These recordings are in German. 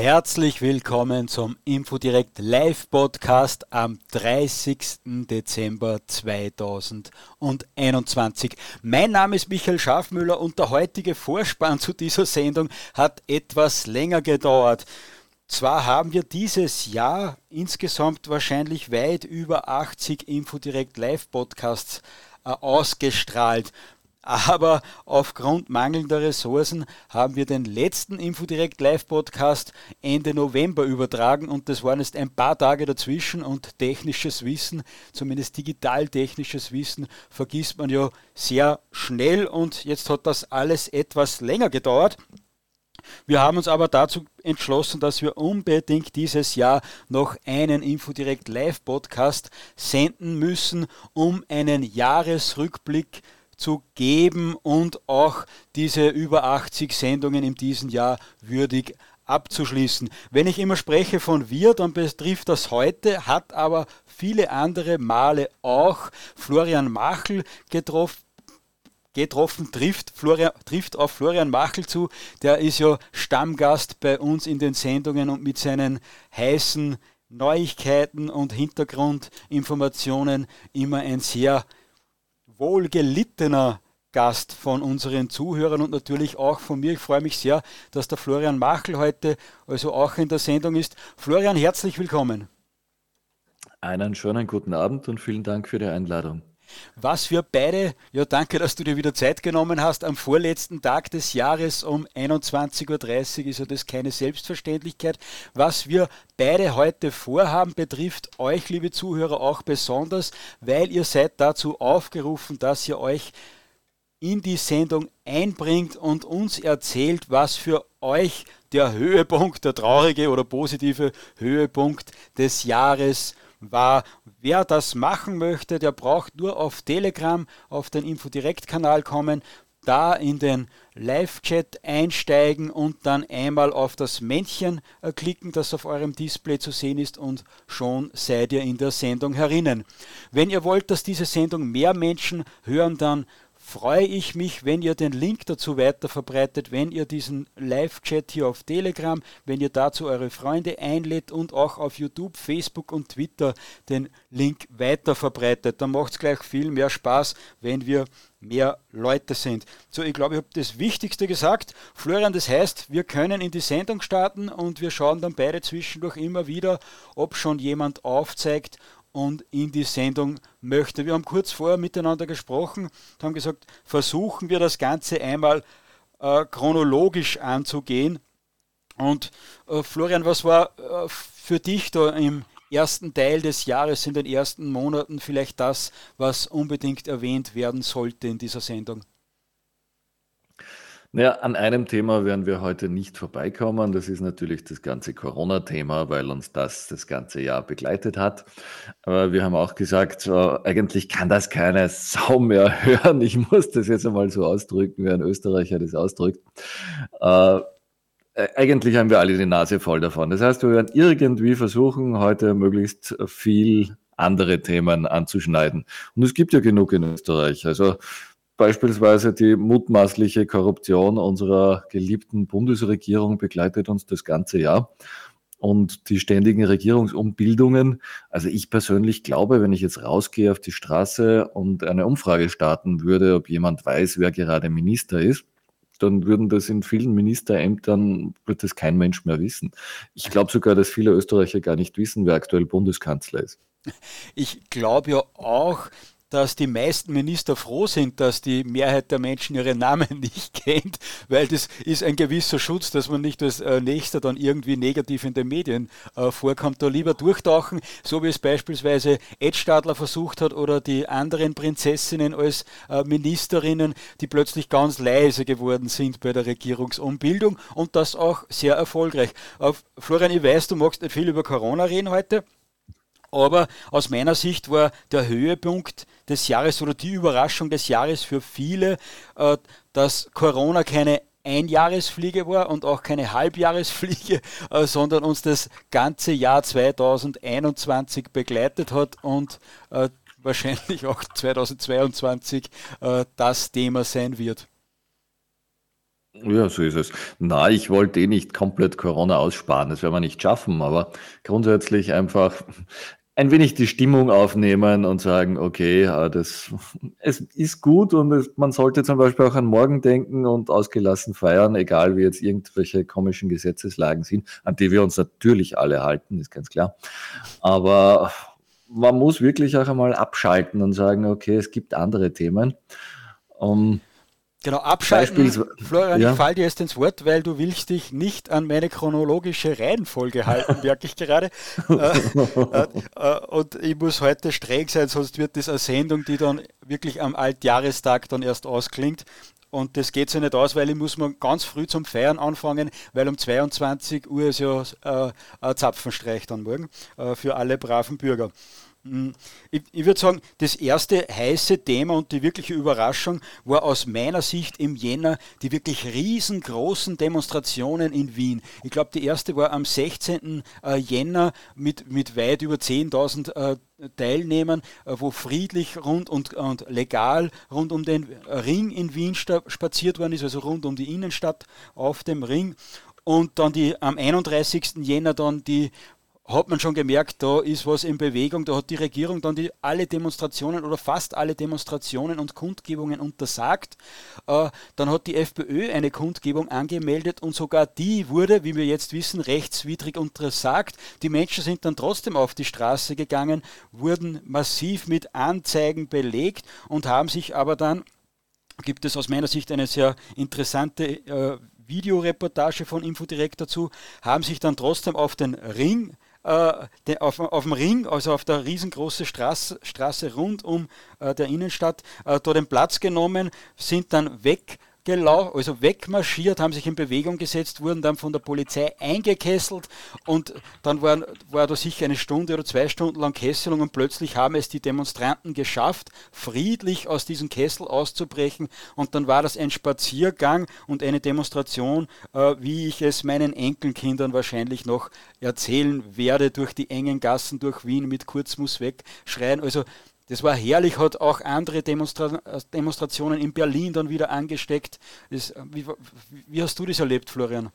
Herzlich willkommen zum Infodirect Live Podcast am 30. Dezember 2021. Mein Name ist Michael Schafmüller und der heutige Vorspann zu dieser Sendung hat etwas länger gedauert. Zwar haben wir dieses Jahr insgesamt wahrscheinlich weit über 80 Infodirect Live Podcasts äh, ausgestrahlt. Aber aufgrund mangelnder Ressourcen haben wir den letzten Infodirect Live Podcast Ende November übertragen und das waren jetzt ein paar Tage dazwischen und technisches Wissen, zumindest digital-technisches Wissen, vergisst man ja sehr schnell und jetzt hat das alles etwas länger gedauert. Wir haben uns aber dazu entschlossen, dass wir unbedingt dieses Jahr noch einen Infodirect Live Podcast senden müssen, um einen Jahresrückblick zu zu geben und auch diese über 80 Sendungen in diesem Jahr würdig abzuschließen. Wenn ich immer spreche von wir, dann betrifft das heute, hat aber viele andere Male auch Florian Machel getroffen getroffen, trifft, Florian, trifft auf Florian Machel zu. Der ist ja Stammgast bei uns in den Sendungen und mit seinen heißen Neuigkeiten und Hintergrundinformationen immer ein sehr wohlgelittener Gast von unseren Zuhörern und natürlich auch von mir. Ich freue mich sehr, dass der Florian Machel heute also auch in der Sendung ist. Florian, herzlich willkommen. Einen schönen guten Abend und vielen Dank für die Einladung. Was wir beide, ja danke, dass du dir wieder Zeit genommen hast, am vorletzten Tag des Jahres um 21.30 Uhr ist ja das keine Selbstverständlichkeit. Was wir beide heute vorhaben, betrifft euch, liebe Zuhörer, auch besonders, weil ihr seid dazu aufgerufen, dass ihr euch in die Sendung einbringt und uns erzählt, was für euch der Höhepunkt, der traurige oder positive Höhepunkt des Jahres war. Wer das machen möchte, der braucht nur auf Telegram auf den Infodirekt-Kanal kommen, da in den Live-Chat einsteigen und dann einmal auf das Männchen äh, klicken, das auf eurem Display zu sehen ist und schon seid ihr in der Sendung herinnen. Wenn ihr wollt, dass diese Sendung mehr Menschen hören, dann freue ich mich, wenn ihr den Link dazu weiter verbreitet, wenn ihr diesen Live-Chat hier auf Telegram, wenn ihr dazu eure Freunde einlädt und auch auf YouTube, Facebook und Twitter den Link weiter verbreitet. Dann macht es gleich viel mehr Spaß, wenn wir mehr Leute sind. So, ich glaube, ich habe das Wichtigste gesagt. Florian, das heißt, wir können in die Sendung starten und wir schauen dann beide zwischendurch immer wieder, ob schon jemand aufzeigt und in die Sendung möchte. Wir haben kurz vorher miteinander gesprochen und haben gesagt, versuchen wir das Ganze einmal äh, chronologisch anzugehen. Und äh, Florian, was war äh, für dich da im ersten Teil des Jahres, in den ersten Monaten vielleicht das, was unbedingt erwähnt werden sollte in dieser Sendung? Naja, an einem Thema werden wir heute nicht vorbeikommen. Das ist natürlich das ganze Corona-Thema, weil uns das das ganze Jahr begleitet hat. Aber wir haben auch gesagt, so, eigentlich kann das keine Sau mehr hören. Ich muss das jetzt einmal so ausdrücken, wie ein Österreicher das ausdrückt. Äh, eigentlich haben wir alle die Nase voll davon. Das heißt, wir werden irgendwie versuchen, heute möglichst viel andere Themen anzuschneiden. Und es gibt ja genug in Österreich. Also Beispielsweise die mutmaßliche Korruption unserer geliebten Bundesregierung begleitet uns das ganze Jahr. Und die ständigen Regierungsumbildungen. Also ich persönlich glaube, wenn ich jetzt rausgehe auf die Straße und eine Umfrage starten würde, ob jemand weiß, wer gerade Minister ist, dann würden das in vielen Ministerämtern, wird das kein Mensch mehr wissen. Ich glaube sogar, dass viele Österreicher gar nicht wissen, wer aktuell Bundeskanzler ist. Ich glaube ja auch, dass die meisten Minister froh sind, dass die Mehrheit der Menschen ihre Namen nicht kennt, weil das ist ein gewisser Schutz, dass man nicht als äh, Nächster dann irgendwie negativ in den Medien äh, vorkommt. Da lieber durchtauchen, so wie es beispielsweise Ed Stadler versucht hat oder die anderen Prinzessinnen als äh, Ministerinnen, die plötzlich ganz leise geworden sind bei der Regierungsumbildung und das auch sehr erfolgreich. Florian, ich weiß, du magst nicht viel über Corona reden heute. Aber aus meiner Sicht war der Höhepunkt des Jahres oder die Überraschung des Jahres für viele, äh, dass Corona keine Einjahresfliege war und auch keine Halbjahresfliege, äh, sondern uns das ganze Jahr 2021 begleitet hat und äh, wahrscheinlich auch 2022 das Thema sein wird. Ja, so ist es. Na, ich wollte eh nicht komplett Corona aussparen, das werden wir nicht schaffen, aber grundsätzlich einfach ein wenig die Stimmung aufnehmen und sagen, okay, das, es ist gut und es, man sollte zum Beispiel auch an morgen denken und ausgelassen feiern, egal wie jetzt irgendwelche komischen Gesetzeslagen sind, an die wir uns natürlich alle halten, ist ganz klar. Aber man muss wirklich auch einmal abschalten und sagen, okay, es gibt andere Themen. Um, Genau, abschalten. Florian, ja. ich fall dir jetzt ins Wort, weil du willst dich nicht an meine chronologische Reihenfolge halten, merke ich gerade. Äh, äh, äh, und ich muss heute streng sein, sonst wird das eine Sendung, die dann wirklich am Altjahrestag dann erst ausklingt. Und das geht so nicht aus, weil ich muss mal ganz früh zum Feiern anfangen, weil um 22 Uhr ist ja äh, ein Zapfenstreich dann morgen äh, für alle braven Bürger. Hm, ich, würde sagen, das erste heiße Thema und die wirkliche Überraschung war aus meiner Sicht im Jänner die wirklich riesengroßen Demonstrationen in Wien. Ich glaube, die erste war am 16. Äh, Jänner mit, mit weit über 10.000 äh, Teilnehmern, äh, wo friedlich rund und, und legal rund um den Ring in Wien spaziert worden ist, also rund um die Innenstadt auf dem Ring und dann die am 31. Jänner dann die hat man schon gemerkt, da ist was in Bewegung. Da hat die Regierung dann die, alle Demonstrationen oder fast alle Demonstrationen und Kundgebungen untersagt. Äh, dann hat die FPÖ eine Kundgebung angemeldet und sogar die wurde, wie wir jetzt wissen, rechtswidrig untersagt. Die Menschen sind dann trotzdem auf die Straße gegangen, wurden massiv mit Anzeigen belegt und haben sich aber dann, gibt es aus meiner Sicht eine sehr interessante äh, Videoreportage von Infodirekt dazu, haben sich dann trotzdem auf den Ring äh, auf, auf, dem Ring, also auf der riesengroßen Straße, Straße rund um äh, der Innenstadt, äh, da den Platz genommen, sind dann weg weggelau also wegmarschiert, haben sich in Bewegung gesetzt, wurden dann von der Polizei eingekesselt und dann war, war da sicher eine Stunde oder zwei Stunden lang Kesselung und plötzlich haben es die Demonstranten geschafft, friedlich aus diesem Kessel auszubrechen und dann war das ein Spaziergang und eine Demonstration, äh, wie ich es meinen Enkelkindern wahrscheinlich noch erzählen werde, durch die engen Gassen durch Wien mit Kurz muss weg schreien. Also das war herrlich, hat auch andere Demonstra Demonstrationen in Berlin dann wieder angesteckt. Das, wie, wie, hast du das erlebt, Florian?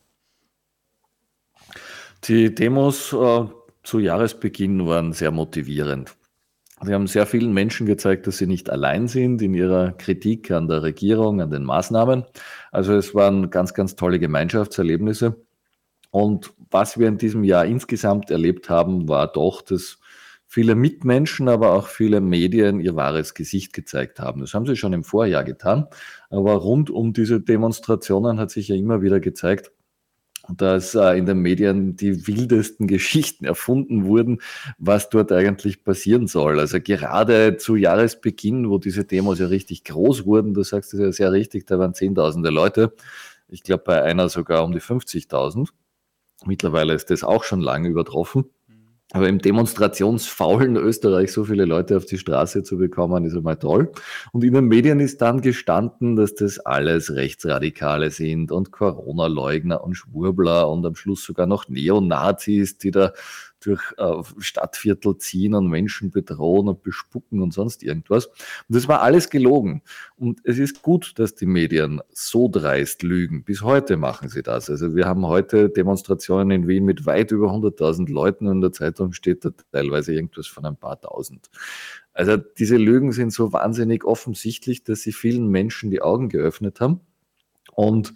Die Demos äh, zu Jahresbeginn waren sehr motivierend. Sie haben sehr vielen Menschen gezeigt, dass sie nicht allein sind in ihrer Kritik an der Regierung, an den Maßnahmen. Also es waren ganz, ganz tolle Gemeinschaftserlebnisse. Und was wir in diesem Jahr insgesamt erlebt haben, war doch, dass viele Mitmenschen, aber auch viele Medien ihr wahres Gesicht gezeigt haben. Das haben sie schon im Vorjahr getan. Aber rund um diese Demonstrationen hat sich ja immer wieder gezeigt, dass äh, in den Medien die wildesten Geschichten erfunden wurden, was dort eigentlich passieren soll. Also gerade zu Jahresbeginn, wo diese Demos ja richtig groß wurden, du sagst es ja sehr richtig, da waren Zehntausende Leute. Ich glaube bei einer sogar um die 50.000. Mittlerweile ist das auch schon lange übertroffen. Aber im demonstrationsfaulen Österreich so viele Leute auf die Straße zu bekommen, ist einmal toll. Und in den Medien ist dann gestanden, dass das alles Rechtsradikale sind und Corona-Leugner und Schwurbler und am Schluss sogar noch Neonazis, die da durch äh, Stadtviertel ziehen und Menschen bedrohen und bespucken und sonst irgendwas. Und das war alles gelogen. Und es ist gut, dass die Medien so dreist lügen. Bis heute machen sie das. Also wir haben heute Demonstrationen in Wien mit weit über 100.000 Leuten und in der Zeitung steht da teilweise irgendwas von ein paar tausend. Also diese Lügen sind so wahnsinnig offensichtlich, dass sie vielen Menschen die Augen geöffnet haben. Und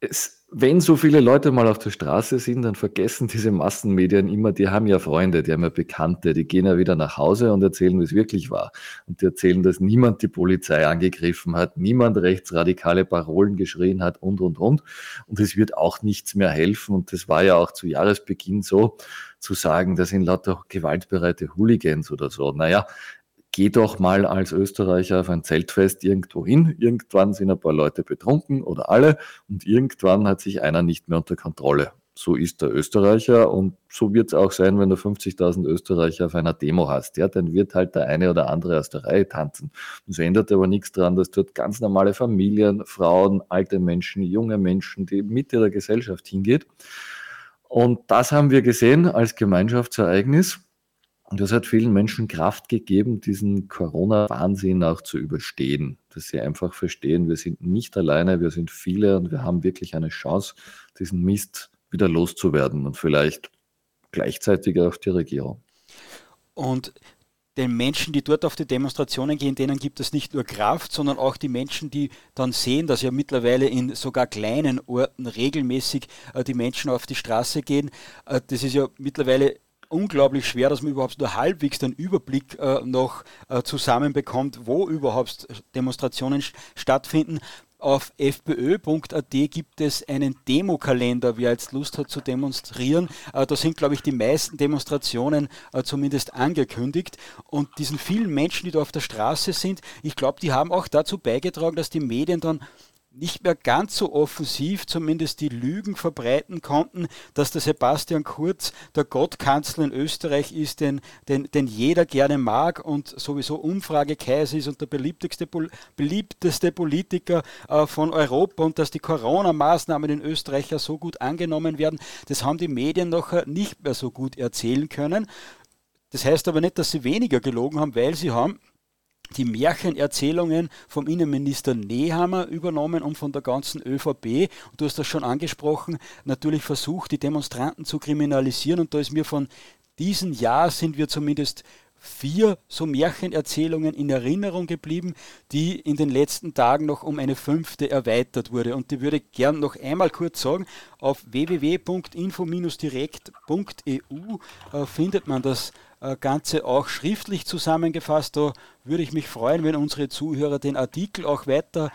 es, wenn so viele Leute mal auf der Straße sind, dann vergessen diese Massenmedien immer, die haben ja Freunde, die haben ja Bekannte, die gehen ja wieder nach Hause und erzählen, wie es wirklich war. Und die erzählen, dass niemand die Polizei angegriffen hat, niemand rechtsradikale Parolen geschrien hat und, und, und. Und es wird auch nichts mehr helfen. Und das war ja auch zu Jahresbeginn so, zu sagen, das sind lauter gewaltbereite Hooligans oder so. Naja, geh doch mal als Österreicher auf ein Zeltfest irgendwo hin. Irgendwann sind ein paar Leute betrunken oder alle und irgendwann hat sich einer nicht mehr unter Kontrolle. So ist der Österreicher und so wird es auch sein, wenn du 50.000 Österreicher auf einer Demo hast. Ja, dann wird halt der eine oder andere aus der Reihe tanzen. So ändert aber nichts daran, dass dort ganz normale Familien, Frauen, alte Menschen, junge Menschen, die Mitte der Gesellschaft hingeht. Und das haben wir gesehen als Gemeinschaftsereignis. Und das hat vielen Menschen Kraft gegeben, diesen Corona-Wahnsinn auch zu überstehen. Dass sie einfach verstehen, wir sind nicht alleine, wir sind viele und wir haben wirklich eine Chance, diesen Mist wieder loszuwerden und vielleicht gleichzeitig auch die Regierung. Und den Menschen, die dort auf die Demonstrationen gehen, denen gibt es nicht nur Kraft, sondern auch die Menschen, die dann sehen, dass ja mittlerweile in sogar kleinen Orten regelmäßig äh, die Menschen auf die Straße gehen. Äh, das ist ja mittlerweile unglaublich schwer, dass man überhaupt nur halbwegs den Überblick äh, noch äh, zusammenbekommt, wo überhaupt Demonstrationen stattfinden. Auf fpö.at gibt es einen Demokalender, wer jetzt Lust hat zu demonstrieren. Äh, da sind, glaube ich, die meisten Demonstrationen äh, zumindest angekündigt. Und diesen vielen Menschen, die da auf der Straße sind, ich glaube, die haben auch dazu beigetragen, dass die Medien dann nicht mehr ganz so offensiv zumindest die Lügen verbreiten konnten, dass der Sebastian Kurz der Gottkanzler in Österreich ist, den, den, den jeder gerne mag und sowieso Umfragekaiser ist und der beliebteste, beliebteste Politiker äh, von Europa und dass die Corona-Maßnahmen in Österreich ja so gut angenommen werden, das haben die Medien noch nicht mehr so gut erzählen können. Das heißt aber nicht, dass sie weniger gelogen haben, weil sie haben die Märchenerzählungen vom Innenminister Nehammer übernommen und von der ganzen ÖVP. Und du hast das schon angesprochen, natürlich versucht, die Demonstranten zu kriminalisieren. Und da ist mir von diesem Jahr sind wir zumindest vier so Märchenerzählungen in Erinnerung geblieben, die in den letzten Tagen noch um eine fünfte erweitert wurde. Und die würde ich gern noch einmal kurz sagen. Auf www.info-direkt.eu äh, findet man das Ganze auch schriftlich zusammengefasst. Da würde ich mich freuen, wenn unsere Zuhörer den Artikel auch weiter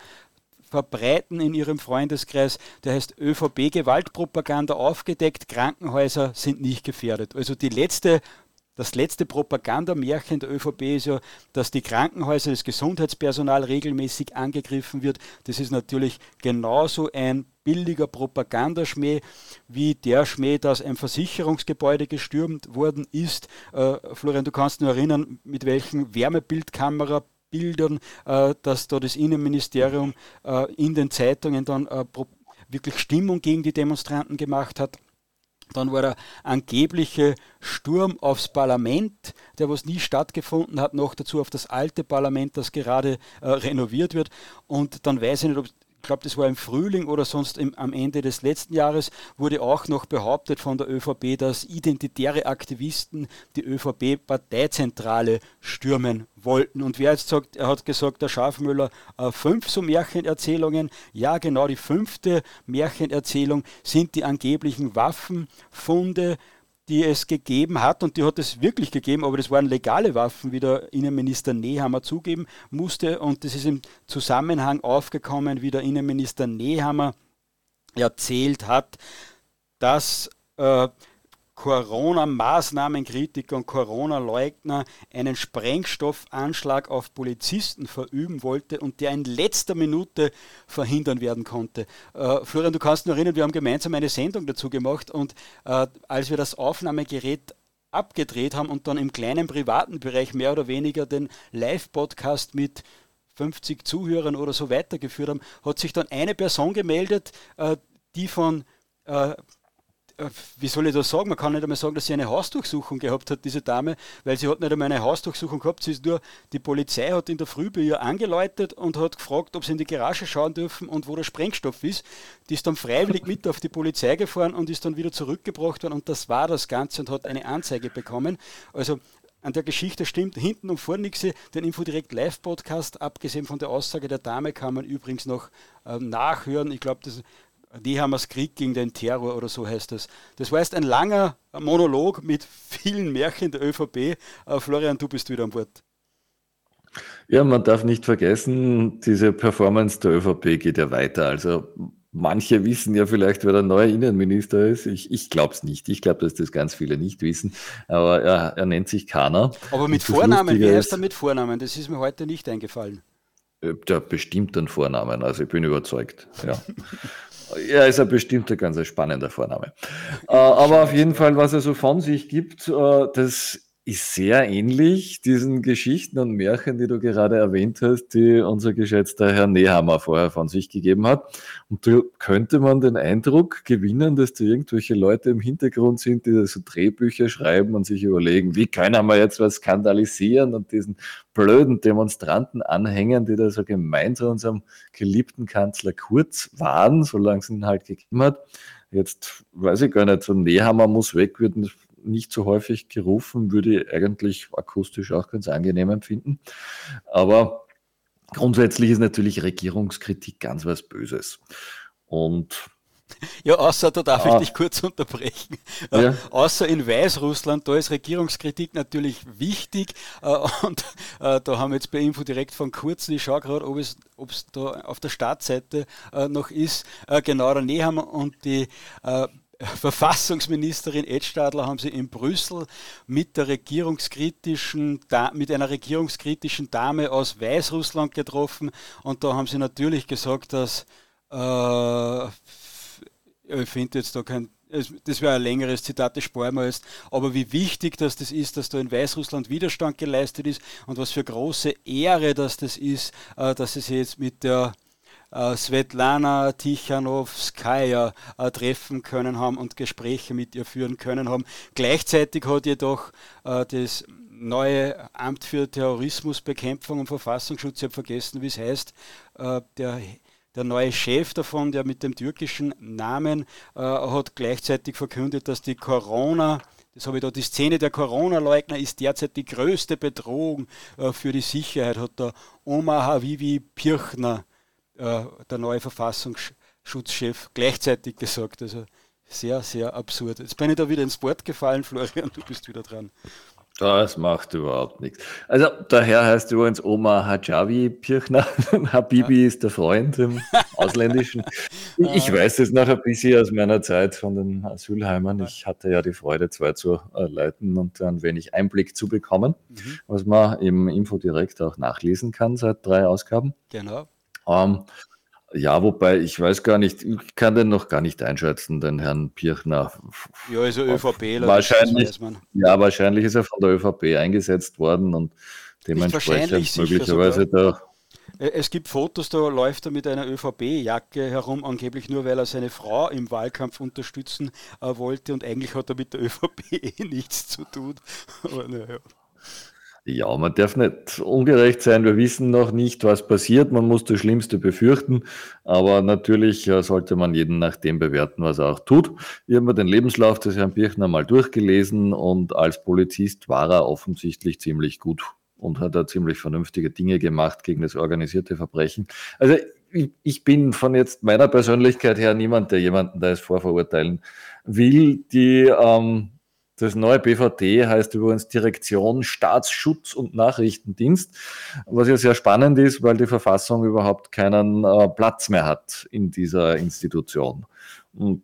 verbreiten in ihrem Freundeskreis. Der heißt ÖVP Gewaltpropaganda aufgedeckt, Krankenhäuser sind nicht gefährdet. Also die letzte das letzte Propagandamärchen der ÖVP ist ja, dass die Krankenhäuser, das Gesundheitspersonal regelmäßig angegriffen wird. Das ist natürlich genauso ein billiger Propagandaschmäh wie der Schmäh, dass ein Versicherungsgebäude gestürmt worden ist. Äh, Florian, du kannst nur erinnern, mit welchen Wärmebildkamera Bildern, äh, dass da das Innenministerium äh, in den Zeitungen dann äh, wirklich Stimmung gegen die Demonstranten gemacht hat. Dann war der angebliche Sturm aufs Parlament, der was nie stattgefunden hat, noch dazu auf das alte Parlament, das gerade äh, renoviert wird. Und dann weiß ich nicht, ob ich glaube, das war im Frühling oder sonst im, am Ende des letzten Jahres, wurde auch noch behauptet von der ÖVP, dass identitäre Aktivisten die ÖVP-Parteizentrale stürmen wollten. Und wer jetzt sagt, er hat gesagt, der Schafmüller, äh, fünf so Märchenerzählungen. Ja, genau, die fünfte Märchenerzählung sind die angeblichen Waffenfunde die es gegeben hat, und die hat es wirklich gegeben, aber das waren legale Waffen, wie der Innenminister Nehammer zugeben musste. Und das ist im Zusammenhang aufgekommen, wie der Innenminister Nehammer erzählt hat, dass äh, Corona-Maßnahmenkritiker und Corona-Leugner einen Sprengstoffanschlag auf Polizisten verüben wollte und der in letzter Minute verhindern werden konnte. Äh, Florian, du kannst dich erinnern, wir haben gemeinsam eine Sendung dazu gemacht und äh, als wir das Aufnahmegerät abgedreht haben und dann im kleinen privaten Bereich mehr oder weniger den Live-Podcast mit 50 Zuhörern oder so weitergeführt haben, hat sich dann eine Person gemeldet, äh, die von äh, wie soll ich das sagen? Man kann nicht einmal sagen, dass sie eine Hausdurchsuchung gehabt hat, diese Dame, weil sie hat nicht einmal eine Hausdurchsuchung gehabt. Sie ist nur, die Polizei hat in der Früh bei ihr angeläutet und hat gefragt, ob sie in die Garage schauen dürfen und wo der Sprengstoff ist. Die ist dann freiwillig mit auf die Polizei gefahren und ist dann wieder zurückgebracht worden und das war das Ganze und hat eine Anzeige bekommen. Also an der Geschichte stimmt hinten und vorne nichts. Den Infodirekt Live-Podcast, abgesehen von der Aussage der Dame, kann man übrigens noch äh, nachhören. Ich glaube, das die haben es Krieg gegen den Terror oder so heißt das. Das war jetzt ein langer Monolog mit vielen Märchen der ÖVP. Äh, Florian, du bist wieder an Bord. Ja, man darf nicht vergessen, diese Performance der ÖVP geht ja weiter. Also manche wissen ja vielleicht, wer der neue Innenminister ist. Ich, ich glaube es nicht. Ich glaube, dass das ganz viele nicht wissen. Aber er, er nennt sich Kana. Aber mit Vornamen, wie heißt er mit Vornamen? Das ist mir heute nicht eingefallen. Äh, der bestimmt einen Vornamen, also ich bin überzeugt. Ja. Ja, ist ein bestimmt ganz spannender Vorname. äh, aber auf jeden Fall, was er so von sich gibt, äh, das ist sehr ähnlich diesen Geschichten und Märchen, die du gerade erwähnt hast, die unser geschätzter Herr Nehammer vorher von sich gegeben hat. Und da könnte man den Eindruck gewinnen, dass da irgendwelche Leute im Hintergrund sind, die so Drehbücher schreiben und sich überlegen, wie können wir jetzt was skandalisieren und diesen blöden Demonstranten anhängen, die da so gemein zu unserem geliebten Kanzler Kurz waren, solange es ihn halt gegeben hat. Jetzt weiß ich gar nicht, so Nehammer muss weg, würden nicht so häufig gerufen, würde ich eigentlich akustisch auch ganz angenehm empfinden. Aber grundsätzlich ist natürlich Regierungskritik ganz was Böses. Und ja, außer, da darf ah. ich dich kurz unterbrechen. Äh, ja. Äh, außer in Weißrussland, da ist Regierungskritik natürlich wichtig. Äh, und äh, da haben wir jetzt bei Info direkt von Kurzen, ich schaue gerade, ob es, ob es da auf der Startseite äh, noch ist. Äh, genau, der Nehammer und die Verfassungsministerin Ed Stadler haben sie in Brüssel mit der regierungskritischen, mit einer regierungskritischen Dame aus Weißrussland getroffen und da haben sie natürlich gesagt, dass äh, ich finde jetzt da kein das wäre ein längeres Zitat, das sparen wir jetzt. Aber wie wichtig dass das ist, dass da in Weißrussland Widerstand geleistet ist und was für große Ehre dass das ist, äh, dass sich jetzt mit der Svetlana Tichanowskaja äh, treffen können haben und Gespräche mit ihr führen können haben. Gleichzeitig hat jedoch äh, das neue Amt für Terrorismusbekämpfung und Verfassungsschutz, ich habe vergessen, wie es heißt, äh, der der neue Chef davon, der mit dem türkischen Namen, äh, hat gleichzeitig verkündet, dass die Corona, das habe ich da, die Szene der Corona-Leugner ist derzeit die größte Bedrohung äh, für die Sicherheit, hat der Omar Havivi Pirchner äh, der neue Verfassungsschutzchef gleichzeitig gesagt. Also sehr, sehr absurd. Jetzt bin ich da wieder ins Wort gefallen, Florian, du bist wieder dran. Das macht überhaupt nichts. Also der Herr heißt übrigens Omar Hajavi Pirchner. Habibi ja. ist der Freund im Ausländischen. Ich weiß es noch ein bisschen aus meiner Zeit von den Asylheimern. Ich hatte ja die Freude, zwei zu leiten und ein wenig Einblick zu bekommen, mhm. was man im Info direkt auch nachlesen kann seit drei Ausgaben. Genau. Ähm, ja, wobei ich weiß gar nicht, ich kann den noch gar nicht einschätzen, den Herrn Pirchner. Ja, also ÖVP. Wahrscheinlich, ja, wahrscheinlich ist er von der ÖVP eingesetzt worden und dementsprechend möglicherweise da. Äh, es gibt Fotos, da läuft er mit einer ÖVP-Jacke herum, angeblich nur, weil er seine Frau im Wahlkampf unterstützen äh, wollte und eigentlich hat er mit der ÖVP eh nichts zu tun. Aber naja. Ja, man darf nicht ungerecht sein. Wir wissen noch nicht, was passiert. Man muss das Schlimmste befürchten. Aber natürlich äh, sollte man jeden nach dem bewerten, was er auch tut. Ich habe mir den Lebenslauf des Herrn Birchner mal durchgelesen und als Polizist war er offensichtlich ziemlich gut und hat da ziemlich vernünftige Dinge gemacht gegen das organisierte Verbrechen. Also ich bin von jetzt meiner Persönlichkeit her niemand, der jemanden da jetzt vorverurteilen will. Die ähm, das neue BVD heißt übrigens Direktion Staatsschutz und Nachrichtendienst, was ja sehr spannend ist, weil die Verfassung überhaupt keinen äh, Platz mehr hat in dieser Institution. Und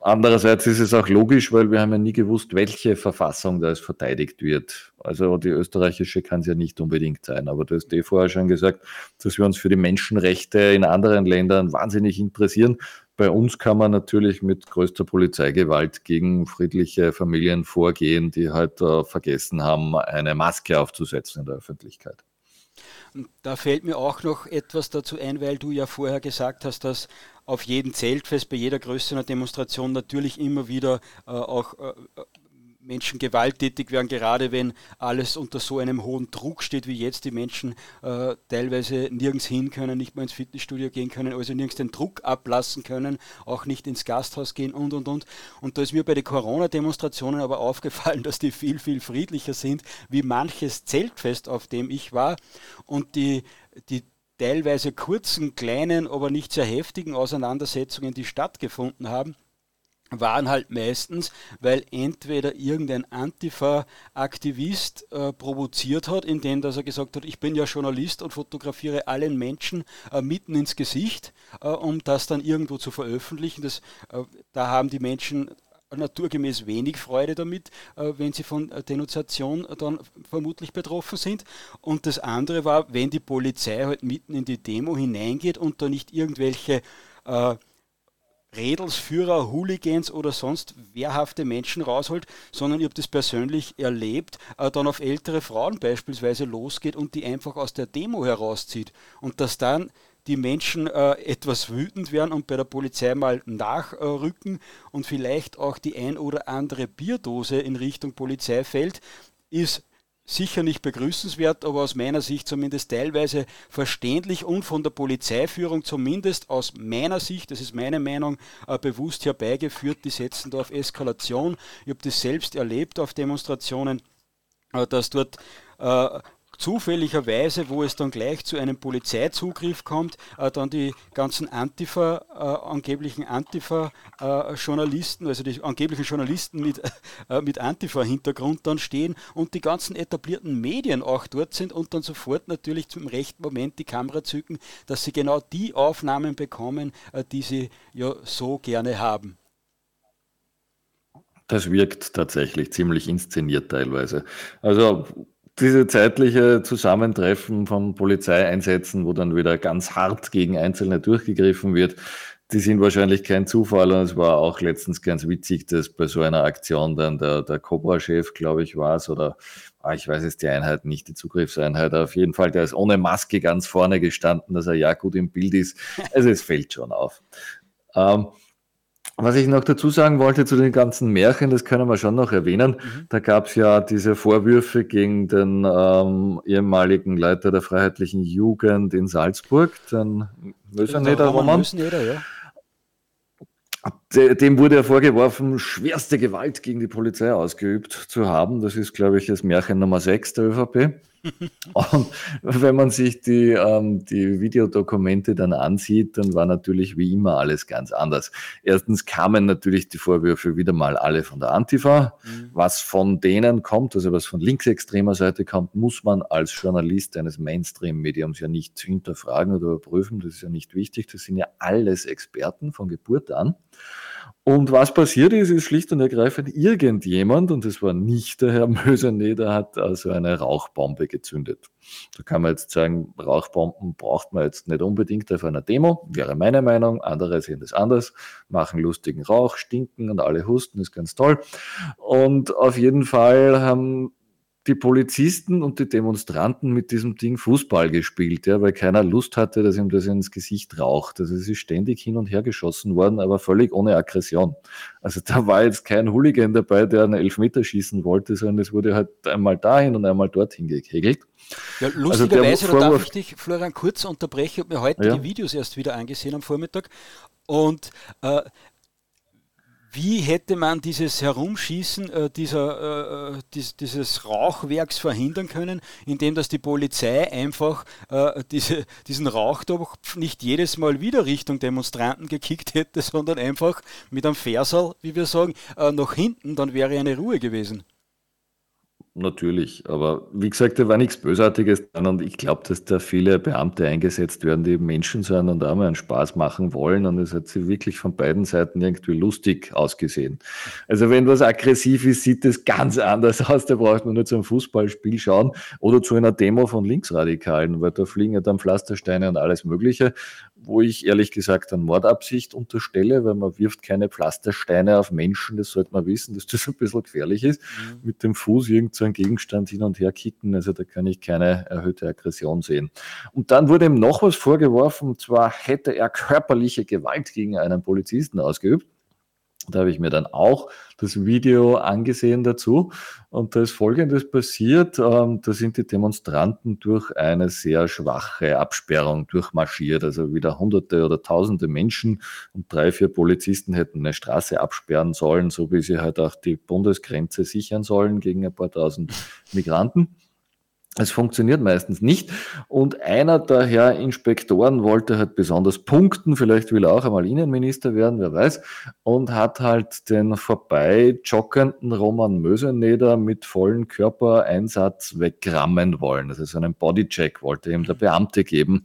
andererseits ist es auch logisch, weil wir haben ja nie gewusst, welche Verfassung da jetzt verteidigt wird. Also die österreichische kann es ja nicht unbedingt sein, aber du hast eh vorher schon gesagt, dass wir uns für die Menschenrechte in anderen Ländern wahnsinnig interessieren bei uns kann man natürlich mit größter Polizeigewalt gegen friedliche Familien vorgehen, die halt äh, vergessen haben, eine Maske aufzusetzen in der Öffentlichkeit. Da fällt mir auch noch etwas dazu ein, weil du ja vorher gesagt hast, dass auf jedem Zeltfest, bei jeder größeren Demonstration natürlich immer wieder äh, auch äh, Menschen gewalttätig werden, gerade wenn alles unter so einem hohen Druck steht wie jetzt, die Menschen äh, teilweise nirgends hin können, nicht mal ins Fitnessstudio gehen können, also nirgends den Druck ablassen können, auch nicht ins Gasthaus gehen und und und. Und da ist mir bei den Corona-Demonstrationen aber aufgefallen, dass die viel, viel friedlicher sind wie manches Zeltfest, auf dem ich war. Und die, die teilweise kurzen, kleinen, aber nicht sehr heftigen Auseinandersetzungen, die stattgefunden haben, waren halt meistens, weil entweder irgendein Antifa-Aktivist äh, provoziert hat, indem dass er gesagt hat, ich bin ja Journalist und fotografiere allen Menschen äh, mitten ins Gesicht, äh, um das dann irgendwo zu veröffentlichen. Das, äh, da haben die Menschen naturgemäß wenig Freude damit, äh, wenn sie von Denunziation dann vermutlich betroffen sind. Und das andere war, wenn die Polizei halt mitten in die Demo hineingeht und da nicht irgendwelche äh, Redelsführer, Hooligans oder sonst wehrhafte Menschen rausholt, sondern ich habe das persönlich erlebt, äh, dann auf ältere Frauen beispielsweise losgeht und die einfach aus der Demo herauszieht. Und dass dann die Menschen äh, etwas wütend werden und bei der Polizei mal nachrücken und vielleicht auch die ein oder andere Bierdose in Richtung Polizei fällt, ist sicher nicht begrüßenswert, aber aus meiner Sicht zumindest teilweise verständlich und von der Polizeiführung zumindest aus meiner Sicht, das ist meine Meinung, äh, bewusst herbeigeführt. Die setzen da auf Eskalation. Ich habe das selbst erlebt auf Demonstrationen, äh, dass dort äh, zufälligerweise, wo es dann gleich zu einem Polizeizugriff kommt, äh, dann die ganzen Antifa, äh, angeblichen Antifa-Journalisten, äh, also die angeblichen Journalisten mit, äh, mit Antifa-Hintergrund dann stehen und die ganzen etablierten Medien auch dort sind und dann sofort natürlich zum rechten Moment die Kamera zücken, dass sie genau die Aufnahmen bekommen, äh, die sie ja so gerne haben. Das wirkt tatsächlich ziemlich inszeniert teilweise. Also diese zeitliche Zusammentreffen von Polizeieinsätzen, wo dann wieder ganz hart gegen Einzelne durchgegriffen wird, die sind wahrscheinlich kein Zufall. Und es war auch letztens ganz witzig, dass bei so einer Aktion dann der, der Cobra-Chef, glaube ich, war es, oder ah, ich weiß jetzt die Einheit nicht, die Zugriffseinheit, auf jeden Fall, der ist ohne Maske ganz vorne gestanden, dass er ja gut im Bild ist. Also es fällt schon auf. Ähm, was ich noch dazu sagen wollte zu den ganzen Märchen, das können wir schon noch erwähnen. Mhm. Da gab es ja diese Vorwürfe gegen den ähm, ehemaligen Leiter der Freiheitlichen Jugend in Salzburg, den Möseneder Roman. Möseneder, ja. Dem wurde ja vorgeworfen, schwerste Gewalt gegen die Polizei ausgeübt zu haben. Das ist, glaube ich, das Märchen Nummer 6 der ÖVP. Und wenn man sich die, ähm, die Videodokumente dann ansieht, dann war natürlich wie immer alles ganz anders. Erstens kamen natürlich die Vorwürfe wieder mal alle von der Antifa. Mhm. Was von denen kommt, also was von linksextremer Seite kommt, muss man als Journalist eines Mainstream-Mediums ja nicht hinterfragen oder überprüfen. Das ist ja nicht wichtig. Das sind ja alles Experten von Geburt an. Und was passiert ist, ist schlicht und ergreifend irgendjemand, und das war nicht der Herr Möserne, der hat also eine Rauchbombe gezündet. Da kann man jetzt sagen, Rauchbomben braucht man jetzt nicht unbedingt auf einer Demo, wäre meine Meinung. Andere sehen das anders, machen lustigen Rauch, stinken und alle husten, ist ganz toll. Und auf jeden Fall haben die Polizisten und die Demonstranten mit diesem Ding Fußball gespielt, ja, weil keiner Lust hatte, dass ihm das ins Gesicht raucht. Also es ist ständig hin und her geschossen worden, aber völlig ohne Aggression. Also da war jetzt kein Hooligan dabei, der einen Elfmeter schießen wollte, sondern es wurde halt einmal dahin und einmal dorthin gekegelt. Ja, lustigerweise, also da darf ich dich, Florian, kurz unterbrechen. Ich habe mir heute ja. die Videos erst wieder angesehen am Vormittag und äh, wie hätte man dieses Herumschießen äh, dieser, äh, äh, dies, dieses Rauchwerks verhindern können, indem dass die Polizei einfach äh, diese, diesen Rauch doch nicht jedes Mal wieder Richtung Demonstranten gekickt hätte, sondern einfach mit einem Versal, wie wir sagen, äh, nach hinten, dann wäre eine Ruhe gewesen. Natürlich, aber wie gesagt, da war nichts Bösartiges dran und ich glaube, dass da viele Beamte eingesetzt werden, die Menschen sind und auch mal einen Spaß machen wollen und es hat sie wirklich von beiden Seiten irgendwie lustig ausgesehen. Also wenn was aggressiv ist, sieht das ganz anders aus, da braucht man nur zum Fußballspiel schauen oder zu einer Demo von Linksradikalen, weil da fliegen ja dann Pflastersteine und alles Mögliche wo ich ehrlich gesagt an Mordabsicht unterstelle, weil man wirft keine Pflastersteine auf Menschen, das sollte man wissen, dass das ein bisschen gefährlich ist. Mhm. Mit dem Fuß irgendeinen so Gegenstand hin und her kicken, also da kann ich keine erhöhte Aggression sehen. Und dann wurde ihm noch was vorgeworfen, und zwar hätte er körperliche Gewalt gegen einen Polizisten ausgeübt. Da habe ich mir dann auch das Video angesehen dazu. Und da ist Folgendes passiert. Ähm, da sind die Demonstranten durch eine sehr schwache Absperrung durchmarschiert. Also wieder Hunderte oder Tausende Menschen und drei, vier Polizisten hätten eine Straße absperren sollen, so wie sie halt auch die Bundesgrenze sichern sollen gegen ein paar tausend Migranten. Es funktioniert meistens nicht. Und einer der Herr Inspektoren wollte halt besonders punkten. Vielleicht will er auch einmal Innenminister werden, wer weiß. Und hat halt den vorbei joggenden Roman Möseneder mit vollen Körpereinsatz wegrammen wollen. Also so einen Bodycheck wollte ihm der Beamte geben.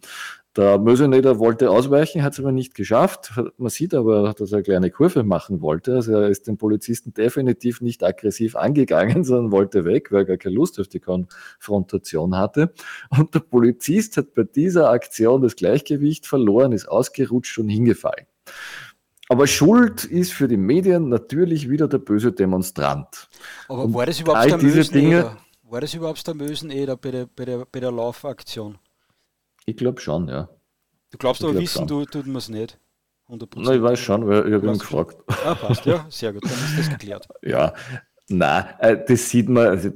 Der Möseneder wollte ausweichen, hat es aber nicht geschafft. Man sieht aber, dass er eine kleine Kurve machen wollte. Also er ist den Polizisten definitiv nicht aggressiv angegangen, sondern wollte weg, weil er gar keine Lust auf die Konfrontation hatte. Und der Polizist hat bei dieser Aktion das Gleichgewicht verloren, ist ausgerutscht und hingefallen. Aber Schuld ist für die Medien natürlich wieder der böse Demonstrant. Aber Und war das überhaupt der diese Dinge, War das überhaupt der Möseneder bei der, bei der, bei der Laufaktion? Ich glaube schon, ja. Du glaubst aber, wissen schon. du, tut man es nicht. 100%. Na, ich weiß schon, weil ich habe ihn gefragt. Ah, passt, ja, sehr gut, dann ist das geklärt. ja, na, äh, das sieht man, also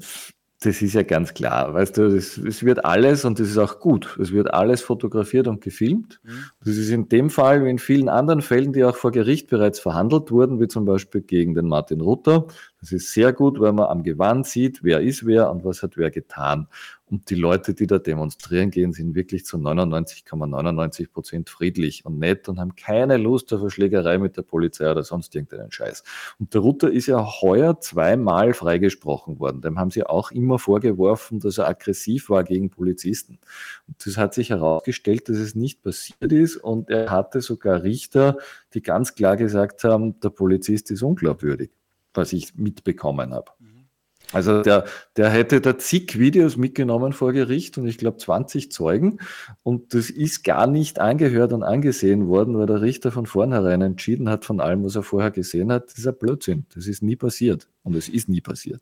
das ist ja ganz klar. Weißt du, es wird alles, und das ist auch gut, es wird alles fotografiert und gefilmt. Mhm. Das ist in dem Fall wie in vielen anderen Fällen, die auch vor Gericht bereits verhandelt wurden, wie zum Beispiel gegen den Martin Rutter. Das ist sehr gut, weil man am Gewand sieht, wer ist wer und was hat wer getan. Und die Leute, die da demonstrieren gehen, sind wirklich zu 99,99 Prozent friedlich und nett und haben keine Lust auf eine Schlägerei mit der Polizei oder sonst irgendeinen Scheiß. Und der Rutter ist ja heuer zweimal freigesprochen worden. Dem haben sie auch immer vorgeworfen, dass er aggressiv war gegen Polizisten. Und das hat sich herausgestellt, dass es nicht passiert ist und er hatte sogar Richter, die ganz klar gesagt haben, der Polizist ist unglaubwürdig, was ich mitbekommen habe. Mhm. Also der, der hätte da zig Videos mitgenommen vor Gericht und ich glaube 20 Zeugen und das ist gar nicht angehört und angesehen worden, weil der Richter von vornherein entschieden hat von allem, was er vorher gesehen hat, das ist ein Blödsinn. Das ist nie passiert und es ist nie passiert.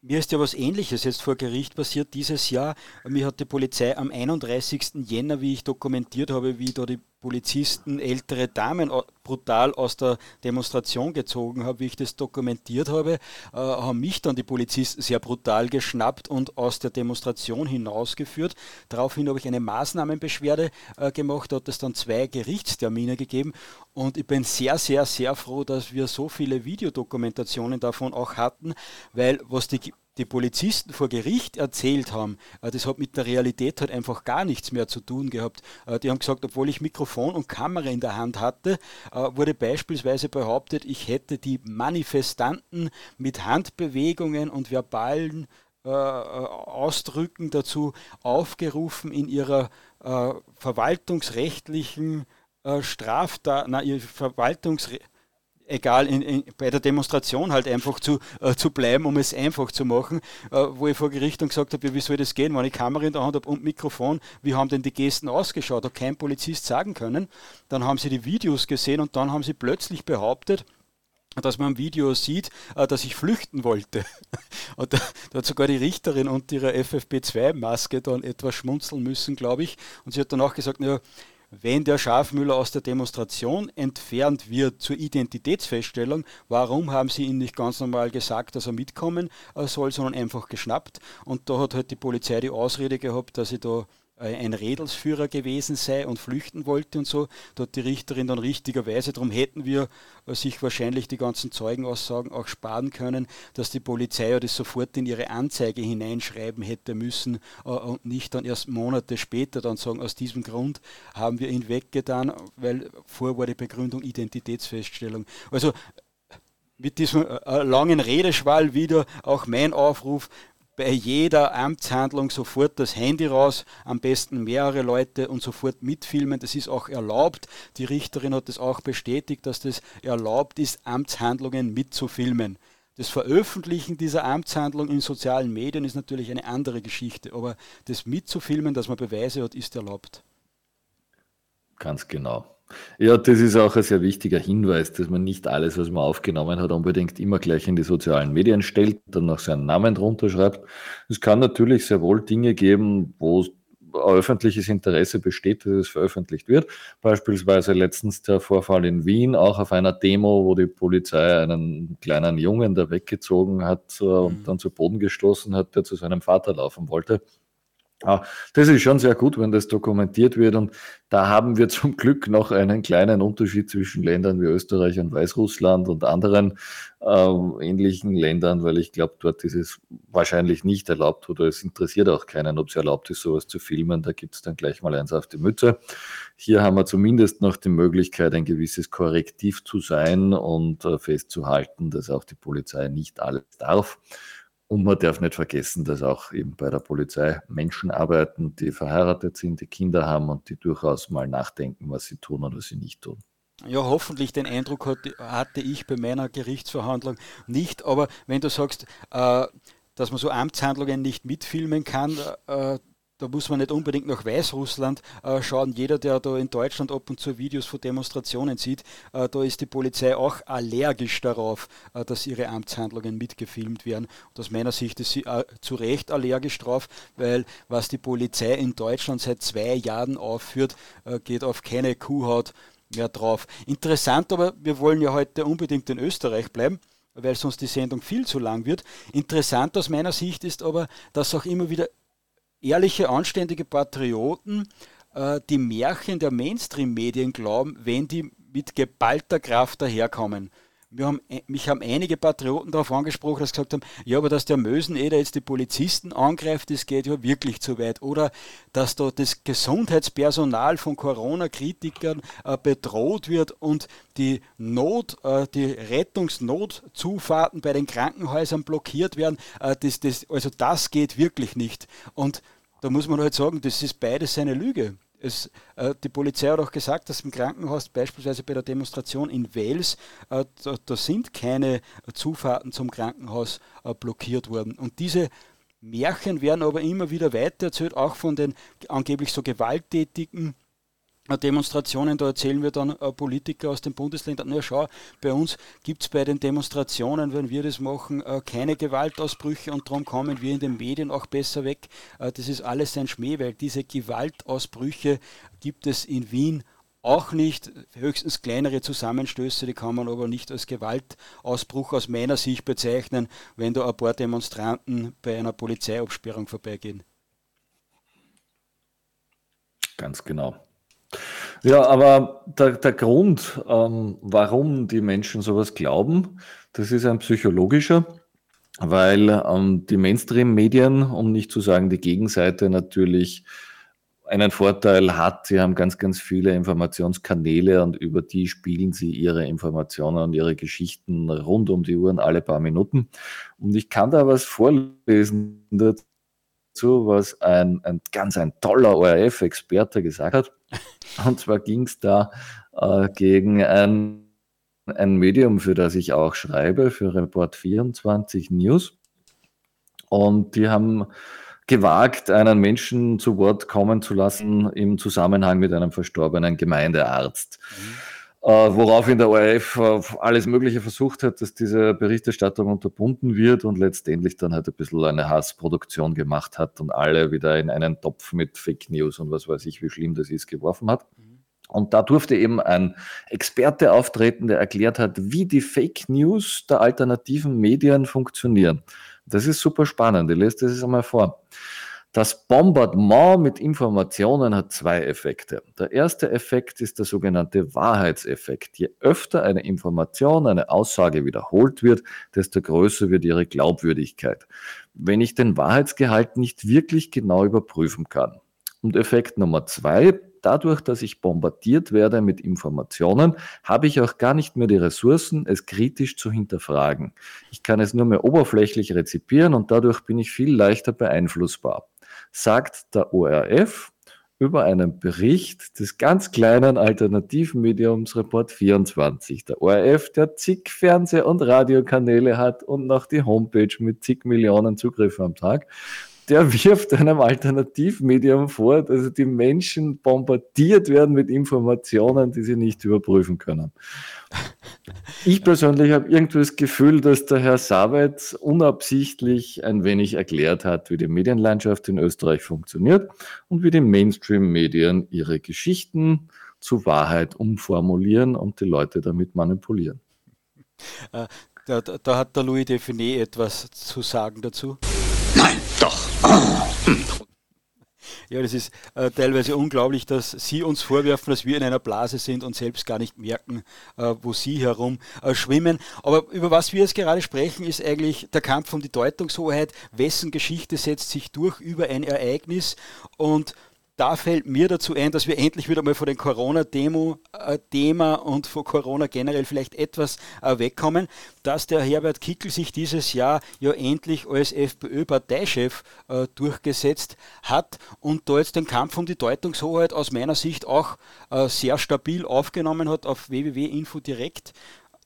Mir ist ja was Ähnliches jetzt vor Gericht passiert dieses Jahr. Mir hat die Polizei am 31. Jänner, wie ich dokumentiert habe, wie da die Polizisten ältere Damen brutal aus der Demonstration gezogen haben, wie ich das dokumentiert habe, äh, haben mich dann die Polizisten sehr brutal geschnappt und aus der Demonstration hinausgeführt. Daraufhin habe ich eine Maßnahmenbeschwerde äh, gemacht, hat es dann zwei Gerichtstermine gegeben und ich bin sehr, sehr, sehr froh, dass wir so viele Videodokumentationen davon auch hatten, weil was die die Polizisten vor Gericht erzählt haben, äh, das hat mit der Realität halt einfach gar nichts mehr zu tun gehabt. Äh, die haben gesagt, obwohl ich Mikrofon und Kamera in der Hand hatte, äh, wurde beispielsweise behauptet, ich hätte die Manifestanten mit Handbewegungen und verbalen Ausdrücken dazu aufgerufen, in ihrer verwaltungsrechtlichen Straftat, na, ihr Verwaltungsrecht egal, in, in, bei der Demonstration halt einfach zu, äh, zu bleiben, um es einfach zu machen, äh, wo ich vor Gericht dann gesagt habe, wie soll das gehen, wenn ich Kamera in der Hand habe und Mikrofon, wie haben denn die Gesten ausgeschaut, hat kein Polizist sagen können. Dann haben sie die Videos gesehen und dann haben sie plötzlich behauptet, dass man im Video sieht, äh, dass ich flüchten wollte. Und da, hat sogar die Richterin und ihre FFP2-Maske dann etwas schmunzeln müssen, glaube ich. Und sie hat dann auch gesagt, naja, wenn der Schafmüller aus der Demonstration entfernt wird zur Identitätsfeststellung, warum haben sie ihn nicht ganz normal gesagt, dass er mitkommen soll, sondern einfach geschnappt? Und da hat halt die Polizei die Ausrede gehabt, dass sie da ein Redelsführer gewesen sei und flüchten wollte und so. Da hat die Richterin dann richtigerweise, darum hätten wir äh, sich wahrscheinlich die ganzen Zeugenaussagen auch sparen können, dass die Polizei ja das sofort in ihre Anzeige hineinschreiben hätte müssen äh, und nicht dann erst Monate später dann sagen, aus diesem Grund haben wir ihn weggetan, weil vor war die Begründung Identitätsfeststellung. Also mit diesem langen Redeschwall wieder auch mein Aufruf, bei jeder Amtshandlung sofort das Handy raus, am besten mehrere Leute und sofort mitfilmen. Das ist auch erlaubt. Die Richterin hat das auch bestätigt, dass das erlaubt ist, Amtshandlungen mitzufilmen. Das Veröffentlichen dieser Amtshandlung in sozialen Medien ist natürlich eine andere Geschichte, aber das mitzufilmen, dass man Beweise hat, ist erlaubt. Ganz genau. Ja, das ist auch ein sehr wichtiger Hinweis, dass man nicht alles, was man aufgenommen hat, unbedingt immer gleich in die sozialen Medien stellt, dann noch seinen Namen drunter schreibt. Es kann natürlich sehr wohl Dinge geben, wo öffentliches Interesse besteht, dass es veröffentlicht wird. Beispielsweise letztens der Vorfall in Wien, auch auf einer Demo, wo die Polizei einen kleinen Jungen da weggezogen hat äh, und mhm. dann zu Boden gestoßen hat, der zu seinem Vater laufen wollte. Ja, das ist schon sehr gut, wenn das dokumentiert wird. Und da haben wir zum Glück noch einen kleinen Unterschied zwischen Ländern wie Österreich und Weißrussland und anderen äh, ähnlichen Ländern, weil ich glaube, dort ist es wahrscheinlich nicht erlaubt oder es interessiert auch keinen, ob es erlaubt ist, sowas zu filmen. Da gibt es dann gleich mal eins auf die Mütze. Hier haben wir zumindest noch die Möglichkeit, ein gewisses Korrektiv zu sein und äh, festzuhalten, dass auch die Polizei nicht alles darf. Und man darf nicht vergessen, dass auch eben bei der Polizei Menschen arbeiten, die verheiratet sind, die Kinder haben und die durchaus mal nachdenken, was sie tun oder was sie nicht tun. Ja, hoffentlich den Eindruck hatte ich bei meiner Gerichtsverhandlung nicht. Aber wenn du sagst, äh, dass man so Amtshandlungen nicht mitfilmen kann, äh, da muss man nicht unbedingt nach Weißrussland äh, schauen. Jeder, der da in Deutschland ab und zu Videos von Demonstrationen sieht, äh, da ist die Polizei auch allergisch darauf, äh, dass ihre Amtshandlungen mitgefilmt werden. Und aus meiner Sicht ist sie äh, zu Recht allergisch drauf, weil was die Polizei in Deutschland seit zwei Jahren aufführt, äh, geht auf keine Kuhhaut mehr drauf. Interessant, aber wir wollen ja heute unbedingt in Österreich bleiben weil sonst die Sendung viel zu lang wird. Interessant aus meiner Sicht ist aber, dass auch immer wieder ehrliche, anständige Patrioten äh, die Märchen der Mainstream-Medien glauben, wenn die mit geballter Kraft daherkommen. Wir haben, äh, mich haben einige Patrioten darauf angesprochen, dass gesagt haben, ja, aber dass der Möseneder jetzt die Polizisten angreift, das geht ja wirklich zu weit. Oder dass da das Gesundheitspersonal von Corona-Kritikern äh, bedroht wird und die Not, äh, die Rettungsnotzufahrten bei den Krankenhäusern blockiert werden. Äh, das, das, also das geht wirklich nicht. Und da muss man halt sagen, das ist beides eine Lüge. Es, äh, die Polizei hat auch gesagt, dass im Krankenhaus, beispielsweise bei der Demonstration in Wales, äh, da, da, sind keine Zufahrten zum Krankenhaus äh, blockiert worden. Und diese Märchen werden aber immer wieder weitererzählt, auch von den angeblich so gewalttätigen Demonstrationen, da erzählen wir dann äh, Politiker aus den Bundesländern, na schau, bei uns gibt es bei den Demonstrationen, wenn wir das machen, äh, keine Gewaltausbrüche und darum kommen wir in den Medien auch besser weg. Äh, das ist alles ein Schmäh, weil diese Gewaltausbrüche gibt es in Wien auch nicht, höchstens kleinere Zusammenstöße, die kann man aber nicht als Gewaltausbruch aus meiner Sicht bezeichnen, wenn da ein paar Demonstranten bei einer Polizeiabsperrung vorbeigehen. Ganz genau. Ja, aber der, der Grund, ähm, warum die Menschen sowas glauben, das ist ein psychologischer, weil ähm, die Mainstream-Medien, um nicht zu sagen die Gegenseite, natürlich einen Vorteil hat. Sie haben ganz, ganz viele Informationskanäle und über die spielen sie ihre Informationen und ihre Geschichten rund um die Uhren alle paar Minuten. Und ich kann da was vorlesen dazu, was ein, ein ganz ein toller ORF-Experte gesagt hat. Und zwar ging es da äh, gegen ein, ein Medium, für das ich auch schreibe, für Report 24 News. Und die haben gewagt, einen Menschen zu Wort kommen zu lassen im Zusammenhang mit einem verstorbenen Gemeindearzt. Mhm. Äh, woraufhin der ORF äh, alles Mögliche versucht hat, dass diese Berichterstattung unterbunden wird und letztendlich dann halt ein bisschen eine Hassproduktion gemacht hat und alle wieder in einen Topf mit Fake News und was weiß ich, wie schlimm das ist, geworfen hat. Mhm. Und da durfte eben ein Experte auftreten, der erklärt hat, wie die Fake News der alternativen Medien funktionieren. Das ist super spannend. Ich lese das einmal vor. Das Bombardement mit Informationen hat zwei Effekte. Der erste Effekt ist der sogenannte Wahrheitseffekt. Je öfter eine Information, eine Aussage wiederholt wird, desto größer wird ihre Glaubwürdigkeit. Wenn ich den Wahrheitsgehalt nicht wirklich genau überprüfen kann. Und Effekt Nummer zwei, dadurch, dass ich bombardiert werde mit Informationen, habe ich auch gar nicht mehr die Ressourcen, es kritisch zu hinterfragen. Ich kann es nur mehr oberflächlich rezipieren und dadurch bin ich viel leichter beeinflussbar sagt der ORF über einen Bericht des ganz kleinen Alternativmediums Report 24. Der ORF, der zig Fernseh- und Radiokanäle hat und noch die Homepage mit zig Millionen Zugriffen am Tag, der wirft einem Alternativmedium vor, dass die Menschen bombardiert werden mit Informationen, die sie nicht überprüfen können. Ich persönlich habe irgendwie das Gefühl, dass der Herr Savitz unabsichtlich ein wenig erklärt hat, wie die Medienlandschaft in Österreich funktioniert und wie die Mainstream-Medien ihre Geschichten zu Wahrheit umformulieren und die Leute damit manipulieren. Äh, da, da, hat der Louis Define etwas zu sagen dazu. Ja, das ist äh, teilweise unglaublich, dass Sie uns vorwerfen, dass wir in einer Blase sind und selbst gar nicht merken, äh, wo Sie herum äh, schwimmen. Aber über was wir jetzt gerade sprechen, ist eigentlich der Kampf um die Deutungshoheit. Wessen Geschichte setzt sich durch über ein Ereignis und da fällt mir dazu ein, dass wir endlich wieder mal von dem Corona-Thema äh, und von Corona generell vielleicht etwas äh, wegkommen, dass der Herbert Kickel sich dieses Jahr ja endlich als FPÖ-Parteichef äh, durchgesetzt hat und da jetzt den Kampf um die Deutungshoheit aus meiner Sicht auch sehr stabil aufgenommen hat auf www.infodirekt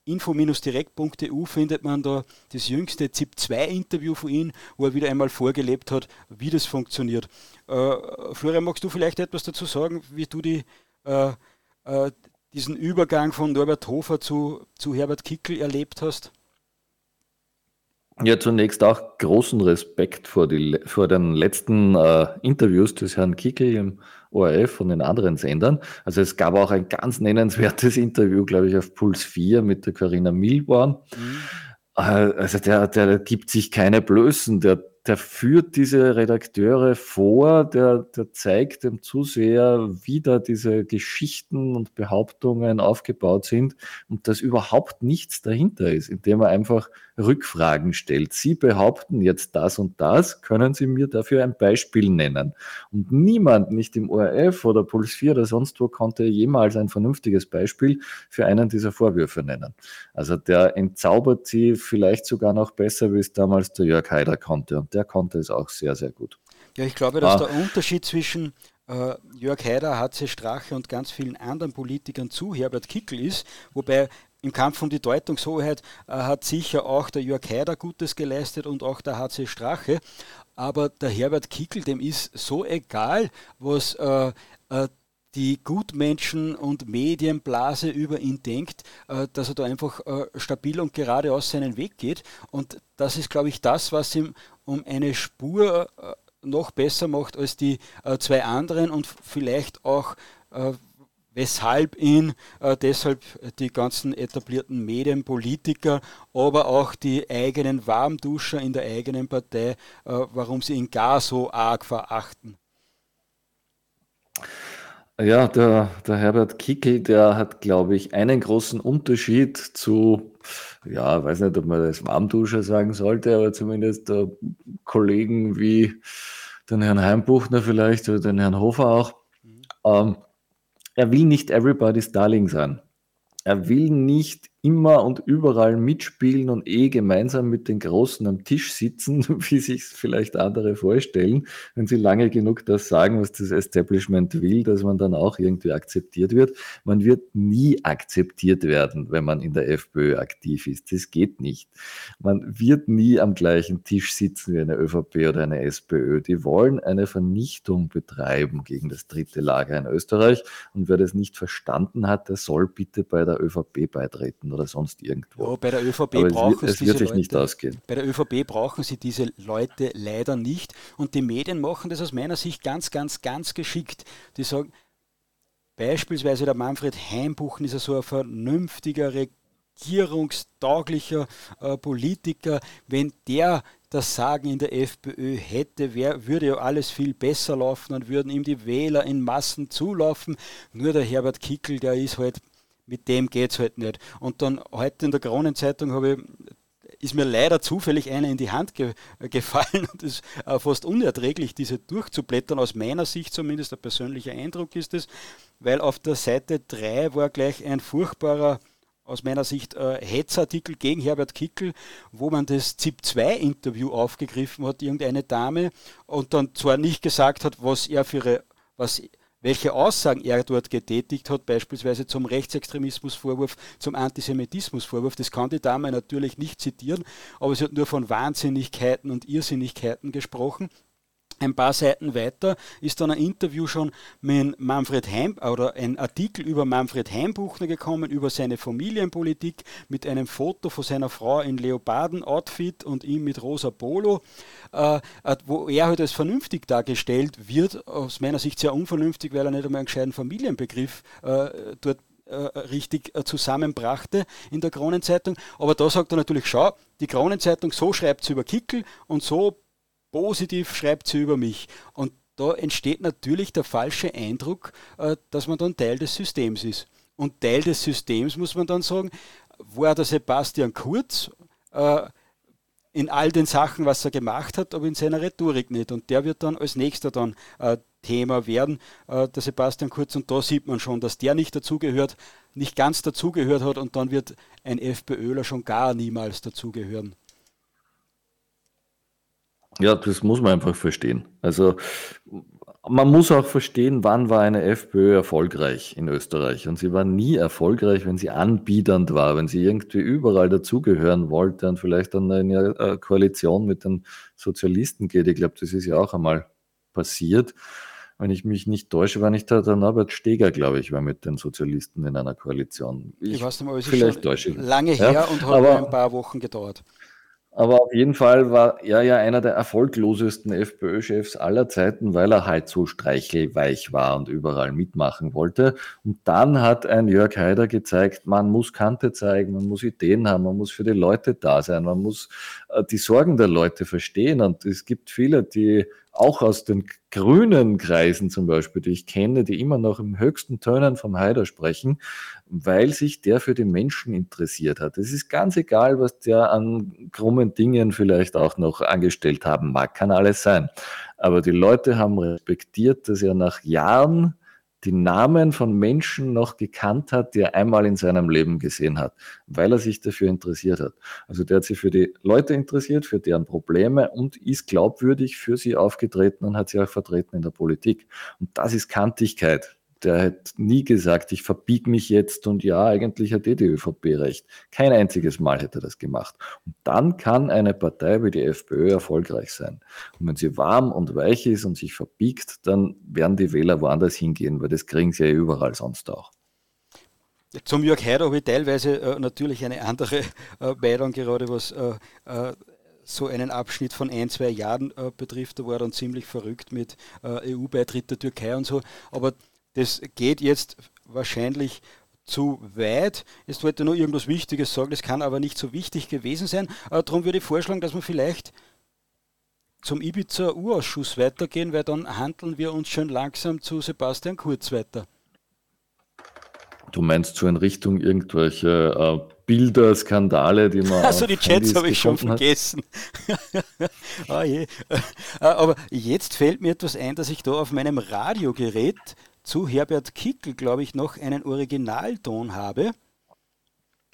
info-direkt.eu findet man da das jüngste ZIP-2-Interview von ihm, wo er wieder einmal vorgelebt hat, wie das funktioniert. Äh, Florian, magst du vielleicht etwas dazu sagen, wie du die, äh, äh, diesen Übergang von Norbert Hofer zu, zu Herbert Kickel erlebt hast? Ja, zunächst auch großen Respekt vor, die, vor den letzten äh, Interviews des Herrn Kickel im ORF und den anderen Sendern. Also es gab auch ein ganz nennenswertes Interview, glaube ich, auf Puls 4 mit der Corinna Milborn. Mhm. Äh, also der, der gibt sich keine Blößen, der der führt diese Redakteure vor, der, der zeigt dem Zuseher, wie da diese Geschichten und Behauptungen aufgebaut sind und dass überhaupt nichts dahinter ist, indem er einfach Rückfragen stellt. Sie behaupten jetzt das und das, können Sie mir dafür ein Beispiel nennen? Und niemand, nicht im ORF oder Puls 4 oder sonst wo, konnte jemals ein vernünftiges Beispiel für einen dieser Vorwürfe nennen. Also der entzaubert sie vielleicht sogar noch besser, wie es damals der Jörg Haider konnte. Der konnte es auch sehr, sehr gut. Ja, ich glaube, dass ah. der Unterschied zwischen äh, Jörg Haider, HC Strache und ganz vielen anderen Politikern zu Herbert Kickel ist, wobei im Kampf um die Deutungshoheit äh, hat sicher auch der Jörg Haider Gutes geleistet und auch der HC Strache. Aber der Herbert Kickel, dem ist so egal, was äh, äh, die Gutmenschen- und Medienblase über ihn denkt, äh, dass er da einfach äh, stabil und geradeaus seinen Weg geht. Und das ist, glaube ich, das, was ihm um eine Spur äh, noch besser macht als die zwei anderen und vielleicht auch weshalb ihn äh, deshalb die ganzen etablierten Medienpolitiker, aber auch die eigenen Warmduscher in der eigenen Partei, äh, warum sie ihn gar so arg verachten. Ja, der, der Herbert Kickel, der hat, glaube ich, einen großen Unterschied zu, ja, weiß nicht, ob man das Warmduscher sagen sollte, aber zumindest äh, Kollegen wie den Herrn Heimbuchner vielleicht oder den Herrn Hofer auch. Mhm. Ähm, er will nicht everybody's Darling sein. Er will nicht immer und überall mitspielen und eh gemeinsam mit den Großen am Tisch sitzen, wie sich vielleicht andere vorstellen, wenn sie lange genug das sagen, was das Establishment will, dass man dann auch irgendwie akzeptiert wird. Man wird nie akzeptiert werden, wenn man in der FPÖ aktiv ist. Das geht nicht. Man wird nie am gleichen Tisch sitzen wie eine ÖVP oder eine SPÖ. Die wollen eine Vernichtung betreiben gegen das dritte Lager in Österreich. Und wer das nicht verstanden hat, der soll bitte bei der ÖVP beitreten oder sonst irgendwo. Ja, bei der ÖVP Aber brauchen es, es wird sich Leute, nicht ausgehen. Bei der ÖVP brauchen sie diese Leute leider nicht. Und die Medien machen das aus meiner Sicht ganz, ganz, ganz geschickt. Die sagen, beispielsweise der Manfred Heimbuchen ist ja so ein vernünftiger, regierungstauglicher äh, Politiker. Wenn der das Sagen in der FPÖ hätte, wär, würde ja alles viel besser laufen und würden ihm die Wähler in Massen zulaufen. Nur der Herbert Kickel, der ist halt mit dem geht es halt nicht. Und dann heute in der Kronenzeitung habe ich ist mir leider zufällig einer in die Hand ge gefallen und ist äh, fast unerträglich, diese durchzublättern. Aus meiner Sicht zumindest, ein persönlicher Eindruck ist es, weil auf der Seite 3 war gleich ein furchtbarer, aus meiner Sicht, äh, Hetzartikel gegen Herbert Kickel, wo man das ZIP-2-Interview aufgegriffen hat, irgendeine Dame, und dann zwar nicht gesagt hat, was er für ihre, was welche Aussagen er dort getätigt hat, beispielsweise zum Rechtsextremismusvorwurf, zum Antisemitismusvorwurf. Das kann die Dame natürlich nicht zitieren, aber sie hat nur von Wahnsinnigkeiten und Irrsinnigkeiten gesprochen. Ein paar Seiten weiter ist dann ein Interview schon mit Manfred Heim oder ein Artikel über Manfred Heimbuchner gekommen, über seine Familienpolitik mit einem Foto von seiner Frau in Leoparden-Outfit und ihm mit rosa Polo, äh, äh, wo er halt als vernünftig dargestellt wird, aus meiner Sicht sehr unvernünftig, weil er nicht einmal einen gescheiten Familienbegriff äh, dort äh, richtig äh, zusammenbrachte in der Kronenzeitung. Aber da sagt er natürlich, schau, die Kronenzeitung, so schreibt sie über Kickel und so positiv schreibt sie über mich. Und da entsteht natürlich der falsche Eindruck, äh, dass man dann Teil des Systems ist. Und Teil des Systems, muss man dann sagen, war der Sebastian Kurz äh, in all den Sachen, was er gemacht hat, aber in seiner Rhetorik nicht. Und der wird dann als nächster dann äh, Thema werden, der Sebastian Kurz. Und da sieht man schon, dass der nicht dazugehört, nicht ganz dazugehört hat und dann wird ein FPÖler schon gar niemals dazugehören. Ja, das muss man einfach verstehen. Also man muss auch verstehen, wann war eine FPÖ erfolgreich in Österreich. Und sie war nie erfolgreich, wenn sie anbiedernd war, wenn sie irgendwie überall dazugehören wollte und vielleicht dann in eine äh, Koalition mit den Sozialisten geht. Ich glaube, das ist ja auch einmal passiert. Wenn ich mich nicht täusche, war nicht der, der Norbert Steger, glaube ich, war mit den Sozialisten in einer Koalition. Ich, ich weiß nicht mal, es ist schon lange her ja, und hat ein paar Wochen gedauert. Aber auf jeden Fall war er ja einer der erfolglosesten FPÖ-Chefs aller Zeiten, weil er halt so streichelweich war und überall mitmachen wollte. Und dann hat ein Jörg Haider gezeigt, man muss Kante zeigen, man muss Ideen haben, man muss für die Leute da sein, man muss äh, die Sorgen der Leute verstehen. Und es gibt viele, die auch aus den grünen Kreisen zum Beispiel, die ich kenne, die immer noch im höchsten Tönen vom Haider sprechen, weil sich der für die Menschen interessiert hat. Es ist ganz egal, was der an krummen Dingen vielleicht auch noch angestellt haben mag, kann alles sein. Aber die Leute haben respektiert, dass er nach Jahren die Namen von Menschen noch gekannt hat, die er einmal in seinem Leben gesehen hat, weil er sich dafür interessiert hat. Also der hat sich für die Leute interessiert, für deren Probleme und ist glaubwürdig für sie aufgetreten und hat sie auch vertreten in der Politik. Und das ist Kantigkeit der hat nie gesagt, ich verbiege mich jetzt und ja, eigentlich hat eh die ÖVP recht. Kein einziges Mal hätte er das gemacht. Und dann kann eine Partei wie die FPÖ erfolgreich sein. Und wenn sie warm und weich ist und sich verbiegt, dann werden die Wähler woanders hingehen, weil das kriegen sie ja überall sonst auch. Zum Jörg Haider habe ich teilweise äh, natürlich eine andere äh, Meinung, gerade was äh, äh, so einen Abschnitt von ein, zwei Jahren äh, betrifft. Da war er dann ziemlich verrückt mit äh, EU-Beitritt der Türkei und so. Aber das geht jetzt wahrscheinlich zu weit. Jetzt wollte nur irgendwas Wichtiges sagen, das kann aber nicht so wichtig gewesen sein. Äh, darum würde ich vorschlagen, dass wir vielleicht zum Ibiza-Urausschuss weitergehen, weil dann handeln wir uns schon langsam zu Sebastian Kurz weiter. Du meinst so in Richtung irgendwelche äh, Bilder, Skandale, die man. Also die Chats habe ich schon vergessen. Äh, aber jetzt fällt mir etwas ein, dass ich da auf meinem Radiogerät zu Herbert Kickel, glaube ich, noch einen Originalton habe.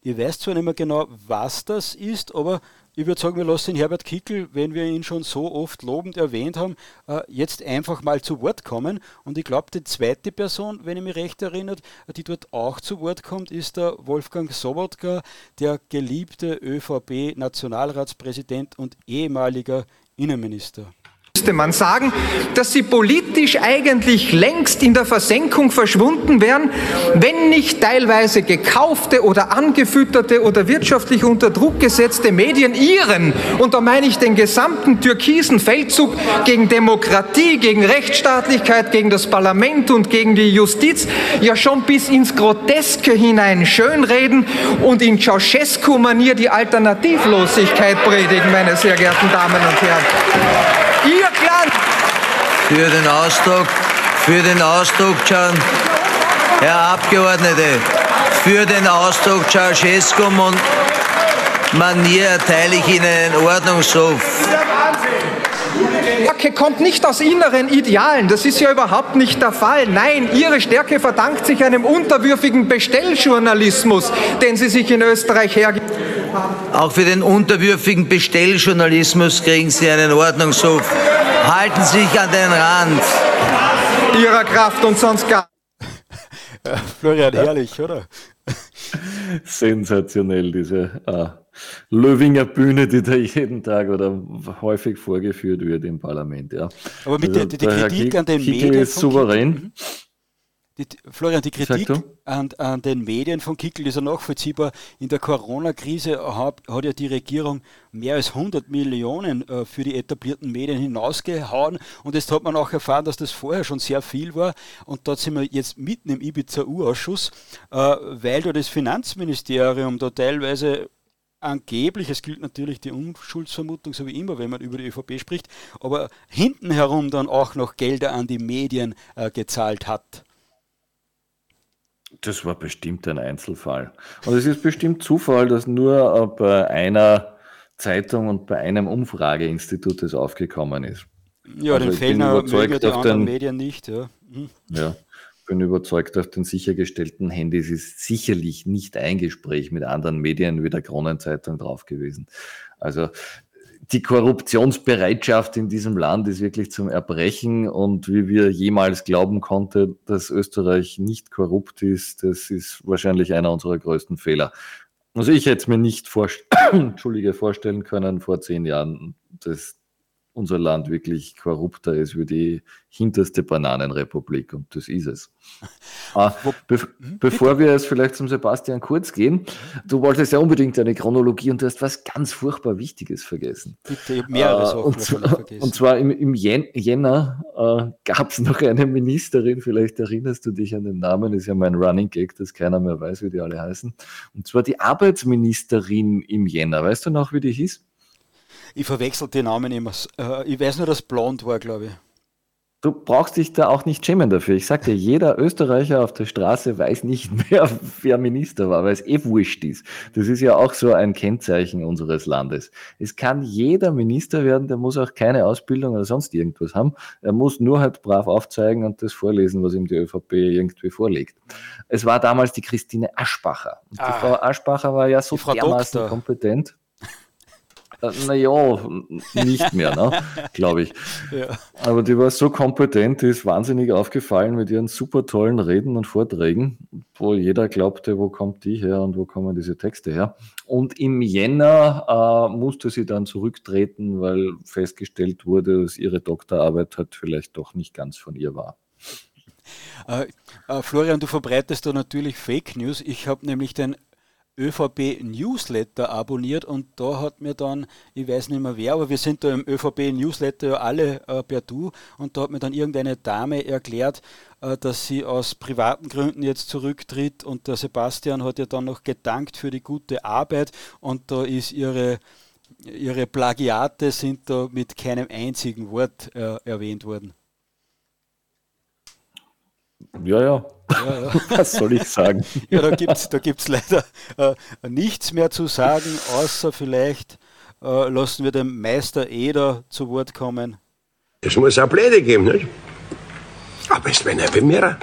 Ich weiß zwar nicht mehr genau, was das ist, aber ich würde sagen, wir lassen Herbert Kickel, wenn wir ihn schon so oft lobend erwähnt haben, äh, jetzt einfach mal zu Wort kommen. Und ich glaube, die zweite Person, wenn ich mich recht erinnere, die dort auch zu Wort kommt, ist der Wolfgang Sobotka, der geliebte ÖVP-Nationalratspräsident und ehemaliger Innenminister müsste man sagen, dass sie politisch eigentlich längst in der Versenkung verschwunden wären, wenn nicht teilweise gekaufte oder angefütterte oder wirtschaftlich unter Druck gesetzte Medien ihren, und da meine ich den gesamten türkisen Feldzug gegen Demokratie, gegen Rechtsstaatlichkeit, gegen das Parlament und gegen die Justiz ja schon bis ins Groteske hinein schönreden und in Ceausescu-Manier die Alternativlosigkeit predigen, meine sehr geehrten Damen und Herren. Ihr Glanz. Für den Ausdruck, für den Ausdruck, Can, Herr Abgeordnete, für den Ausdruck Ceausescu und Manier erteile ich Ihnen einen Ordnungsruf. Stärke kommt nicht aus inneren Idealen. Das ist ja überhaupt nicht der Fall. Nein, Ihre Stärke verdankt sich einem unterwürfigen Bestelljournalismus, den Sie sich in Österreich hergeben. Auch für den unterwürfigen Bestelljournalismus kriegen Sie einen Ordnungsruf. Halten Sie sich an den Rand. Ihrer Kraft und sonst gar. Florian, herrlich, oder? Sensationell, diese äh, Löwinger Bühne, die da jeden Tag oder häufig vorgeführt wird im Parlament. Ja. Aber mit also, der, die, die Kritik an den Medien. ist souverän. Mhm. Die, Florian, die Kritik an, an, den Medien von Kickel ist ja nachvollziehbar. In der Corona-Krise hat, hat, ja die Regierung mehr als 100 Millionen äh, für die etablierten Medien hinausgehauen. Und jetzt hat man auch erfahren, dass das vorher schon sehr viel war. Und dort sind wir jetzt mitten im Ibiza-U-Ausschuss, äh, weil da das Finanzministerium da teilweise angeblich, es gilt natürlich die Unschuldsvermutung, so wie immer, wenn man über die ÖVP spricht, aber hinten herum dann auch noch Gelder an die Medien äh, gezahlt hat. Das war bestimmt ein Einzelfall. Und es ist bestimmt Zufall, dass nur äh, bei einer Zeitung und bei einem Umfrageinstitut das aufgekommen ist. Ja, also den Fehler mögen die anderen den, Medien nicht. Ja. Hm. ja bin überzeugt, auf den sichergestellten Handys ist sicherlich nicht ein Gespräch mit anderen Medien wie der Kronenzeitung drauf gewesen. Also die Korruptionsbereitschaft in diesem Land ist wirklich zum Erbrechen und wie wir jemals glauben konnte, dass Österreich nicht korrupt ist, das ist wahrscheinlich einer unserer größten Fehler. Also ich hätte es mir nicht vorst vorstellen können vor zehn Jahren, dass unser Land wirklich korrupter ist wie die hinterste Bananenrepublik und das ist es. ah, be mhm, bevor wir jetzt vielleicht zum Sebastian Kurz gehen, du wolltest ja unbedingt eine Chronologie und du hast was ganz furchtbar Wichtiges vergessen. Bitte, mehrere Sachen und, vergessen. und zwar im, im Jänner äh, gab es noch eine Ministerin, vielleicht erinnerst du dich an den Namen, ist ja mein Running Gag, dass keiner mehr weiß, wie die alle heißen. Und zwar die Arbeitsministerin im Jänner. Weißt du noch, wie die hieß? Ich verwechsel die Namen immer. Äh, ich weiß nur, dass Blond war, glaube ich. Du brauchst dich da auch nicht schämen dafür. Ich sag dir, jeder Österreicher auf der Straße weiß nicht mehr, wer Minister war, weil es eh wurscht ist. Das ist ja auch so ein Kennzeichen unseres Landes. Es kann jeder Minister werden, der muss auch keine Ausbildung oder sonst irgendwas haben. Er muss nur halt brav aufzeigen und das vorlesen, was ihm die ÖVP irgendwie vorlegt. Es war damals die Christine Aschbacher. Und die ah, Frau Aschbacher war ja so dermaßen Doktor. kompetent. Naja, nicht mehr, ne? glaube ich. Ja. Aber die war so kompetent, die ist wahnsinnig aufgefallen mit ihren super tollen Reden und Vorträgen, wo jeder glaubte, wo kommt die her und wo kommen diese Texte her. Und im Jänner äh, musste sie dann zurücktreten, weil festgestellt wurde, dass ihre Doktorarbeit halt vielleicht doch nicht ganz von ihr war. Äh, äh, Florian, du verbreitest da natürlich Fake News. Ich habe nämlich den ÖVP Newsletter abonniert und da hat mir dann, ich weiß nicht mehr wer, aber wir sind da im ÖVP Newsletter ja alle äh, per Du und da hat mir dann irgendeine Dame erklärt, äh, dass sie aus privaten Gründen jetzt zurücktritt und der Sebastian hat ja dann noch gedankt für die gute Arbeit und da ist ihre ihre Plagiate sind da mit keinem einzigen Wort äh, erwähnt worden. Ja, ja. Ja, ja. Was soll ich sagen? ja, da gibt es da gibt's leider äh, nichts mehr zu sagen, außer vielleicht äh, lassen wir den Meister Eder zu Wort kommen. Es muss auch Pläne geben, nicht? Aber es wäre eine mehr.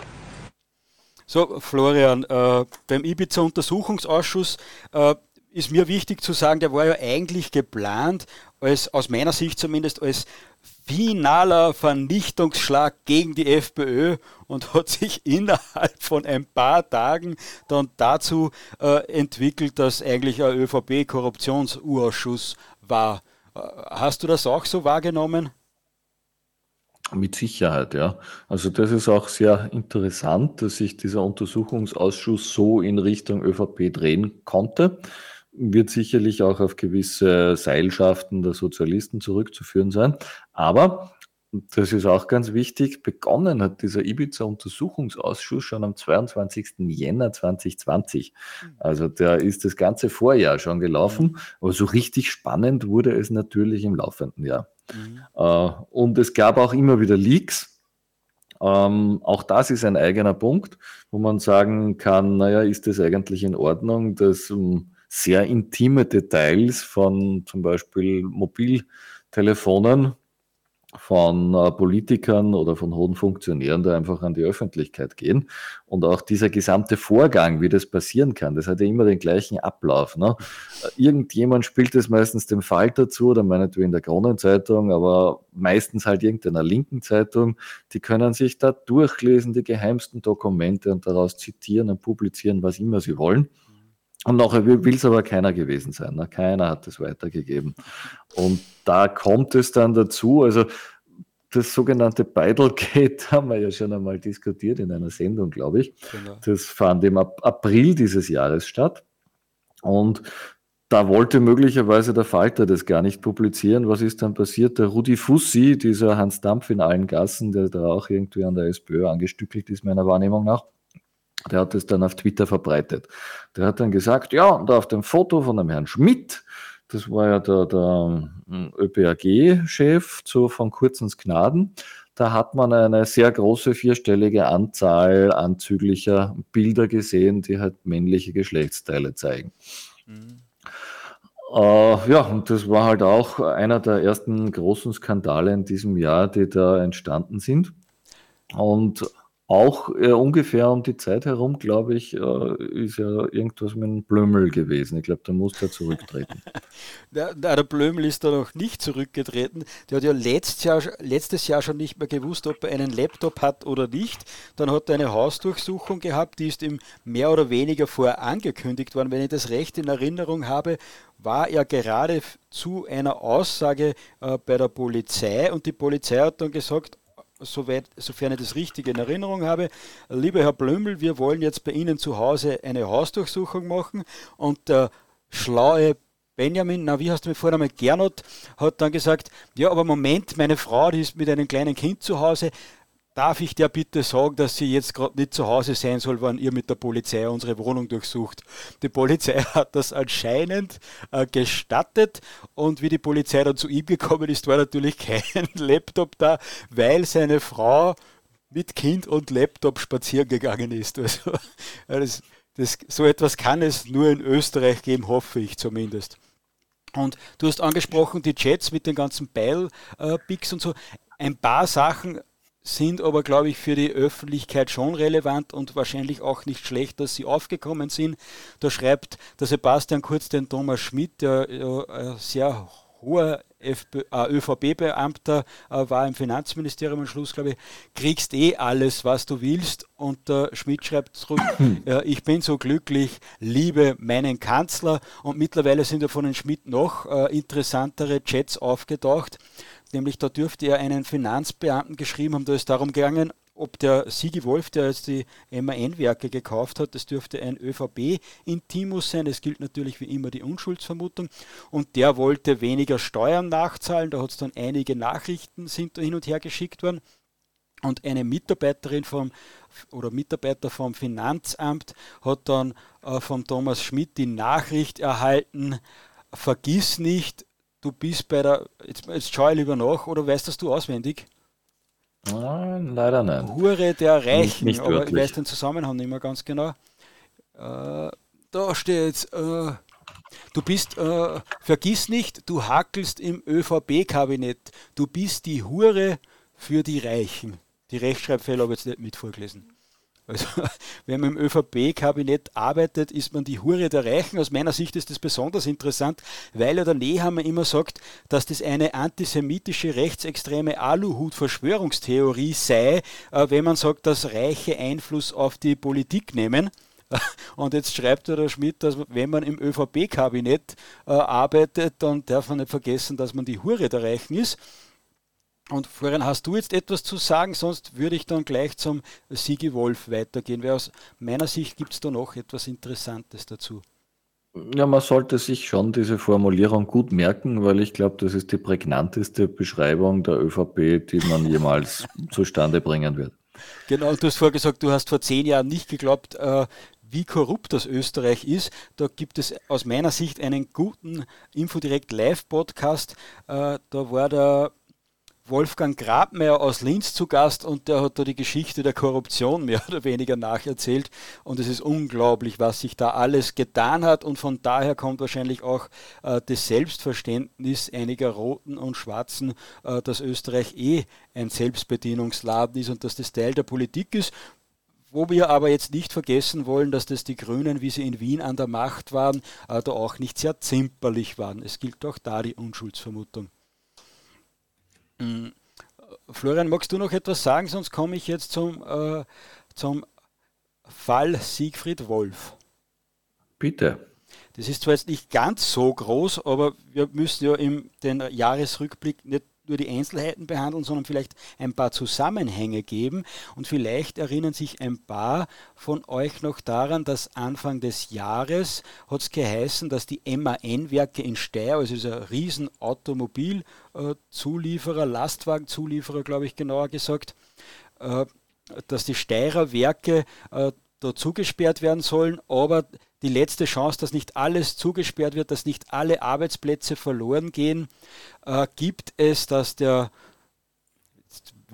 So, Florian, äh, beim Ibiza-Untersuchungsausschuss äh, ist mir wichtig zu sagen, der war ja eigentlich geplant, als aus meiner Sicht zumindest als finaler Vernichtungsschlag gegen die FPÖ und hat sich innerhalb von ein paar Tagen dann dazu äh, entwickelt, dass eigentlich ein ÖVP-Korruptionsurausschuss war. Äh, hast du das auch so wahrgenommen? Mit Sicherheit, ja. Also das ist auch sehr interessant, dass sich dieser Untersuchungsausschuss so in Richtung ÖVP drehen konnte wird sicherlich auch auf gewisse Seilschaften der Sozialisten zurückzuführen sein. Aber das ist auch ganz wichtig. Begonnen hat dieser Ibiza-Untersuchungsausschuss schon am 22. Jänner 2020. Also der ist das ganze Vorjahr schon gelaufen. Aber so richtig spannend wurde es natürlich im laufenden Jahr. Mhm. Äh, und es gab auch immer wieder Leaks. Ähm, auch das ist ein eigener Punkt, wo man sagen kann, naja, ist das eigentlich in Ordnung, dass um, sehr intime Details von zum Beispiel Mobiltelefonen von äh, Politikern oder von hohen Funktionären da einfach an die Öffentlichkeit gehen. Und auch dieser gesamte Vorgang, wie das passieren kann, das hat ja immer den gleichen Ablauf. Ne? Äh, irgendjemand spielt es meistens dem Falter zu oder meinetwegen der Kronenzeitung, aber meistens halt irgendeiner linken Zeitung. Die können sich da durchlesen, die geheimsten Dokumente und daraus zitieren und publizieren, was immer sie wollen. Und nachher will es aber keiner gewesen sein. Ne? Keiner hat es weitergegeben. Und da kommt es dann dazu, also das sogenannte Beidelgate haben wir ja schon einmal diskutiert in einer Sendung, glaube ich. Genau. Das fand im April dieses Jahres statt. Und da wollte möglicherweise der Falter das gar nicht publizieren. Was ist dann passiert? Der Rudi Fussi, dieser Hans Dampf in allen Gassen, der da auch irgendwie an der SPÖ angestückelt ist, meiner Wahrnehmung nach, der hat es dann auf Twitter verbreitet. Der hat dann gesagt, ja, und auf dem Foto von dem Herrn Schmidt, das war ja der, der hm, ÖPAG-Chef zu, von Kurzens Gnaden, da hat man eine sehr große vierstellige Anzahl anzüglicher Bilder gesehen, die halt männliche Geschlechtsteile zeigen. Mhm. Äh, ja, und das war halt auch einer der ersten großen Skandale in diesem Jahr, die da entstanden sind. Und auch äh, ungefähr um die Zeit herum, glaube ich, äh, ist ja irgendwas mit einem Blömel gewesen. Ich glaube, da musste er zurücktreten. der, der Blömel ist da noch nicht zurückgetreten. Der hat ja letztes Jahr, letztes Jahr schon nicht mehr gewusst, ob er einen Laptop hat oder nicht. Dann hat er eine Hausdurchsuchung gehabt, die ist ihm mehr oder weniger vorher angekündigt worden. Wenn ich das recht in Erinnerung habe, war er gerade zu einer Aussage äh, bei der Polizei und die Polizei hat dann gesagt, soweit, sofern ich das richtig in Erinnerung habe, lieber Herr Blömel, wir wollen jetzt bei Ihnen zu Hause eine Hausdurchsuchung machen und der schlaue Benjamin, na wie hast du mir vorher einmal Gernot, hat dann gesagt, ja, aber Moment, meine Frau, die ist mit einem kleinen Kind zu Hause, Darf ich dir bitte sagen, dass sie jetzt gerade nicht zu Hause sein soll, wenn ihr mit der Polizei unsere Wohnung durchsucht? Die Polizei hat das anscheinend äh, gestattet und wie die Polizei dann zu ihm gekommen ist, war natürlich kein Laptop da, weil seine Frau mit Kind und Laptop spazieren gegangen ist. Also, das, das, so etwas kann es nur in Österreich geben, hoffe ich zumindest. Und du hast angesprochen, die Chats mit den ganzen Beil-Pics und so. Ein paar Sachen sind aber, glaube ich, für die Öffentlichkeit schon relevant und wahrscheinlich auch nicht schlecht, dass sie aufgekommen sind. Da schreibt der Sebastian Kurz den Thomas Schmidt, der ja, sehr hoher äh, ÖVP-Beamter äh, war im Finanzministerium am Schluss, glaube ich, kriegst eh alles, was du willst. Und der Schmidt schreibt zurück, äh, ich bin so glücklich, liebe meinen Kanzler. Und mittlerweile sind ja von den Schmidt noch äh, interessantere Chats aufgetaucht. Nämlich da dürfte er einen Finanzbeamten geschrieben haben, da ist darum gegangen, ob der Sigi Wolf, der jetzt die MAN-Werke gekauft hat, das dürfte ein ÖVP-Intimus sein. Es gilt natürlich wie immer die Unschuldsvermutung. Und der wollte weniger Steuern nachzahlen. Da hat es dann einige Nachrichten sind hin und her geschickt worden. Und eine Mitarbeiterin vom oder Mitarbeiter vom Finanzamt hat dann äh, vom Thomas Schmidt die Nachricht erhalten, vergiss nicht, du bist bei der, jetzt, jetzt schaue ich lieber nach, oder weißt das du auswendig? Nein, leider nein. Hure der Reichen, nicht, nicht aber ich weiß den Zusammenhang nicht mehr ganz genau. Äh, da steht, äh, du bist, äh, vergiss nicht, du hackelst im ÖVP-Kabinett, du bist die Hure für die Reichen. Die Rechtschreibfehler habe ich jetzt nicht mit vorgelesen. Also, wenn man im ÖVP-Kabinett arbeitet, ist man die Hure der Reichen. Aus meiner Sicht ist das besonders interessant, weil ja der Nehammer immer sagt, dass das eine antisemitische, rechtsextreme Aluhut-Verschwörungstheorie sei, äh, wenn man sagt, dass Reiche Einfluss auf die Politik nehmen. Und jetzt schreibt der Schmidt, dass wenn man im ÖVP-Kabinett äh, arbeitet, dann darf man nicht vergessen, dass man die Hure der Reichen ist. Und Florian, hast du jetzt etwas zu sagen? Sonst würde ich dann gleich zum Sigi Wolf weitergehen, weil aus meiner Sicht gibt es da noch etwas Interessantes dazu. Ja, man sollte sich schon diese Formulierung gut merken, weil ich glaube, das ist die prägnanteste Beschreibung der ÖVP, die man jemals zustande bringen wird. Genau, du hast vorher gesagt, du hast vor zehn Jahren nicht geglaubt, äh, wie korrupt das Österreich ist. Da gibt es aus meiner Sicht einen guten Infodirect Live-Podcast. Äh, da war der Wolfgang Grabmeier aus Linz zu Gast und der hat da die Geschichte der Korruption mehr oder weniger nacherzählt. Und es ist unglaublich, was sich da alles getan hat. Und von daher kommt wahrscheinlich auch äh, das Selbstverständnis einiger Roten und Schwarzen, äh, dass Österreich eh ein Selbstbedienungsladen ist und dass das Teil der Politik ist. Wo wir aber jetzt nicht vergessen wollen, dass das die Grünen, wie sie in Wien an der Macht waren, äh, da auch nicht sehr zimperlich waren. Es gilt auch da die Unschuldsvermutung. Mhm. Florian, magst du noch etwas sagen? Sonst komme ich jetzt zum, äh, zum Fall Siegfried Wolf. Bitte. Das ist zwar jetzt nicht ganz so groß, aber wir müssen ja im den Jahresrückblick nicht nur die Einzelheiten behandeln, sondern vielleicht ein paar Zusammenhänge geben. Und vielleicht erinnern sich ein paar von euch noch daran, dass Anfang des Jahres hat es geheißen, dass die MAN-Werke in Steyr, also dieser riesen Automobilzulieferer, Lastwagenzulieferer, glaube ich genauer gesagt, äh, dass die Steirer Werke äh, da zugesperrt werden sollen, aber die letzte Chance, dass nicht alles zugesperrt wird, dass nicht alle Arbeitsplätze verloren gehen, äh, gibt es, dass der,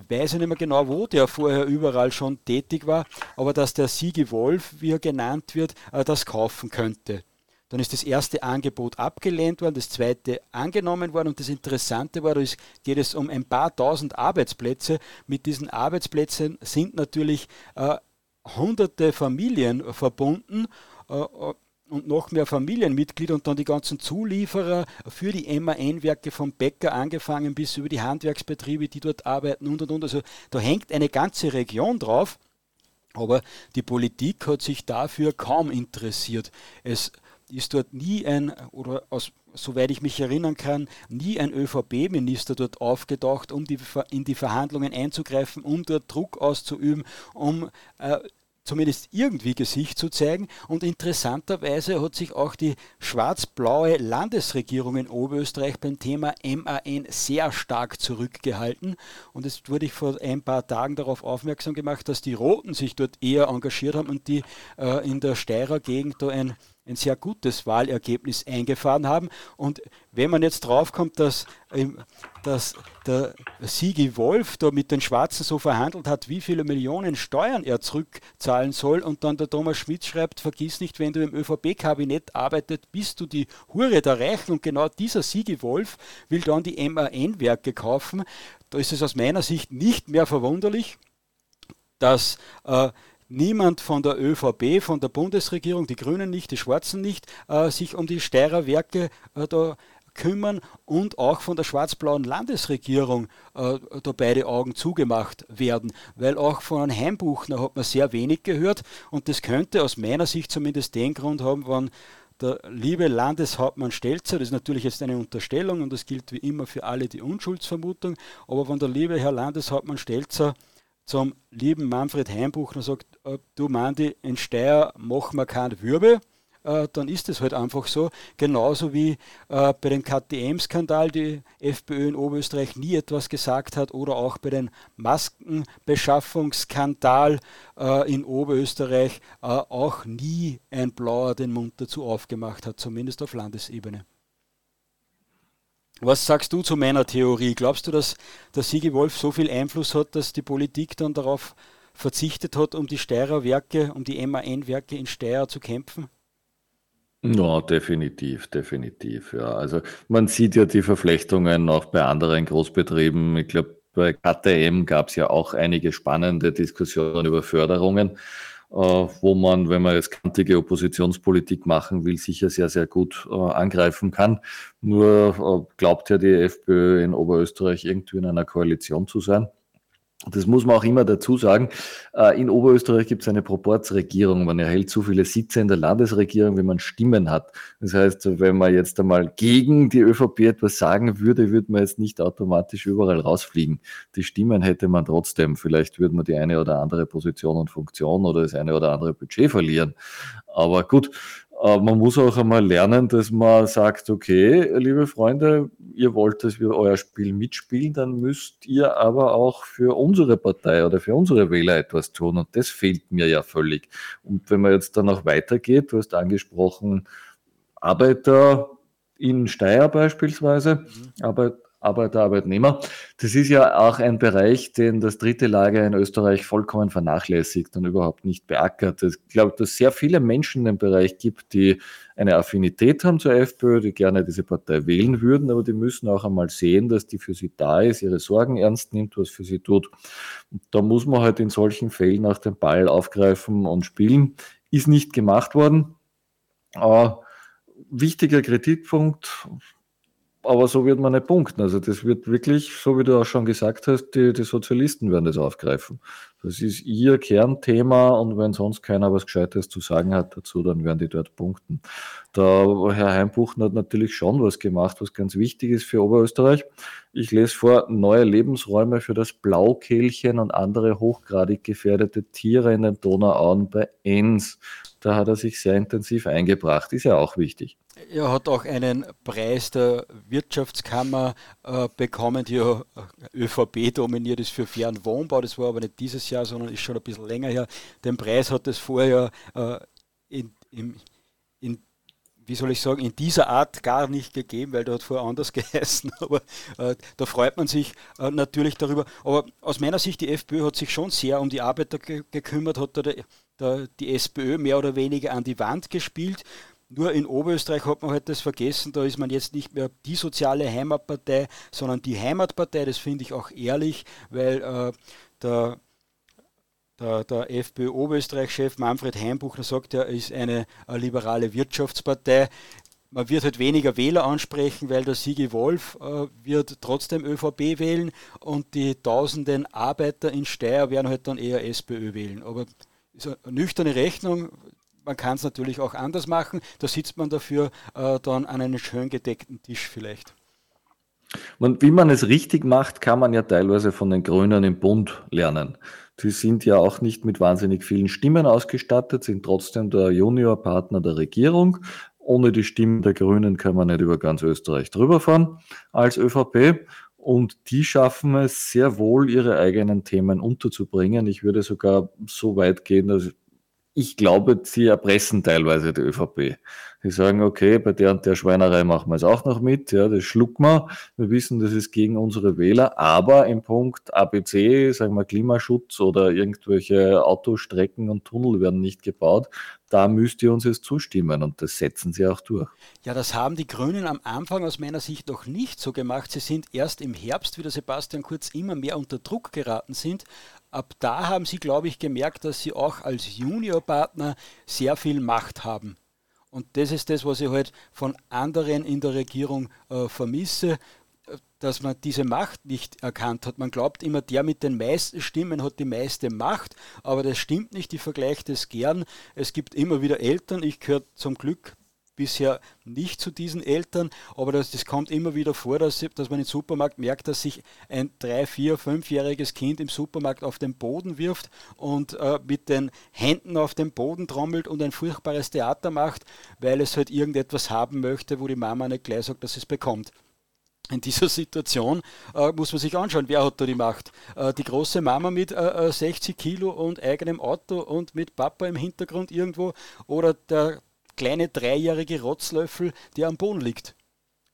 weiß ich nicht mehr genau, wo der vorher überall schon tätig war, aber dass der Siege Wolf, wie er genannt wird, äh, das kaufen könnte. dann ist das erste Angebot abgelehnt worden, das zweite angenommen worden und das Interessante war, es geht es um ein paar tausend Arbeitsplätze. Mit diesen Arbeitsplätzen sind natürlich äh, hunderte Familien verbunden. Äh, und noch mehr Familienmitglieder und dann die ganzen Zulieferer für die MAN-Werke vom Bäcker angefangen bis über die Handwerksbetriebe, die dort arbeiten und und und. Also da hängt eine ganze Region drauf. Aber die Politik hat sich dafür kaum interessiert. Es ist dort nie ein, oder aus, soweit ich mich erinnern kann, nie ein ÖVP-Minister dort aufgetaucht, um die, in die Verhandlungen einzugreifen, um dort Druck auszuüben, um äh, zumindest irgendwie Gesicht zu zeigen. Und interessanterweise hat sich auch die schwarz-blaue Landesregierung in Oberösterreich beim Thema MAN sehr stark zurückgehalten. Und es wurde ich vor ein paar Tagen darauf aufmerksam gemacht, dass die Roten sich dort eher engagiert haben und die äh, in der Steirer Gegend da ein ein sehr gutes Wahlergebnis eingefahren haben. Und wenn man jetzt draufkommt, dass, dass der Sigi Wolf da mit den Schwarzen so verhandelt hat, wie viele Millionen Steuern er zurückzahlen soll und dann der Thomas Schmidt schreibt, vergiss nicht, wenn du im ÖVP-Kabinett arbeitet, bist du die Hure der Reichen und genau dieser Sigi Wolf will dann die MAN-Werke kaufen. Da ist es aus meiner Sicht nicht mehr verwunderlich, dass äh, niemand von der ÖVP, von der Bundesregierung, die Grünen nicht, die Schwarzen nicht, äh, sich um die Steirer Werke äh, da kümmern und auch von der schwarz-blauen Landesregierung äh, da beide Augen zugemacht werden. Weil auch von einem Heimbuchner hat man sehr wenig gehört und das könnte aus meiner Sicht zumindest den Grund haben, wenn der liebe Landeshauptmann Stelzer, das ist natürlich jetzt eine Unterstellung und das gilt wie immer für alle die Unschuldsvermutung, aber wenn der liebe Herr Landeshauptmann Stelzer zum lieben Manfred Heimbuchner sagt, äh, du Mandi, in Steyr machen wir keinen Wirbel, äh, dann ist es halt einfach so. Genauso wie äh, bei dem KTM-Skandal die FPÖ in Oberösterreich nie etwas gesagt hat oder auch bei dem Maskenbeschaffungsskandal in Oberösterreich auch nie ein Blauer den Mund dazu aufgemacht hat, zumindest auf Landesebene. Was sagst du zu meiner Theorie? Glaubst du, dass der Sigi Wolf so viel Einfluss hat, dass die Politik dann darauf verzichtet hat, um die Steirer Werke, um die MAN-Werke in Steyr zu kämpfen? Ja, definitiv, definitiv. Ja, also man sieht ja die Verflechtungen auch bei anderen Großbetrieben. Ich glaube, bei KTM gab es ja auch einige spannende Diskussionen über Förderungen. Äh, wo man, wenn man jetzt kantige Oppositionspolitik machen will, sicher sehr, sehr gut äh, angreifen kann. Nur äh, glaubt ja die FPÖ in Oberösterreich irgendwie in einer Koalition zu sein. Das muss man auch immer dazu sagen. Äh, in Oberösterreich gibt es eine Proportsregierung. Man erhält so viele Sitze in der Landesregierung, wie man Stimmen hat. Das heißt, wenn man jetzt einmal gegen die ÖVP etwas sagen würde, würde man jetzt nicht automatisch überall rausfliegen. Die Stimmen hätte man trotzdem. Vielleicht würde man die eine oder andere Position und Funktion oder das eine oder andere Budget verlieren. Aber gut, man muss auch einmal lernen, dass man sagt, okay, liebe Freunde, ihr wollt, dass wir euer Spiel mitspielen, dann müsst ihr aber auch für unsere Partei oder für unsere Wähler etwas tun. Und das fehlt mir ja völlig. Und wenn man jetzt dann auch weitergeht, du hast angesprochen, Arbeiter in Steyr beispielsweise, mhm. Arbeit, Arbeiter, Arbeitnehmer. Das ist ja auch ein Bereich, den das dritte Lager in Österreich vollkommen vernachlässigt und überhaupt nicht beackert. Ich glaube, dass es sehr viele Menschen in dem Bereich gibt, die eine Affinität haben zur FPÖ, die gerne diese Partei wählen würden, aber die müssen auch einmal sehen, dass die für sie da ist, ihre Sorgen ernst nimmt, was für sie tut. Und da muss man halt in solchen Fällen auch den Ball aufgreifen und spielen. Ist nicht gemacht worden. Aber wichtiger Kritikpunkt, aber so wird man nicht punkten. Also das wird wirklich, so wie du auch schon gesagt hast, die, die Sozialisten werden das aufgreifen. Das ist ihr Kernthema und wenn sonst keiner was Gescheites zu sagen hat dazu, dann werden die dort punkten. Da Herr Heimbuchen hat natürlich schon was gemacht, was ganz wichtig ist für Oberösterreich. Ich lese vor, neue Lebensräume für das Blaukehlchen und andere hochgradig gefährdete Tiere in den Donauauen bei Enns. Da hat er sich sehr intensiv eingebracht. Ist ja auch wichtig. Er hat auch einen Preis der Wirtschaftskammer äh, bekommen, die ja ÖVP dominiert ist für fairen Wohnbau. Das war aber nicht dieses Jahr, sondern ist schon ein bisschen länger her. Den Preis hat es vorher äh, in, in, in, wie soll ich sagen, in dieser Art gar nicht gegeben, weil der hat vorher anders geheißen. Aber äh, da freut man sich äh, natürlich darüber. Aber aus meiner Sicht, die FPÖ hat sich schon sehr um die Arbeiter ge gekümmert, hat da die SPÖ mehr oder weniger an die Wand gespielt. nur in Oberösterreich hat man halt das vergessen, da ist man jetzt nicht mehr die soziale Heimatpartei, sondern die Heimatpartei, das finde ich auch ehrlich, weil äh, der der, der FPÖ-Oberösterreich-Chef Manfred Heimbuchner sagt, er ist eine, eine liberale Wirtschaftspartei man wird halt weniger Wähler ansprechen, weil der Sigi Wolf äh, wird trotzdem ÖVP wählen und die tausenden Arbeiter in Steyr werden halt dann eher SPÖ wählen. Aber ist eine nüchterne Rechnung. Man kann es natürlich auch anders machen. Da sitzt man dafür äh, dann an einem schön gedeckten Tisch vielleicht. Und wie man es richtig macht, kann man ja teilweise von den Grünen im Bund lernen. Die sind ja auch nicht mit wahnsinnig vielen Stimmen ausgestattet, sind trotzdem der Juniorpartner der Regierung, ohne die Stimmen der Grünen kann man nicht über ganz Österreich drüber fahren als ÖVP. Und die schaffen es sehr wohl, ihre eigenen Themen unterzubringen. Ich würde sogar so weit gehen, dass ich glaube, sie erpressen teilweise die ÖVP. Sie sagen, okay, bei der und der Schweinerei machen wir es auch noch mit, ja, das schlucken wir. Wir wissen, das ist gegen unsere Wähler, aber im Punkt ABC, sagen wir Klimaschutz oder irgendwelche Autostrecken und Tunnel werden nicht gebaut, da müsst ihr uns jetzt zustimmen und das setzen sie auch durch. Ja, das haben die Grünen am Anfang aus meiner Sicht noch nicht so gemacht. Sie sind erst im Herbst, wie der Sebastian Kurz immer mehr unter Druck geraten sind, ab da haben sie, glaube ich, gemerkt, dass sie auch als Juniorpartner sehr viel Macht haben. Und das ist das, was ich halt von anderen in der Regierung äh, vermisse, dass man diese Macht nicht erkannt hat. Man glaubt immer, der mit den meisten Stimmen hat die meiste Macht, aber das stimmt nicht. Ich vergleiche das gern. Es gibt immer wieder Eltern, ich gehöre zum Glück bisher nicht zu diesen Eltern, aber das, das kommt immer wieder vor, dass, dass man im Supermarkt merkt, dass sich ein drei, vier, fünfjähriges Kind im Supermarkt auf den Boden wirft und äh, mit den Händen auf den Boden trommelt und ein furchtbares Theater macht, weil es halt irgendetwas haben möchte, wo die Mama nicht gleich sagt, dass es bekommt. In dieser Situation äh, muss man sich anschauen, wer hat da die Macht. Äh, die große Mama mit äh, 60 äh, Kilo und eigenem Auto und mit Papa im Hintergrund irgendwo oder der kleine dreijährige Rotzlöffel, der am Boden liegt.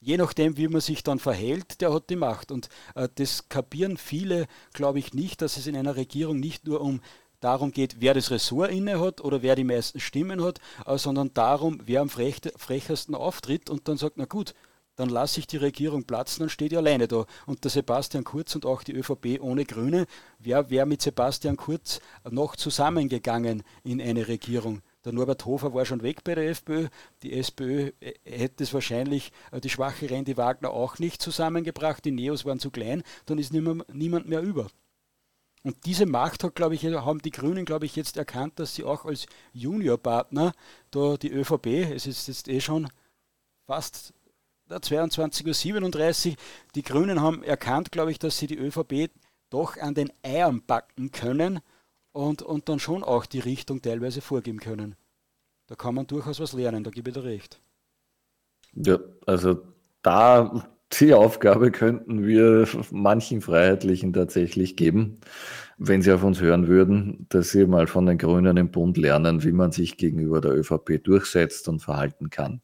Je nachdem, wie man sich dann verhält, der hat die Macht. Und äh, das kapieren viele, glaube ich, nicht, dass es in einer Regierung nicht nur um darum geht, wer das Ressort inne hat oder wer die meisten Stimmen hat, äh, sondern darum, wer am frech, frechersten auftritt und dann sagt, na gut, dann lasse ich die Regierung platzen, dann steht ihr alleine da. Und der Sebastian Kurz und auch die ÖVP ohne Grüne, wer wäre mit Sebastian Kurz noch zusammengegangen in eine Regierung? Der Norbert Hofer war schon weg bei der FPÖ. Die SPÖ äh, hätte es wahrscheinlich, äh, die schwache Randy Wagner auch nicht zusammengebracht. Die Neos waren zu klein. Dann ist niemand mehr über. Und diese Macht hat, glaube ich, haben die Grünen, glaube ich, jetzt erkannt, dass sie auch als Juniorpartner da die ÖVP, es ist jetzt eh schon fast 22.37 Uhr, die Grünen haben erkannt, glaube ich, dass sie die ÖVP doch an den Eiern backen können und, und dann schon auch die Richtung teilweise vorgeben können. Da kann man durchaus was lernen, da gebe ich dir recht. Ja, also da die Aufgabe könnten wir manchen Freiheitlichen tatsächlich geben wenn Sie auf uns hören würden, dass Sie mal von den Grünen im Bund lernen, wie man sich gegenüber der ÖVP durchsetzt und verhalten kann.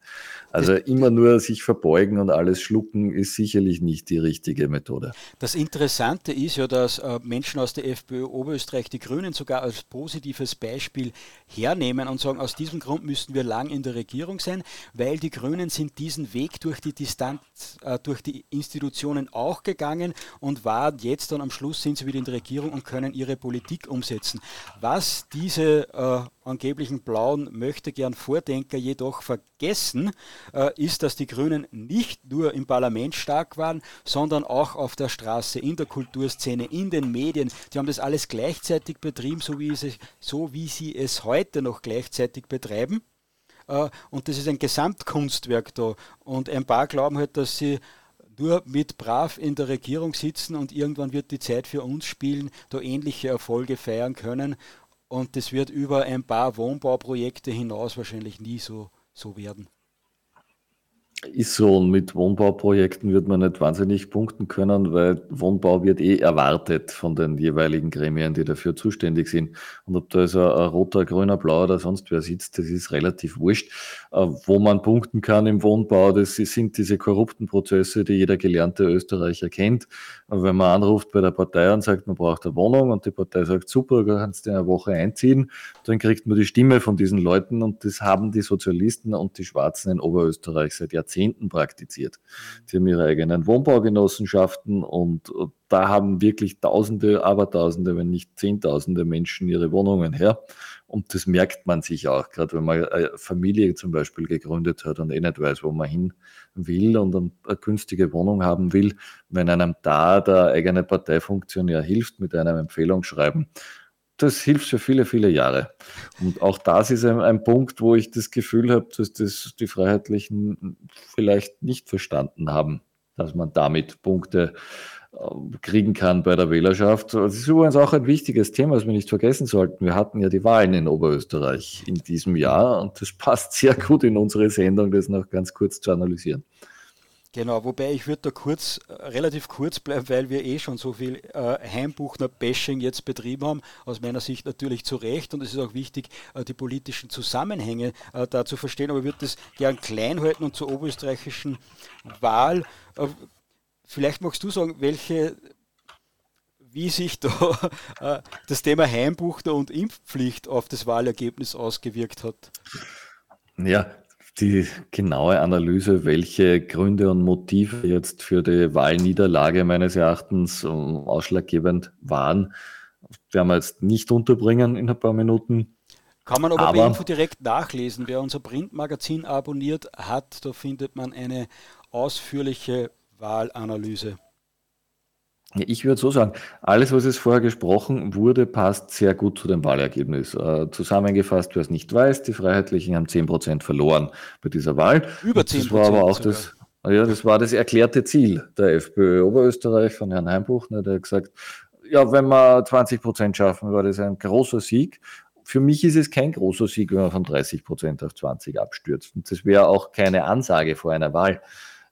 Also immer nur sich verbeugen und alles schlucken ist sicherlich nicht die richtige Methode. Das Interessante ist ja, dass äh, Menschen aus der FPÖ Oberösterreich die Grünen sogar als positives Beispiel hernehmen und sagen, aus diesem Grund müssten wir lang in der Regierung sein, weil die Grünen sind diesen Weg durch die Distanz, äh, durch die Institutionen auch gegangen und waren jetzt dann am Schluss sind sie wieder in der Regierung und können können ihre Politik umsetzen. Was diese äh, angeblichen blauen möchte gern Vordenker jedoch vergessen, äh, ist, dass die Grünen nicht nur im Parlament stark waren, sondern auch auf der Straße, in der Kulturszene, in den Medien. Die haben das alles gleichzeitig betrieben, so wie, es, so wie sie es heute noch gleichzeitig betreiben. Äh, und das ist ein Gesamtkunstwerk da. Und ein paar glauben halt, dass sie nur mit brav in der Regierung sitzen und irgendwann wird die Zeit für uns spielen, da ähnliche Erfolge feiern können. Und das wird über ein paar Wohnbauprojekte hinaus wahrscheinlich nie so, so werden. Ist so, und mit Wohnbauprojekten wird man nicht wahnsinnig punkten können, weil Wohnbau wird eh erwartet von den jeweiligen Gremien, die dafür zuständig sind. Und ob da also ein roter, grüner, blauer oder sonst wer sitzt, das ist relativ wurscht. Äh, wo man punkten kann im Wohnbau, das sind diese korrupten Prozesse, die jeder gelernte Österreicher kennt. Wenn man anruft bei der Partei und sagt, man braucht eine Wohnung und die Partei sagt, super, du kannst in einer Woche einziehen, dann kriegt man die Stimme von diesen Leuten und das haben die Sozialisten und die Schwarzen in Oberösterreich seit Jahrzehnten Jahrzehnten praktiziert. Sie haben ihre eigenen Wohnbaugenossenschaften und da haben wirklich Tausende, Abertausende, wenn nicht Zehntausende Menschen ihre Wohnungen her. Und das merkt man sich auch, gerade wenn man eine Familie zum Beispiel gegründet hat und eh nicht weiß, wo man hin will und eine günstige Wohnung haben will, wenn einem da der eigene Parteifunktionär hilft mit einem Empfehlungsschreiben, das hilft für viele, viele Jahre. Und auch das ist ein, ein, Punkt, wo ich das Gefühl habe, dass das die Freiheitlichen vielleicht nicht verstanden haben, dass man damit Punkte äh, kriegen kann bei der Wählerschaft. Das ist übrigens auch ein wichtiges Thema, das wir nicht vergessen sollten. Wir hatten ja die Wahlen in Oberösterreich in diesem Jahr und das passt sehr gut in unsere Sendung, das noch ganz kurz zu analysieren. Genau, wobei ich würde da kurz, äh, relativ kurz bleiben, weil wir eh schon so viel äh, Heimbuchner-Bashing jetzt betrieben haben. Aus meiner Sicht natürlich zu Recht und es ist auch wichtig, äh, die politischen Zusammenhänge äh, da zu verstehen. Aber ich würde das gern klein halten und zur oberösterreichischen Wahl. Äh, vielleicht magst du sagen, welche, wie sich da äh, das Thema Heimbuchner und Impfpflicht auf das Wahlergebnis ausgewirkt hat. Ja, die genaue Analyse, welche Gründe und Motive jetzt für die Wahlniederlage meines Erachtens ähm, ausschlaggebend waren, werden wir jetzt nicht unterbringen in ein paar Minuten. Kann man aber, aber bei Info direkt nachlesen. Wer unser Printmagazin abonniert hat, da findet man eine ausführliche Wahlanalyse. Ich würde so sagen, alles, was es vorher gesprochen wurde, passt sehr gut zu dem Wahlergebnis. Äh, zusammengefasst, wer es nicht weiß, die Freiheitlichen haben 10% verloren bei dieser Wahl. Über 10%. Das war aber auch sogar. das, ja, das war das erklärte Ziel der FPÖ Oberösterreich von Herrn Heimbuchner, der hat gesagt, ja, wenn wir 20% schaffen, war das ein großer Sieg. Für mich ist es kein großer Sieg, wenn man von 30% auf 20 abstürzt. Und das wäre auch keine Ansage vor einer Wahl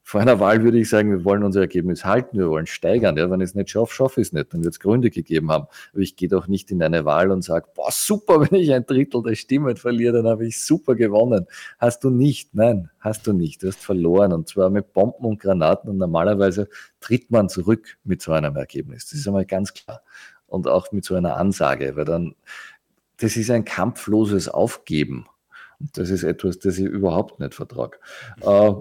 vor einer Wahl würde ich sagen, wir wollen unser Ergebnis halten, wir wollen steigern. Ja, wenn ich es nicht schaffe, schaffe ich es nicht. Dann wird es Gründe gegeben haben. Aber ich gehe doch nicht in eine Wahl und sage, boah, super, wenn ich ein Drittel der Stimmen verliere, dann habe ich super gewonnen. Hast du nicht. Nein, hast du nicht. Du hast verloren. Und zwar mit Bomben und Granaten. Und normalerweise tritt man zurück mit so einem Ergebnis. Das ist einmal ganz klar. Und auch mit so einer Ansage, weil dann, das ist ein kampfloses Aufgeben. Das ist etwas, das ich überhaupt nicht vertrage. Äh,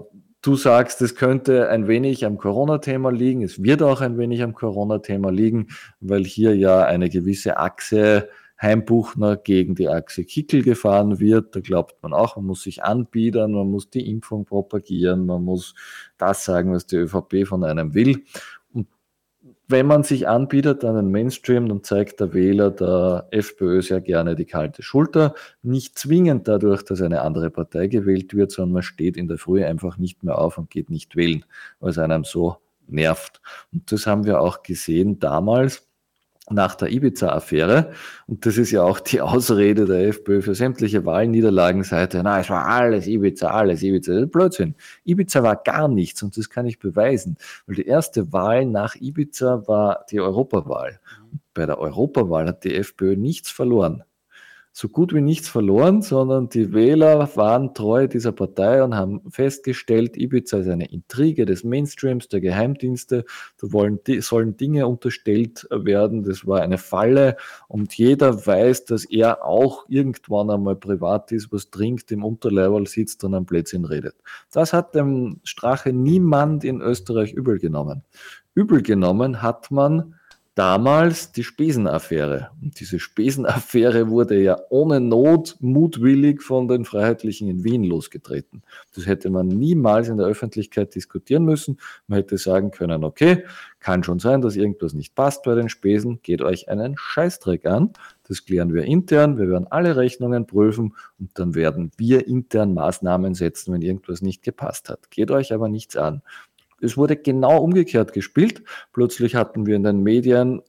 Du sagst, es könnte ein wenig am Corona-Thema liegen. Es wird auch ein wenig am Corona-Thema liegen, weil hier ja eine gewisse Achse Heimbuchner gegen die Achse Kickel gefahren wird. Da glaubt man auch, man muss sich anbiedern, man muss die Impfung propagieren, man muss das sagen, was die ÖVP von einem will wenn man sich anbietet an den Mainstream, dann zeigt der Wähler der FPÖ sehr gerne die kalte Schulter. Nicht zwingend dadurch, dass eine andere Partei gewählt wird, sondern man steht in der Früh einfach nicht mehr auf und geht nicht wählen, weil es einem so nervt. Und das haben wir auch gesehen damals nach der Ibiza-Affäre. Und das ist ja auch die Ausrede der FPÖ für sämtliche Wahlniederlagen seit, na, es war alles Ibiza, alles Ibiza. Das ist Blödsinn. Ibiza war gar nichts und das kann ich beweisen. Weil die erste Wahl nach Ibiza war die Europawahl. Bei der Europawahl hat die FPÖ nichts verloren so gut wie nichts verloren, sondern die Wähler waren treu dieser Partei und haben festgestellt, Ibiza ist eine Intrige des Mainstreams, der Geheimdienste, da wollen, sollen Dinge unterstellt werden, das war eine Falle und jeder weiß, dass er auch irgendwann einmal privat ist, was trinkt, im Unterlevel sitzt und am Plätzchen redet. Das hat dem Strache niemand in Österreich übel genommen. Übel genommen hat man damals die Spesenaffäre. Und diese Spesenaffäre wurde ja ohne Not mutwillig von den Freiheitlichen in Wien losgetreten. Das hätte man niemals in der Öffentlichkeit diskutieren müssen. Man hätte sagen können, okay, kann schon sein, dass irgendwas nicht passt bei den Spesen, geht euch einen Scheißdreck an. Das klären wir intern, wir werden alle Rechnungen prüfen und dann werden wir intern Maßnahmen setzen, wenn irgendwas nicht gepasst hat. Geht euch aber nichts an. Es wurde genau umgekehrt gespielt. Plötzlich hatten wir in den Medien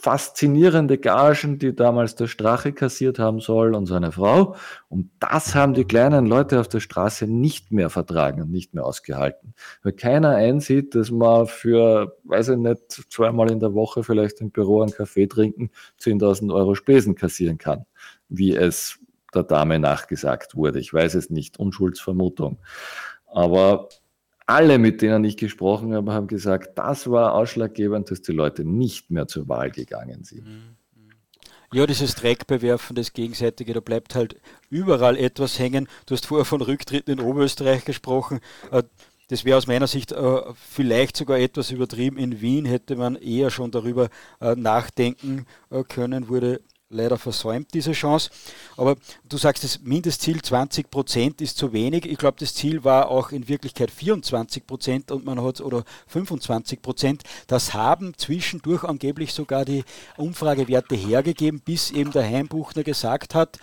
faszinierende Gagen, die damals der Strache kassiert haben soll und seine Frau. Und das haben die kleinen Leute auf der Straße nicht mehr vertragen und nicht mehr ausgehalten. Weil keiner einsieht, dass man für, weiß ich nicht, zweimal in der Woche vielleicht im Büro einen Kaffee trinken, 10.000 Euro Spesen kassieren kann, wie es der Dame nachgesagt wurde. Ich weiß es nicht, Unschuldsvermutung. Aber alle, mit denen ich gesprochen habe, haben gesagt, das war ausschlaggebend, dass die Leute nicht mehr zur Wahl gegangen sind. Mhm. Ja, dieses Dreckbewerfen, das Gegenseitige, da bleibt halt überall etwas hängen. Du hast vorher von Rücktritten in Oberösterreich gesprochen. Äh, das wäre aus meiner Sicht äh, vielleicht sogar etwas übertrieben. In Wien hätte man eher schon darüber äh, nachdenken können, wurde leider versäumt, diese Chance. Aber du sagst, das Mindestziel 20 Prozent ist zu wenig. Ich glaube, das Ziel war auch in Wirklichkeit 24 Prozent und man hat oder 25 Prozent. Das haben zwischendurch angeblich sogar die Umfragewerte hergegeben, bis eben der Heimbuchner gesagt hat,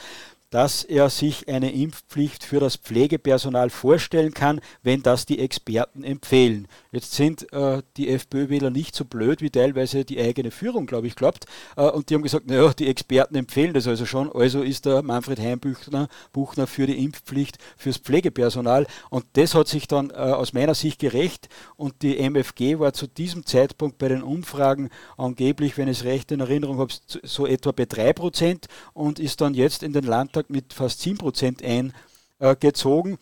dass er sich eine Impfpflicht für das Pflegepersonal vorstellen kann, wenn das die Experten empfehlen. Jetzt sind äh, die FPÖ-Wähler nicht so blöd, wie teilweise die eigene Führung, glaube ich, glaubt. Äh, und die haben gesagt, naja, die Experten empfehlen das also schon. Also ist der Manfred Heimbuchner Buchner für die Impfpflicht fürs Pflegepersonal. Und das hat sich dann äh, aus meiner Sicht gerecht. Und die MFG war zu diesem Zeitpunkt bei den Umfragen angeblich, wenn ich es recht in Erinnerung habe, so etwa bei 3% und ist dann jetzt in den Landtag mit fast 7% eingezogen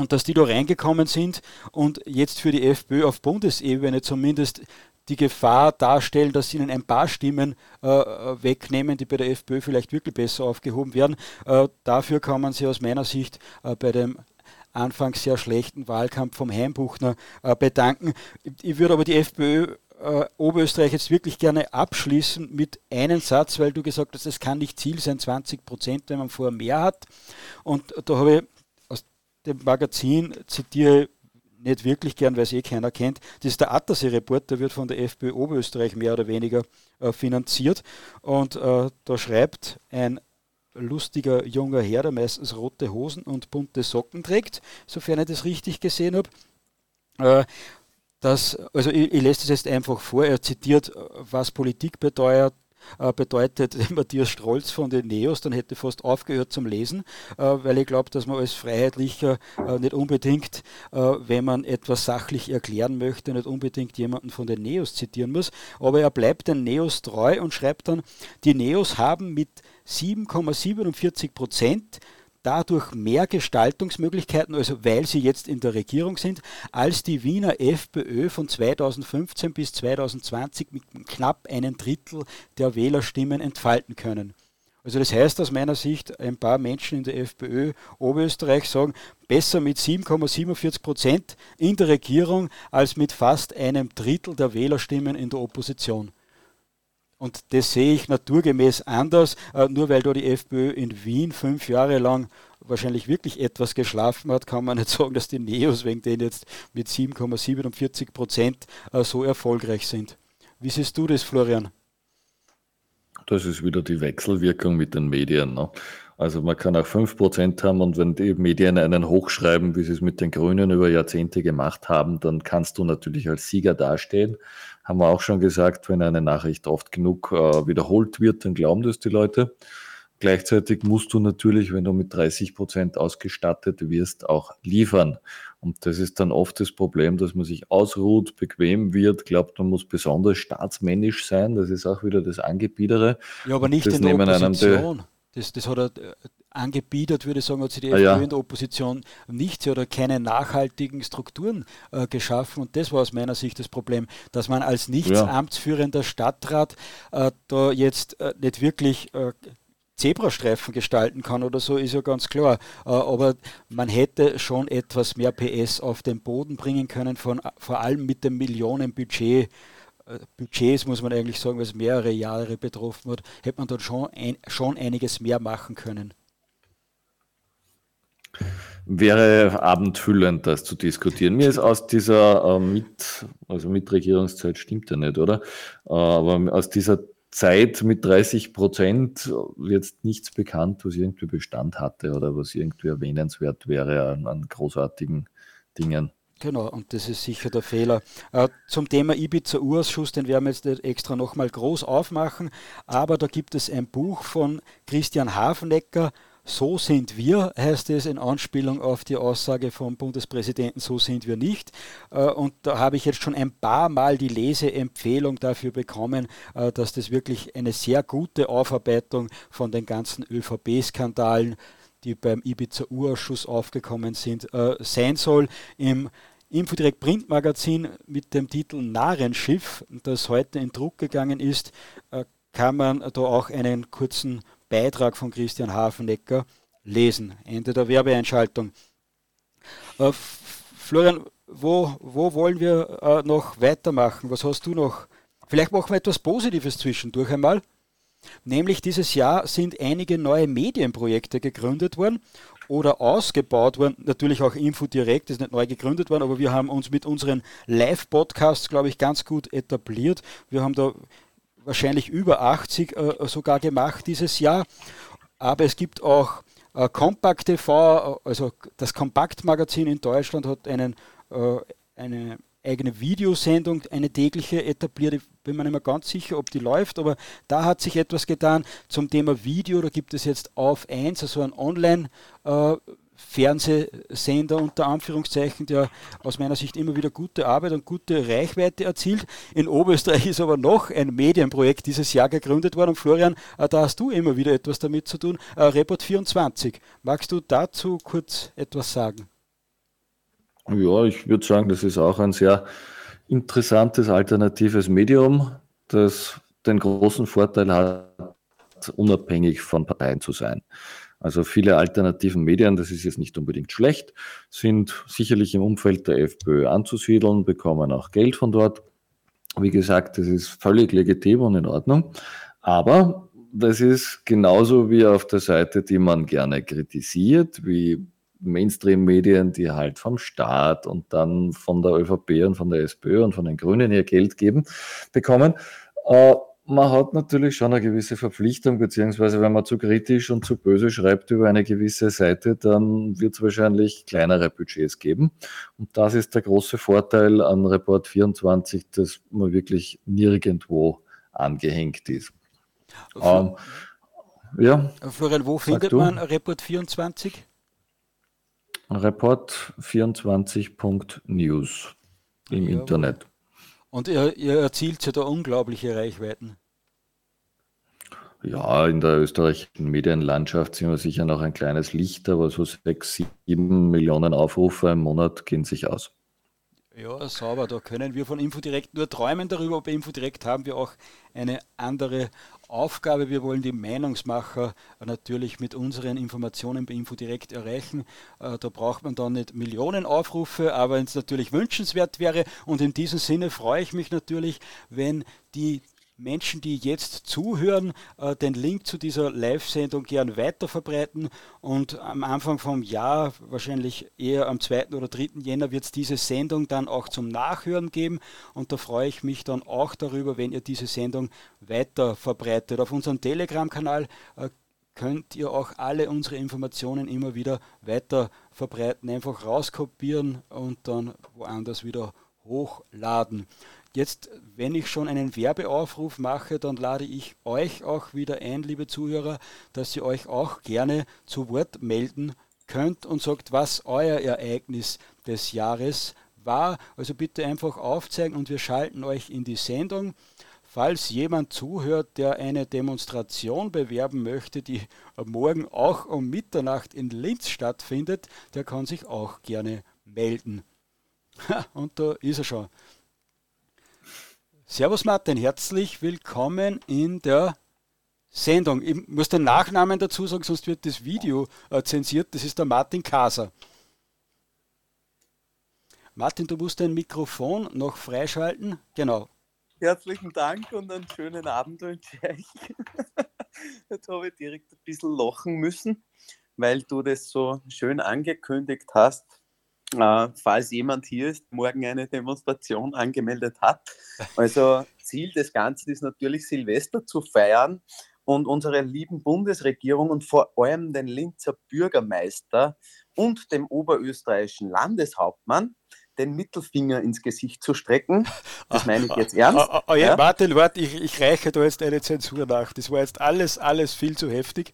und dass die da reingekommen sind und jetzt für die FPÖ auf Bundesebene zumindest die Gefahr darstellen, dass sie ihnen ein paar Stimmen äh, wegnehmen, die bei der FPÖ vielleicht wirklich besser aufgehoben werden. Äh, dafür kann man sie aus meiner Sicht äh, bei dem anfangs sehr schlechten Wahlkampf vom Heimbuchner äh, bedanken. Ich würde aber die FPÖ äh, Oberösterreich jetzt wirklich gerne abschließen mit einem Satz, weil du gesagt hast, es kann nicht Ziel sein, 20 Prozent, wenn man vorher mehr hat. Und da habe ich dem Magazin zitiere nicht wirklich gern, weil es eh keiner kennt. Das ist der Attersee-Report, der wird von der FPÖ Oberösterreich mehr oder weniger äh, finanziert. Und äh, da schreibt ein lustiger junger Herr, der meistens rote Hosen und bunte Socken trägt, sofern ich das richtig gesehen habe. Äh, das, also ich, ich lese das jetzt einfach vor. Er zitiert, was Politik bedeutet, äh, bedeutet Matthias Strolz von den Neos, dann hätte fast aufgehört zum Lesen, äh, weil ich glaube, dass man als Freiheitlicher äh, nicht unbedingt, wenn man etwas sachlich erklären möchte, nicht unbedingt jemanden von den Neos zitieren muss. Aber er bleibt den Neos treu und schreibt dann, die Neos haben mit 7,47 Prozent dadurch mehr Gestaltungsmöglichkeiten, also weil sie jetzt in der Regierung sind, als die Wiener FPÖ von 2015 bis 2020 mit knapp einem Drittel der Wählerstimmen entfalten können. Also das heißt aus meiner Sicht, ein paar Menschen in der FPÖ Oberösterreich sagen, besser mit 7,47 Prozent in der Regierung als mit fast einem Drittel der Wählerstimmen in der Opposition. Und das sehe ich naturgemäß anders, äh, nur weil da die FPÖ in Wien fünf Jahre lang wahrscheinlich wirklich etwas geschlafen hat, kann man nicht sagen, dass die Neos wegen denen jetzt mit 7,47 Prozent äh, so erfolgreich sind. Wie siehst du das, Florian? Das ist wieder die Wechselwirkung mit den Medien. Ne? Also man kann auch 5% haben und wenn die Medien einen hochschreiben, wie sie es mit den Grünen über Jahrzehnte gemacht haben, dann kannst du natürlich als Sieger dastehen haben wir auch schon gesagt, wenn eine Nachricht oft genug äh, wiederholt wird, dann glauben das die Leute. Gleichzeitig musst du natürlich, wenn du mit 30 Prozent ausgestattet wirst, auch liefern. Und das ist dann oft das Problem, dass man sich ausruht, bequem wird, glaubt, man muss besonders staatsmännisch sein. Das ist auch wieder das Angebietere. Ja, aber nicht das in der Opposition. Das, das hat er angebiedert, würde ich sagen, hat sie die ah, FPÖ ja. in der Opposition nicht oder keine nachhaltigen Strukturen äh, geschaffen. Und das war aus meiner Sicht das Problem, dass man als nicht ja. amtsführender Stadtrat äh, da jetzt äh, nicht wirklich äh, Zebrastreifen gestalten kann oder so, ist ja ganz klar. Äh, aber man hätte schon etwas mehr PS auf den Boden bringen können, von, vor allem mit dem Millionenbudget. Budgets muss man eigentlich sagen, was mehrere Jahre betroffen hat, hätte man dort schon, ein, schon einiges mehr machen können. Wäre abendfüllend, das zu diskutieren. Mir ist aus dieser äh, Mit, also Mitregierungszeit stimmt ja nicht, oder? Äh, aber aus dieser Zeit mit 30 Prozent jetzt nichts bekannt, was irgendwie Bestand hatte oder was irgendwie erwähnenswert wäre an, an großartigen Dingen. Genau, und das ist sicher der Fehler. Äh, zum Thema Ibiza-Urschuss, den werden wir jetzt extra nochmal groß aufmachen, aber da gibt es ein Buch von Christian Hafenecker, so sind wir, heißt es in Anspielung auf die Aussage vom Bundespräsidenten, so sind wir nicht. Äh, und da habe ich jetzt schon ein paar Mal die Leseempfehlung dafür bekommen, äh, dass das wirklich eine sehr gute Aufarbeitung von den ganzen ÖVP-Skandalen die beim Ibiza-Urausschuss aufgekommen sind, äh, sein soll. Im Infodirect Printmagazin mit dem Titel Narrenschiff, das heute in Druck gegangen ist, äh, kann man da auch einen kurzen Beitrag von Christian Hafenecker lesen. Ende der Werbeeinschaltung. Äh, Florian, wo, wo wollen wir äh, noch weitermachen? Was hast du noch? Vielleicht machen wir etwas Positives zwischendurch einmal. Nämlich dieses Jahr sind einige neue Medienprojekte gegründet worden oder ausgebaut worden. Natürlich auch Info Direkt ist nicht neu gegründet worden, aber wir haben uns mit unseren Live-Podcasts, glaube ich, ganz gut etabliert. Wir haben da wahrscheinlich über 80 äh, sogar gemacht dieses Jahr. Aber es gibt auch äh, Compact TV, also das Kompakt-Magazin in Deutschland hat einen, äh, eine eigene Videosendung, eine tägliche etabliert. Ich bin mir nicht mehr ganz sicher, ob die läuft, aber da hat sich etwas getan zum Thema Video. Da gibt es jetzt auf 1, also ein Online- äh, Fernsehsender unter Anführungszeichen, der aus meiner Sicht immer wieder gute Arbeit und gute Reichweite erzielt. In Oberösterreich ist aber noch ein Medienprojekt dieses Jahr gegründet worden. Und Florian, äh, da hast du immer wieder etwas damit zu tun. Äh, Report 24. Magst du dazu kurz etwas sagen? Ja, ich würde sagen, das ist auch ein sehr interessantes alternatives Medium, das den großen Vorteil hat, unabhängig von Parteien zu sein. Also viele alternativen Medien, das ist jetzt nicht unbedingt schlecht, sind sicherlich im Umfeld der FPÖ anzusiedeln, bekommen auch Geld von dort. Wie gesagt, das ist völlig legitim und in Ordnung. Aber das ist genauso wie auf der Seite, die man gerne kritisiert, wie Mainstream-Medien, die halt vom Staat und dann von der ÖVP und von der SPÖ und von den Grünen ihr Geld geben, bekommen. Äh, man hat natürlich schon eine gewisse Verpflichtung, beziehungsweise wenn man zu kritisch und zu böse schreibt über eine gewisse Seite, dann wird es wahrscheinlich kleinere Budgets geben. Und das ist der große Vorteil an Report 24, dass man wirklich nirgendwo angehängt ist. Ähm, ja. Florian, wo findet man Report 24? Report24.news im ja, Internet. Und ihr, ihr erzielt ja da unglaubliche Reichweiten. Ja, in der österreichischen Medienlandschaft sind wir sicher noch ein kleines Licht, aber so sechs, sieben Millionen Aufrufe im Monat gehen sich aus. Ja, sauber. Da können wir von Infodirekt nur träumen darüber. Bei Infodirekt haben wir auch eine andere Aufgabe. Wir wollen die Meinungsmacher natürlich mit unseren Informationen bei Infodirekt erreichen. Äh, da braucht man dann nicht Millionen Aufrufe, aber wenn es natürlich wünschenswert wäre. Und in diesem Sinne freue ich mich natürlich, wenn die Menschen, die jetzt zuhören, äh, den Link zu dieser Live-Sendung gern weiterverbreiten. Und am Anfang vom Jahr, wahrscheinlich eher am 2. oder 3. Jänner, wird es diese Sendung dann auch zum Nachhören geben. Und da freue ich mich dann auch darüber, wenn ihr diese Sendung weiterverbreitet. Auf unserem Telegram-Kanal äh, könnt ihr auch alle unsere Informationen immer wieder weiter verbreiten. Einfach rauskopieren und dann woanders wieder hochladen. Jetzt, wenn ich schon einen Werbeaufruf mache, dann lade ich euch auch wieder ein, liebe Zuhörer, dass ihr euch auch gerne zu Wort melden könnt und sagt, was euer Ereignis des Jahres war. Also bitte einfach aufzeigen und wir schalten euch in die Sendung. Falls jemand zuhört, der eine Demonstration bewerben möchte, die morgen auch um Mitternacht in Linz stattfindet, der kann sich auch gerne melden. Und da ist er schon. Servus Martin, herzlich willkommen in der Sendung. Ich muss den Nachnamen dazu sagen, sonst wird das Video äh, zensiert. Das ist der Martin Kaser. Martin, du musst dein Mikrofon noch freischalten. Genau. Herzlichen Dank und einen schönen Abend wünsche ich. Jetzt habe ich direkt ein bisschen lachen müssen, weil du das so schön angekündigt hast äh, falls jemand hier ist, morgen eine Demonstration angemeldet hat. Also Ziel des Ganzen ist natürlich Silvester zu feiern und unsere lieben Bundesregierung und vor allem den Linzer Bürgermeister und dem oberösterreichischen Landeshauptmann den Mittelfinger ins Gesicht zu strecken. Das meine ich jetzt ernst. Oh, oh, ja, Martin, warte, ich, ich reiche da jetzt eine Zensur nach. Das war jetzt alles, alles viel zu heftig.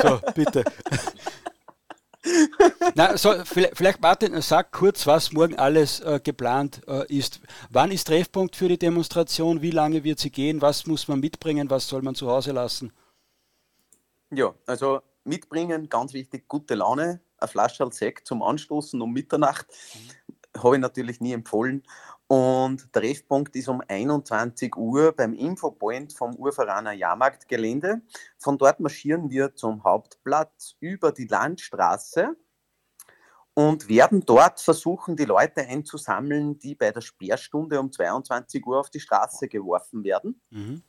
So, bitte. Na, so, vielleicht, Martin, sag kurz, was morgen alles äh, geplant äh, ist. Wann ist Treffpunkt für die Demonstration? Wie lange wird sie gehen? Was muss man mitbringen? Was soll man zu Hause lassen? Ja, also mitbringen, ganz wichtig, gute Laune, eine Flasche Sekt zum Anstoßen um Mitternacht. Mhm. Habe ich natürlich nie empfohlen. Und der Treffpunkt ist um 21 Uhr beim Infopoint vom Urveraner Jahrmarktgelände. Von dort marschieren wir zum Hauptplatz über die Landstraße und werden dort versuchen, die Leute einzusammeln, die bei der Sperrstunde um 22 Uhr auf die Straße geworfen werden. Mhm.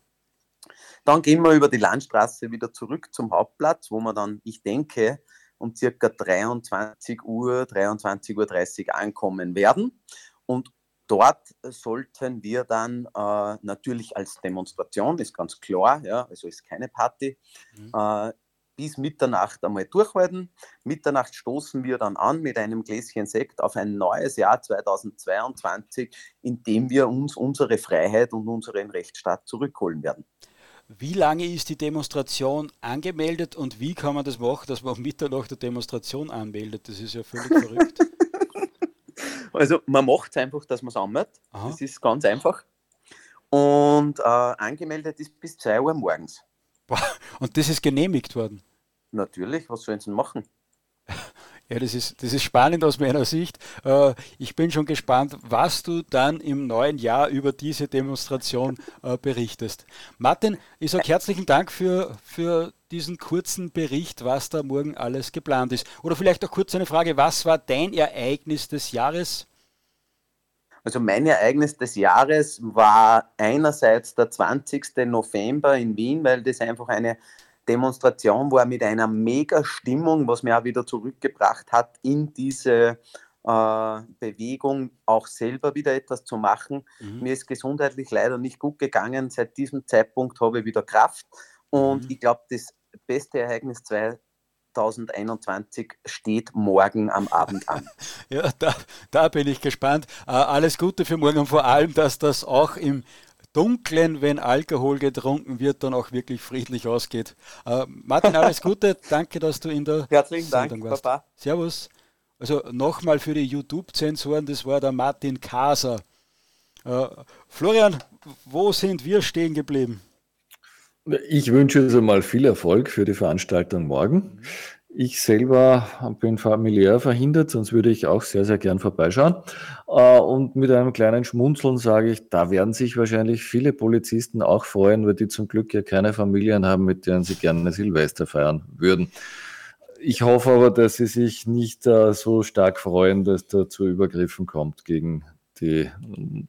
Dann gehen wir über die Landstraße wieder zurück zum Hauptplatz, wo wir dann, ich denke, um circa 23 Uhr, 23.30 Uhr ankommen werden. Und dort sollten wir dann äh, natürlich als Demonstration, ist ganz klar, ja, also ist keine Party, mhm. äh, bis Mitternacht einmal durchhalten. Mitternacht stoßen wir dann an mit einem Gläschen Sekt auf ein neues Jahr 2022, in dem wir uns unsere Freiheit und unseren Rechtsstaat zurückholen werden. Wie lange ist die Demonstration angemeldet und wie kann man das machen, dass man auf Mitternacht der Demonstration anmeldet? Das ist ja völlig verrückt. Also man macht es einfach, dass man es anmeldet. Aha. Das ist ganz einfach. Und äh, angemeldet ist bis 2 Uhr morgens. Und das ist genehmigt worden? Natürlich, was sollen sie machen? Ja, das ist, das ist spannend aus meiner Sicht. Äh, ich bin schon gespannt, was du dann im neuen Jahr über diese Demonstration äh, berichtest. Martin, ich sage herzlichen Dank für, für diesen kurzen Bericht, was da morgen alles geplant ist. Oder vielleicht auch kurz eine Frage, was war dein Ereignis des Jahres? Also mein Ereignis des Jahres war einerseits der 20. November in Wien, weil das einfach eine Demonstration war mit einer mega Stimmung, was mir auch wieder zurückgebracht hat in diese äh, Bewegung, auch selber wieder etwas zu machen. Mhm. Mir ist gesundheitlich leider nicht gut gegangen. Seit diesem Zeitpunkt habe ich wieder Kraft. Und mhm. ich glaube, das beste Ereignis 2021 steht morgen am Abend an. ja, da, da bin ich gespannt. Uh, alles Gute für morgen und vor allem, dass das auch im Dunklen, wenn Alkohol getrunken wird, dann auch wirklich friedlich ausgeht. Äh, Martin, alles Gute. Danke, dass du in der Herzlichen Sendung Dank, warst. Papa. Servus. Also nochmal für die YouTube-Zensoren, das war der Martin Kaser. Äh, Florian, wo sind wir stehen geblieben? Ich wünsche also mal viel Erfolg für die Veranstaltung morgen. Ich selber bin familiär verhindert, sonst würde ich auch sehr, sehr gern vorbeischauen. Äh, und mit einem kleinen Schmunzeln sage ich, da werden sich wahrscheinlich viele Polizisten auch freuen, weil die zum Glück ja keine Familien haben, mit denen sie gerne Silvester feiern würden. Ich hoffe aber, dass sie sich nicht äh, so stark freuen, dass da zu Übergriffen kommt gegen die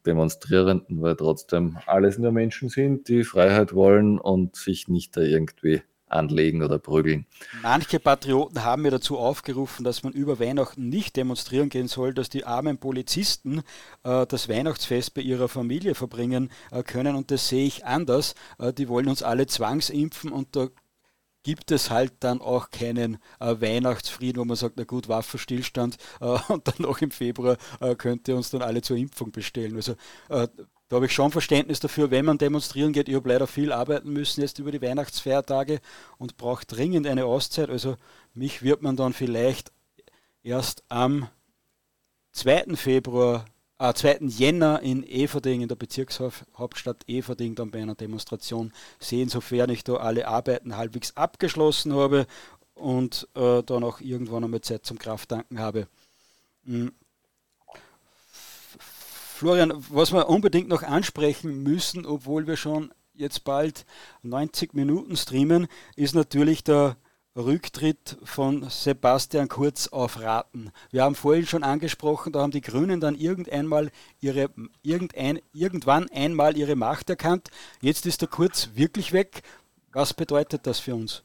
Demonstrierenden, weil trotzdem alles nur Menschen sind, die Freiheit wollen und sich nicht da irgendwie anlegen oder prügeln. Manche Patrioten haben mir dazu aufgerufen, dass man über Weihnachten nicht demonstrieren gehen soll, dass die armen Polizisten äh, das Weihnachtsfest bei ihrer Familie verbringen äh, können. Und das sehe ich anders. Äh, die wollen uns alle zwangsimpfen und da gibt es halt dann auch keinen äh, Weihnachtsfrieden, wo man sagt, na gut, Waffenstillstand äh, und dann noch im Februar äh, könnt ihr uns dann alle zur Impfung bestellen. Also äh, da habe ich schon Verständnis dafür, wenn man demonstrieren geht. Ich habe leider viel arbeiten müssen jetzt über die Weihnachtsfeiertage und brauche dringend eine Auszeit. Also mich wird man dann vielleicht erst am 2. Februar, äh, 2. Jänner in Everding, in der Bezirkshauptstadt Everding, dann bei einer Demonstration sehen, sofern ich da alle Arbeiten halbwegs abgeschlossen habe und äh, dann auch irgendwann einmal Zeit zum Krafttanken habe. Mhm. Florian, was wir unbedingt noch ansprechen müssen, obwohl wir schon jetzt bald 90 Minuten streamen, ist natürlich der Rücktritt von Sebastian Kurz auf Raten. Wir haben vorhin schon angesprochen, da haben die Grünen dann irgendeinmal ihre, irgendein, irgendwann einmal ihre Macht erkannt. Jetzt ist der Kurz wirklich weg. Was bedeutet das für uns?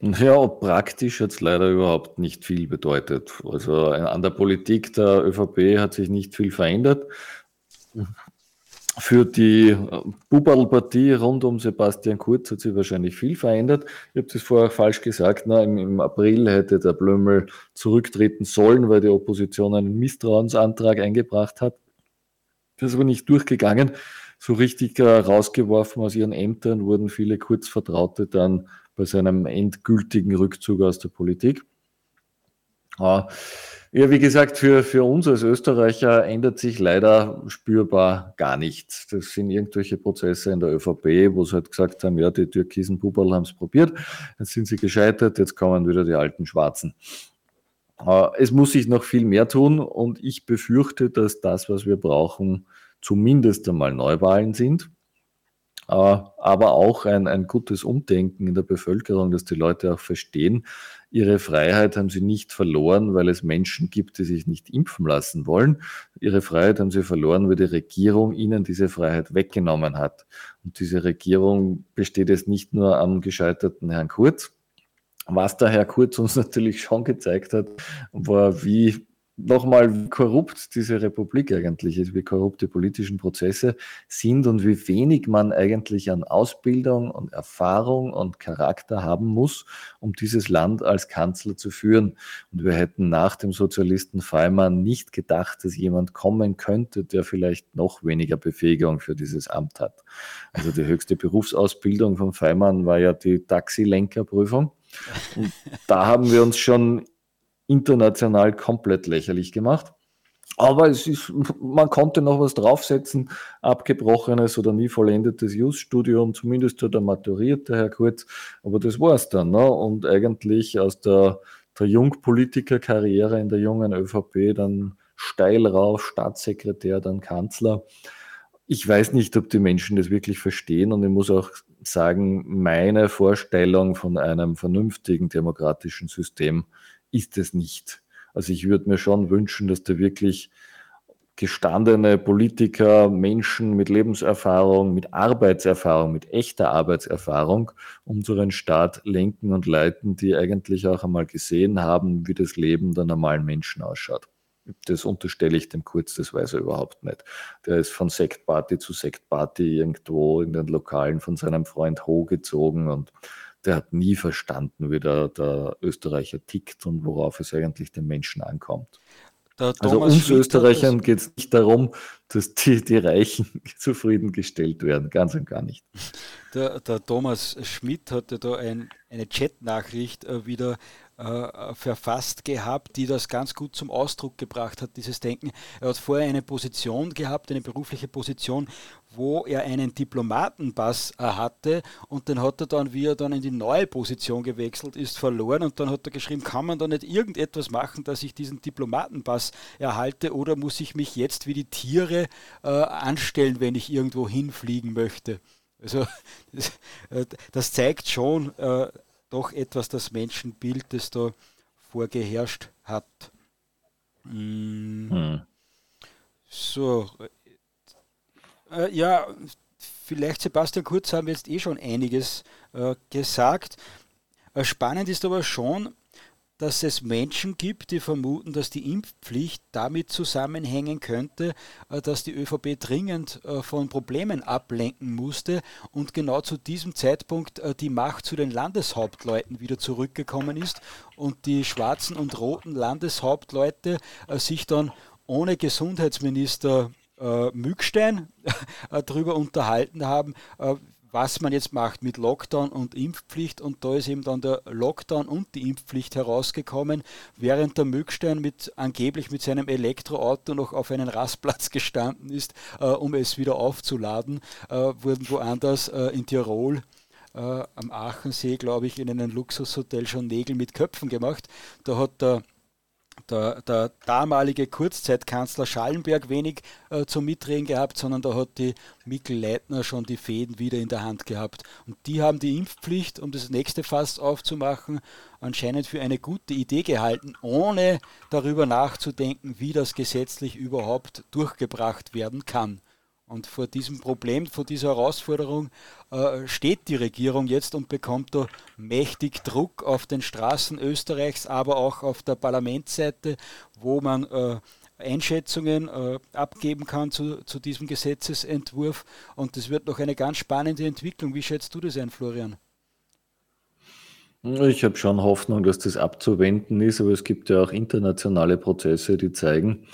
Ja, praktisch hat es leider überhaupt nicht viel bedeutet. Also an der Politik der ÖVP hat sich nicht viel verändert. für die äh, Bubalpartie rund um Sebastian Kurz hat sich wahrscheinlich viel verändert. Ich habe das vorher falsch gesagt. Na, im, im, April hätte der Blömel zurücktreten sollen, weil die Opposition einen Misstrauensantrag eingebracht hat. Das ist aber nicht durchgegangen. So richtig äh, rausgeworfen aus ihren Ämtern wurden viele Kurzvertraute dann bei seinem endgültigen Rückzug aus der Politik. Ja, wie gesagt, für, für uns als Österreicher ändert sich leider spürbar gar nichts. Das sind irgendwelche Prozesse in der ÖVP, wo sie halt gesagt haben, ja, die türkisen Puberl haben es probiert, jetzt sind sie gescheitert, jetzt kommen wieder die alten Schwarzen. Äh, es muss sich noch viel mehr tun und ich befürchte, dass das, was wir brauchen, zumindest einmal Neuwahlen sind, äh, aber auch ein, ein gutes Umdenken in der Bevölkerung, dass die Leute auch verstehen, Ihre Freiheit haben sie nicht verloren, weil es Menschen gibt, die sich nicht impfen lassen wollen. Ihre Freiheit haben sie verloren, weil die Regierung ihnen diese Freiheit weggenommen hat. Und diese Regierung besteht jetzt nicht nur am gescheiterten Herrn Kurz. Was der Herr Kurz uns natürlich schon gezeigt hat, war, wie nochmal, wie korrupt diese Republik eigentlich ist, wie korrupt die politischen Prozesse sind und wie wenig man eigentlich an Ausbildung und Erfahrung und Charakter haben muss, um dieses Land als Kanzler zu führen. Und wir hätten nach dem Sozialisten Feimann nicht gedacht, dass jemand kommen könnte, der vielleicht noch weniger Befähigung für dieses Amt hat. Also die höchste Berufsausbildung von Feimann war ja die Taxilenkerprüfung. Und da haben wir uns schon international komplett lächerlich gemacht. Aber es ist, man konnte noch was draufsetzen, abgebrochenes oder nie vollendetes Just-Studium, zumindest hat er maturiert, der Herr Kurz, aber das war es dann. Ne? Und eigentlich aus der, der Jungpolitiker-Karriere in der jungen ÖVP dann steil rauf, Staatssekretär, dann Kanzler. Ich weiß nicht, ob die Menschen das wirklich verstehen und ich muss auch sagen, meine Vorstellung von einem vernünftigen demokratischen System ist es nicht. Also ich würde mir schon wünschen, dass da wirklich gestandene Politiker, Menschen mit Lebenserfahrung, mit Arbeitserfahrung, mit echter Arbeitserfahrung unseren Staat lenken und leiten, die eigentlich auch einmal gesehen haben, wie das Leben der normalen Menschen ausschaut. Das unterstelle ich dem Kurz, das weiß er überhaupt nicht. Der ist von Sektparty zu Sektparty irgendwo in den Lokalen von seinem Freund Ho gezogen und der hat nie verstanden, wie der, der Österreicher tickt und worauf es eigentlich den Menschen ankommt. Also uns Österreichern geht es nicht darum, dass die, die Reichen zufriedengestellt werden, ganz und gar nicht. Der, der Thomas Schmidt hatte da ein, eine Chatnachricht äh, wieder äh, verfasst gehabt, die das ganz gut zum Ausdruck gebracht hat, dieses Denken. Er hat vorher eine Position gehabt, eine berufliche Position, wo er einen Diplomatenpass hatte und den hat er dann, wie er dann in die neue Position gewechselt ist, verloren und dann hat er geschrieben, kann man da nicht irgendetwas machen, dass ich diesen Diplomatenpass erhalte oder muss ich mich jetzt wie die Tiere äh, anstellen, wenn ich irgendwo hinfliegen möchte? Also das, äh, das zeigt schon, äh, doch etwas das Menschenbild, das da vorgeherrscht hat. Mm. Hm. So, äh, ja, vielleicht Sebastian Kurz haben wir jetzt eh schon einiges äh, gesagt. Äh, spannend ist aber schon, dass es Menschen gibt, die vermuten, dass die Impfpflicht damit zusammenhängen könnte, äh, dass die ÖVP dringend äh, von Problemen ablenken musste und genau zu diesem Zeitpunkt die Macht zu den Landeshauptleuten wieder zurückgekommen ist und die schwarzen und roten Landeshauptleute sich dann ohne Gesundheitsminister Mückstein darüber unterhalten haben, was man jetzt macht mit Lockdown und Impfpflicht. Und da ist eben dann der Lockdown und die Impfpflicht herausgekommen, während der Mückstein mit, angeblich mit seinem Elektroauto noch auf einen Rastplatz gestanden ist, äh, um es wieder aufzuladen, äh, wurden woanders äh, in Tirol äh, am Aachensee, glaube ich, in einem Luxushotel schon Nägel mit Köpfen gemacht. Da hat der der, der, damalige Kurzzeitkanzler Schallenberg wenig äh, zum Mitreden gehabt, sondern da hat die Mikkel Leitner schon die Fäden wieder in der Hand gehabt. Und die haben die Impfpflicht, um das nächste Fass aufzumachen, anscheinend für eine gute Idee gehalten, ohne darüber nachzudenken, wie das gesetzlich überhaupt durchgebracht werden kann. Und vor diesem Problem, vor dieser Herausforderung äh, steht die Regierung jetzt und bekommt da mächtig Druck auf den Straßen Österreichs, aber auch auf der Parlamentsseite, wo man äh, Einschätzungen äh, abgeben kann zu, zu diesem Gesetzesentwurf. Und das wird noch eine ganz spannende Entwicklung. Wie schätzt du das ein, Florian? Ich habe schon Hoffnung, dass das abzuwenden ist, aber es gibt ja auch internationale Prozesse, die zeigen,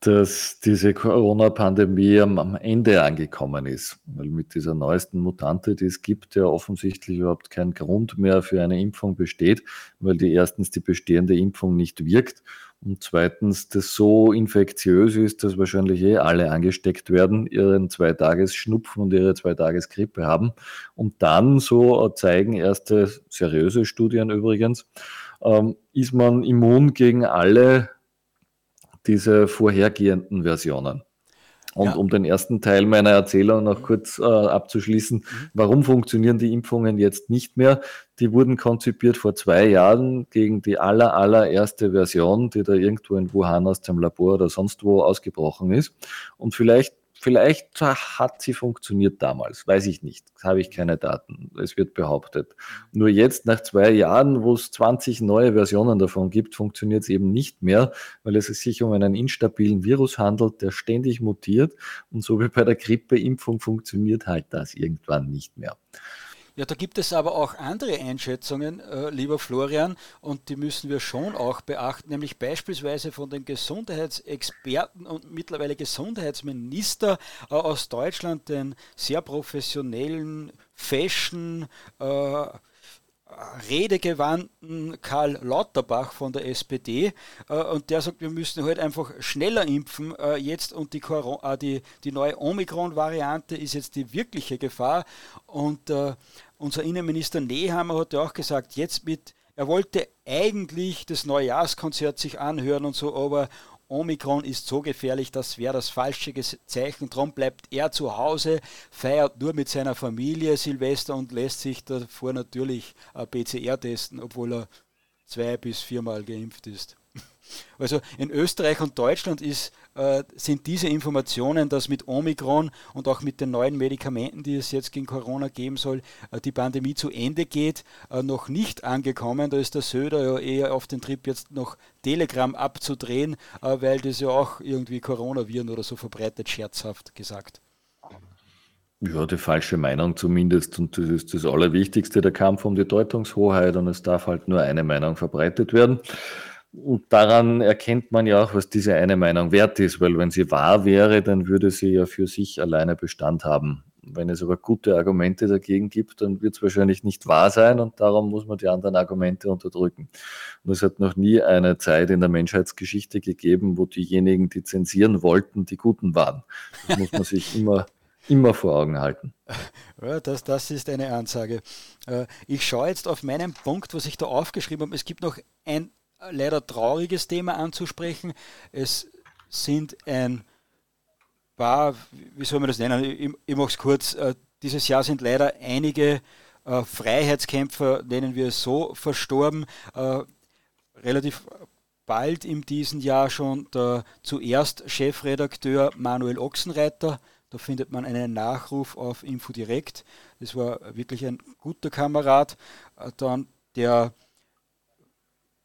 dass diese Corona-Pandemie am Ende angekommen ist. Weil mit dieser neuesten Mutante, die es gibt, ja offensichtlich überhaupt kein Grund mehr für eine Impfung besteht, weil die erstens die bestehende Impfung nicht wirkt und zweitens das so infektiös ist, dass wahrscheinlich eh alle angesteckt werden, ihren Zweitages-Schnupfen und ihre Zweitages-Grippe haben. Und dann, so zeigen erste seriöse Studien übrigens, ähm, ist man immun gegen alle diese vorhergehenden Versionen. Und ja. um den ersten Teil meiner Erzählung noch kurz äh, abzuschließen, mhm. warum funktionieren die Impfungen jetzt nicht mehr? Die wurden konzipiert vor zwei Jahren gegen die aller, allererste Version, die da irgendwo in Wuhan aus dem Labor oder sonst wo ausgebrochen ist. Und vielleicht Vielleicht hat sie funktioniert damals, weiß ich nicht, habe ich keine Daten. Es wird behauptet. Nur jetzt, nach zwei Jahren, wo es 20 neue Versionen davon gibt, funktioniert es eben nicht mehr, weil es sich um einen instabilen Virus handelt, der ständig mutiert. Und so wie bei der Grippeimpfung funktioniert halt das irgendwann nicht mehr. Ja, da gibt es aber auch andere Einschätzungen, äh, lieber Florian, und die müssen wir schon auch beachten, nämlich beispielsweise von den Gesundheitsexperten und mittlerweile Gesundheitsminister äh, aus Deutschland, den sehr professionellen Fashion, äh, redegewandten Karl Lauterbach von der SPD äh, und der sagt, wir müssen halt einfach schneller impfen äh, jetzt und die, Corona, äh, die, die neue Omikron-Variante ist jetzt die wirkliche Gefahr und unser Innenminister Nehammer hat ja auch gesagt, jetzt mit, er wollte eigentlich das Neujahrskonzert sich anhören und so, aber Omikron ist so gefährlich, das wäre das falsche Zeichen. Darum bleibt er zu Hause, feiert nur mit seiner Familie Silvester und lässt sich davor natürlich PCR testen, obwohl er zwei bis viermal geimpft ist. Also in Österreich und Deutschland ist, äh, sind diese Informationen, dass mit Omikron und auch mit den neuen Medikamenten, die es jetzt gegen Corona geben soll, äh, die Pandemie zu Ende geht, äh, noch nicht angekommen. Da ist der Söder ja eher auf den Trip jetzt noch Telegram abzudrehen, weil das ja auch irgendwie Coronaviren oder so verbreitet, scherzhaft gesagt. Ja, die falsche Meinung zumindest. Und das ist das Allerwichtigste, der Kampf um die Deutungshoheit. Und es darf halt nur eine Meinung verbreitet werden. Und daran erkennt man ja auch, was diese eine Meinung wert ist, weil wenn sie wahr wäre, dann würde sie ja für sich alleine Bestand haben. Wenn es aber gute Argumente dagegen gibt, dann wird es wahrscheinlich nicht wahr sein und darum muss man die anderen Argumente unterdrücken. Und es hat noch nie eine Zeit in der Menschheitsgeschichte gegeben, wo diejenigen, die zensieren wollten, die Guten waren. Das muss man sich immer, immer vor Augen halten. Ja, das, das ist eine Ansage. Äh, ich schaue jetzt auf meinen Punkt, was ich da aufgeschrieben habe. Es gibt noch ein leider trauriges Thema anzusprechen. Es sind ein paar, wie soll man das nennen, ich, ich mache es kurz, äh, dieses Jahr sind leider einige äh, Freiheitskämpfer, nennen wir es so, verstorben. Äh, relativ bald in diesem Jahr schon der zuerst Chefredakteur Manuel Ochsenreiter. Da findet man einen Nachruf auf Infodirekt. Das war wirklich ein guter Kamerad. Dann der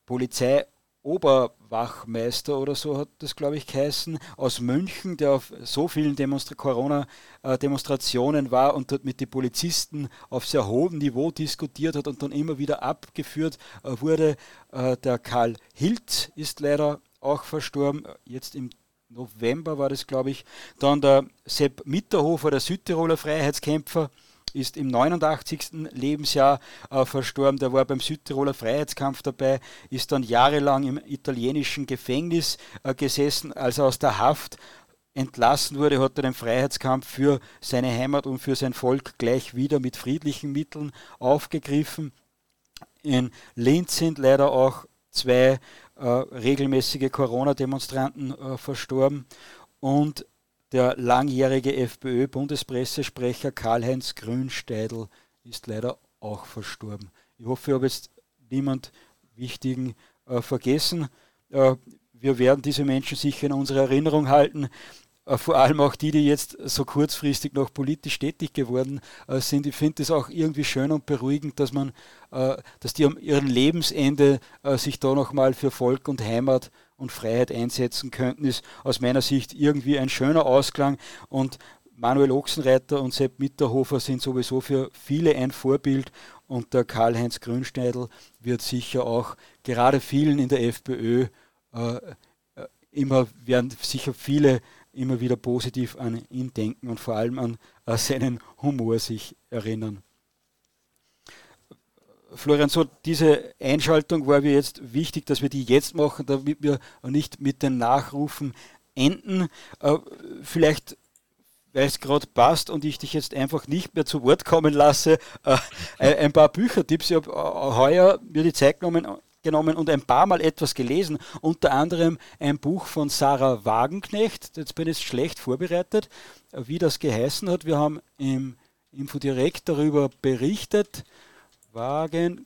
Polizeioberwachmeister oder so hat das, glaube ich, geheißen, aus München, der auf so vielen Demonstra Corona-Demonstrationen war und dort mit den Polizisten auf sehr hohem Niveau diskutiert hat und dann immer wieder abgeführt äh, wurde. Äh, der Karl Hilt ist leider auch verstorben, jetzt im November war das, glaube ich. Dann der Sepp Mitterhofer, der Südtiroler Freiheitskämpfer, ist im 89. Lebensjahr äh, verstorben. Der war beim Südtiroler Freiheitskampf dabei, ist dann jahrelang im italienischen Gefängnis äh, gesessen, als er aus der Haft entlassen wurde, hat er den Freiheitskampf für seine Heimat und für sein Volk gleich wieder mit friedlichen Mitteln aufgegriffen. In Linz sind leider auch zwei äh, regelmäßige Corona-Demonstranten äh, verstorben und der langjährige FPÖ-Bundespressesprecher Karl-Heinz Grünsteidl ist leider auch verstorben. Ich hoffe, ich habe jetzt niemand Wichtigen äh, vergessen. Äh, wir werden diese Menschen sicher in unserer Erinnerung halten. Äh, vor allem auch die, die jetzt so kurzfristig noch politisch tätig geworden äh, sind. Ich finde es auch irgendwie schön und beruhigend, dass man, äh, dass die am ihrem Lebensende sich da nochmal für Volk und Heimat und Freiheit einsetzen könnten, ist aus meiner Sicht irgendwie ein schöner Ausklang. Und Manuel Ochsenreiter und Sepp Mitterhofer sind sowieso für viele ein Vorbild und der Karl-Heinz Grünschneidl wird sicher auch gerade vielen in der FPÖ äh, äh, immer, werden sicher viele immer wieder positiv an ihn denken und vor allem an äh, seinen Humor sich erinnern. Florian, so diese Einschaltung war mir jetzt wichtig, dass wir die jetzt machen, damit wir nicht mit den Nachrufen enden. Äh, vielleicht, weil es gerade passt und ich dich jetzt einfach nicht mehr zu Wort kommen lasse, äh, ein paar Büchertipps. Ich habe äh, heuer mir die Zeit genommen, genommen und ein paar Mal etwas gelesen, unter anderem ein Buch von Sarah Wagenknecht. Jetzt bin ich schlecht vorbereitet, wie das geheißen hat. Wir haben im Infodirekt darüber berichtet. Wagenknecht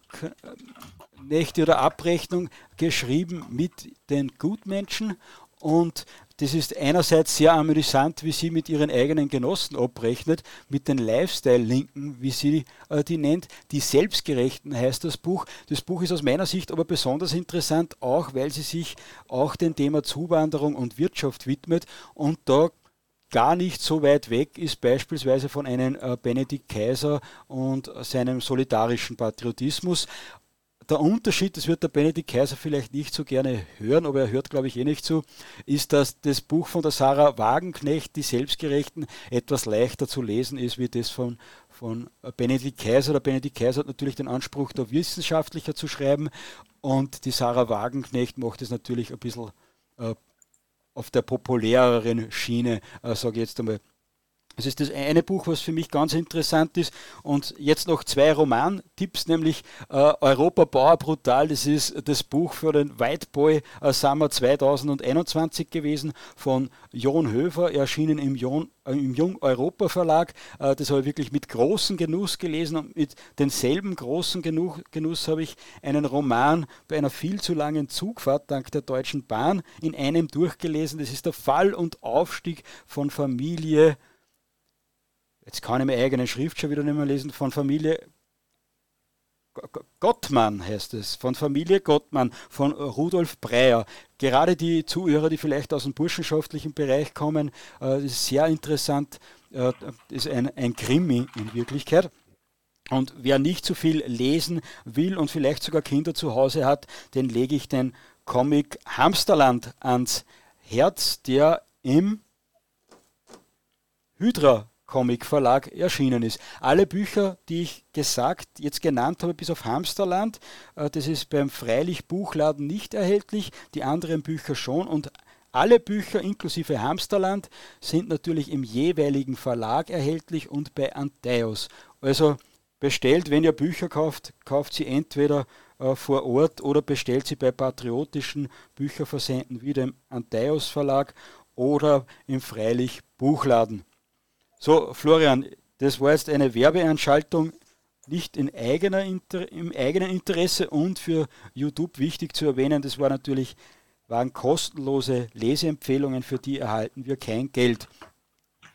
oder Abrechnung geschrieben mit den Gutmenschen und das ist einerseits sehr amüsant, wie sie mit ihren eigenen Genossen abrechnet, mit den Lifestyle-Linken, wie sie äh, die nennt. Die Selbstgerechten heißt das Buch. Das Buch ist aus meiner Sicht aber besonders interessant, auch weil sie sich auch dem Thema Zuwanderung und Wirtschaft widmet und da gar nicht so weit weg ist beispielsweise von einem äh, Benedikt Kaiser und seinem solidarischen Patriotismus. Der Unterschied, das wird der Benedikt Kaiser vielleicht nicht so gerne hören, aber er hört, glaube ich, eh nicht zu, ist, dass das Buch von der Sarah Wagenknecht, die Selbstgerechten, etwas leichter zu lesen ist, wie das von, von Benedikt Kaiser. Der Benedikt Kaiser hat natürlich den Anspruch, da wissenschaftlicher zu schreiben und die Sarah Wagenknecht macht es natürlich ein bisschen äh, auf der populäreren Schiene, äh, sage ich jetzt einmal. Das ist das eine Buch, was für mich ganz interessant ist. Und jetzt noch zwei Roman-Tipps, nämlich äh, Europa Bauer Brutal. Das ist das Buch für den White Boy äh, Summer 2021 gewesen von Jon Höfer, erschienen im, Jon, äh, im Jung Europa Verlag. Äh, das habe ich wirklich mit großem Genuss gelesen und mit denselben großen Genuss, Genuss habe ich einen Roman bei einer viel zu langen Zugfahrt dank der Deutschen Bahn in einem durchgelesen. Das ist der Fall und Aufstieg von Familie jetzt kann ich meine eigene Schrift schon wieder nicht mehr lesen, von Familie Gottmann heißt es, von Familie Gottmann, von Rudolf Breyer. Gerade die Zuhörer, die vielleicht aus dem burschenschaftlichen Bereich kommen, äh, ist sehr interessant, äh, ist ein, ein Krimi in Wirklichkeit. Und wer nicht zu so viel lesen will und vielleicht sogar Kinder zu Hause hat, den lege ich den Comic Hamsterland ans Herz, der im Hydra Comic Verlag erschienen ist. Alle Bücher, die ich gesagt, jetzt genannt habe, bis auf Hamsterland, äh, das ist beim Freilich Buchladen nicht erhältlich, die anderen Bücher schon und alle Bücher inklusive Hamsterland sind natürlich im jeweiligen Verlag erhältlich und bei Anteos. Also bestellt, wenn ihr Bücher kauft, kauft sie entweder äh, vor Ort oder bestellt sie bei patriotischen Bücherversenden wie dem Anteos Verlag oder im Freilich Buchladen. So, Florian, das war jetzt eine Werbeanschaltung, nicht in eigener Inter im eigenen Interesse und für YouTube wichtig zu erwähnen, das war natürlich, waren kostenlose Leseempfehlungen, für die erhalten wir kein Geld.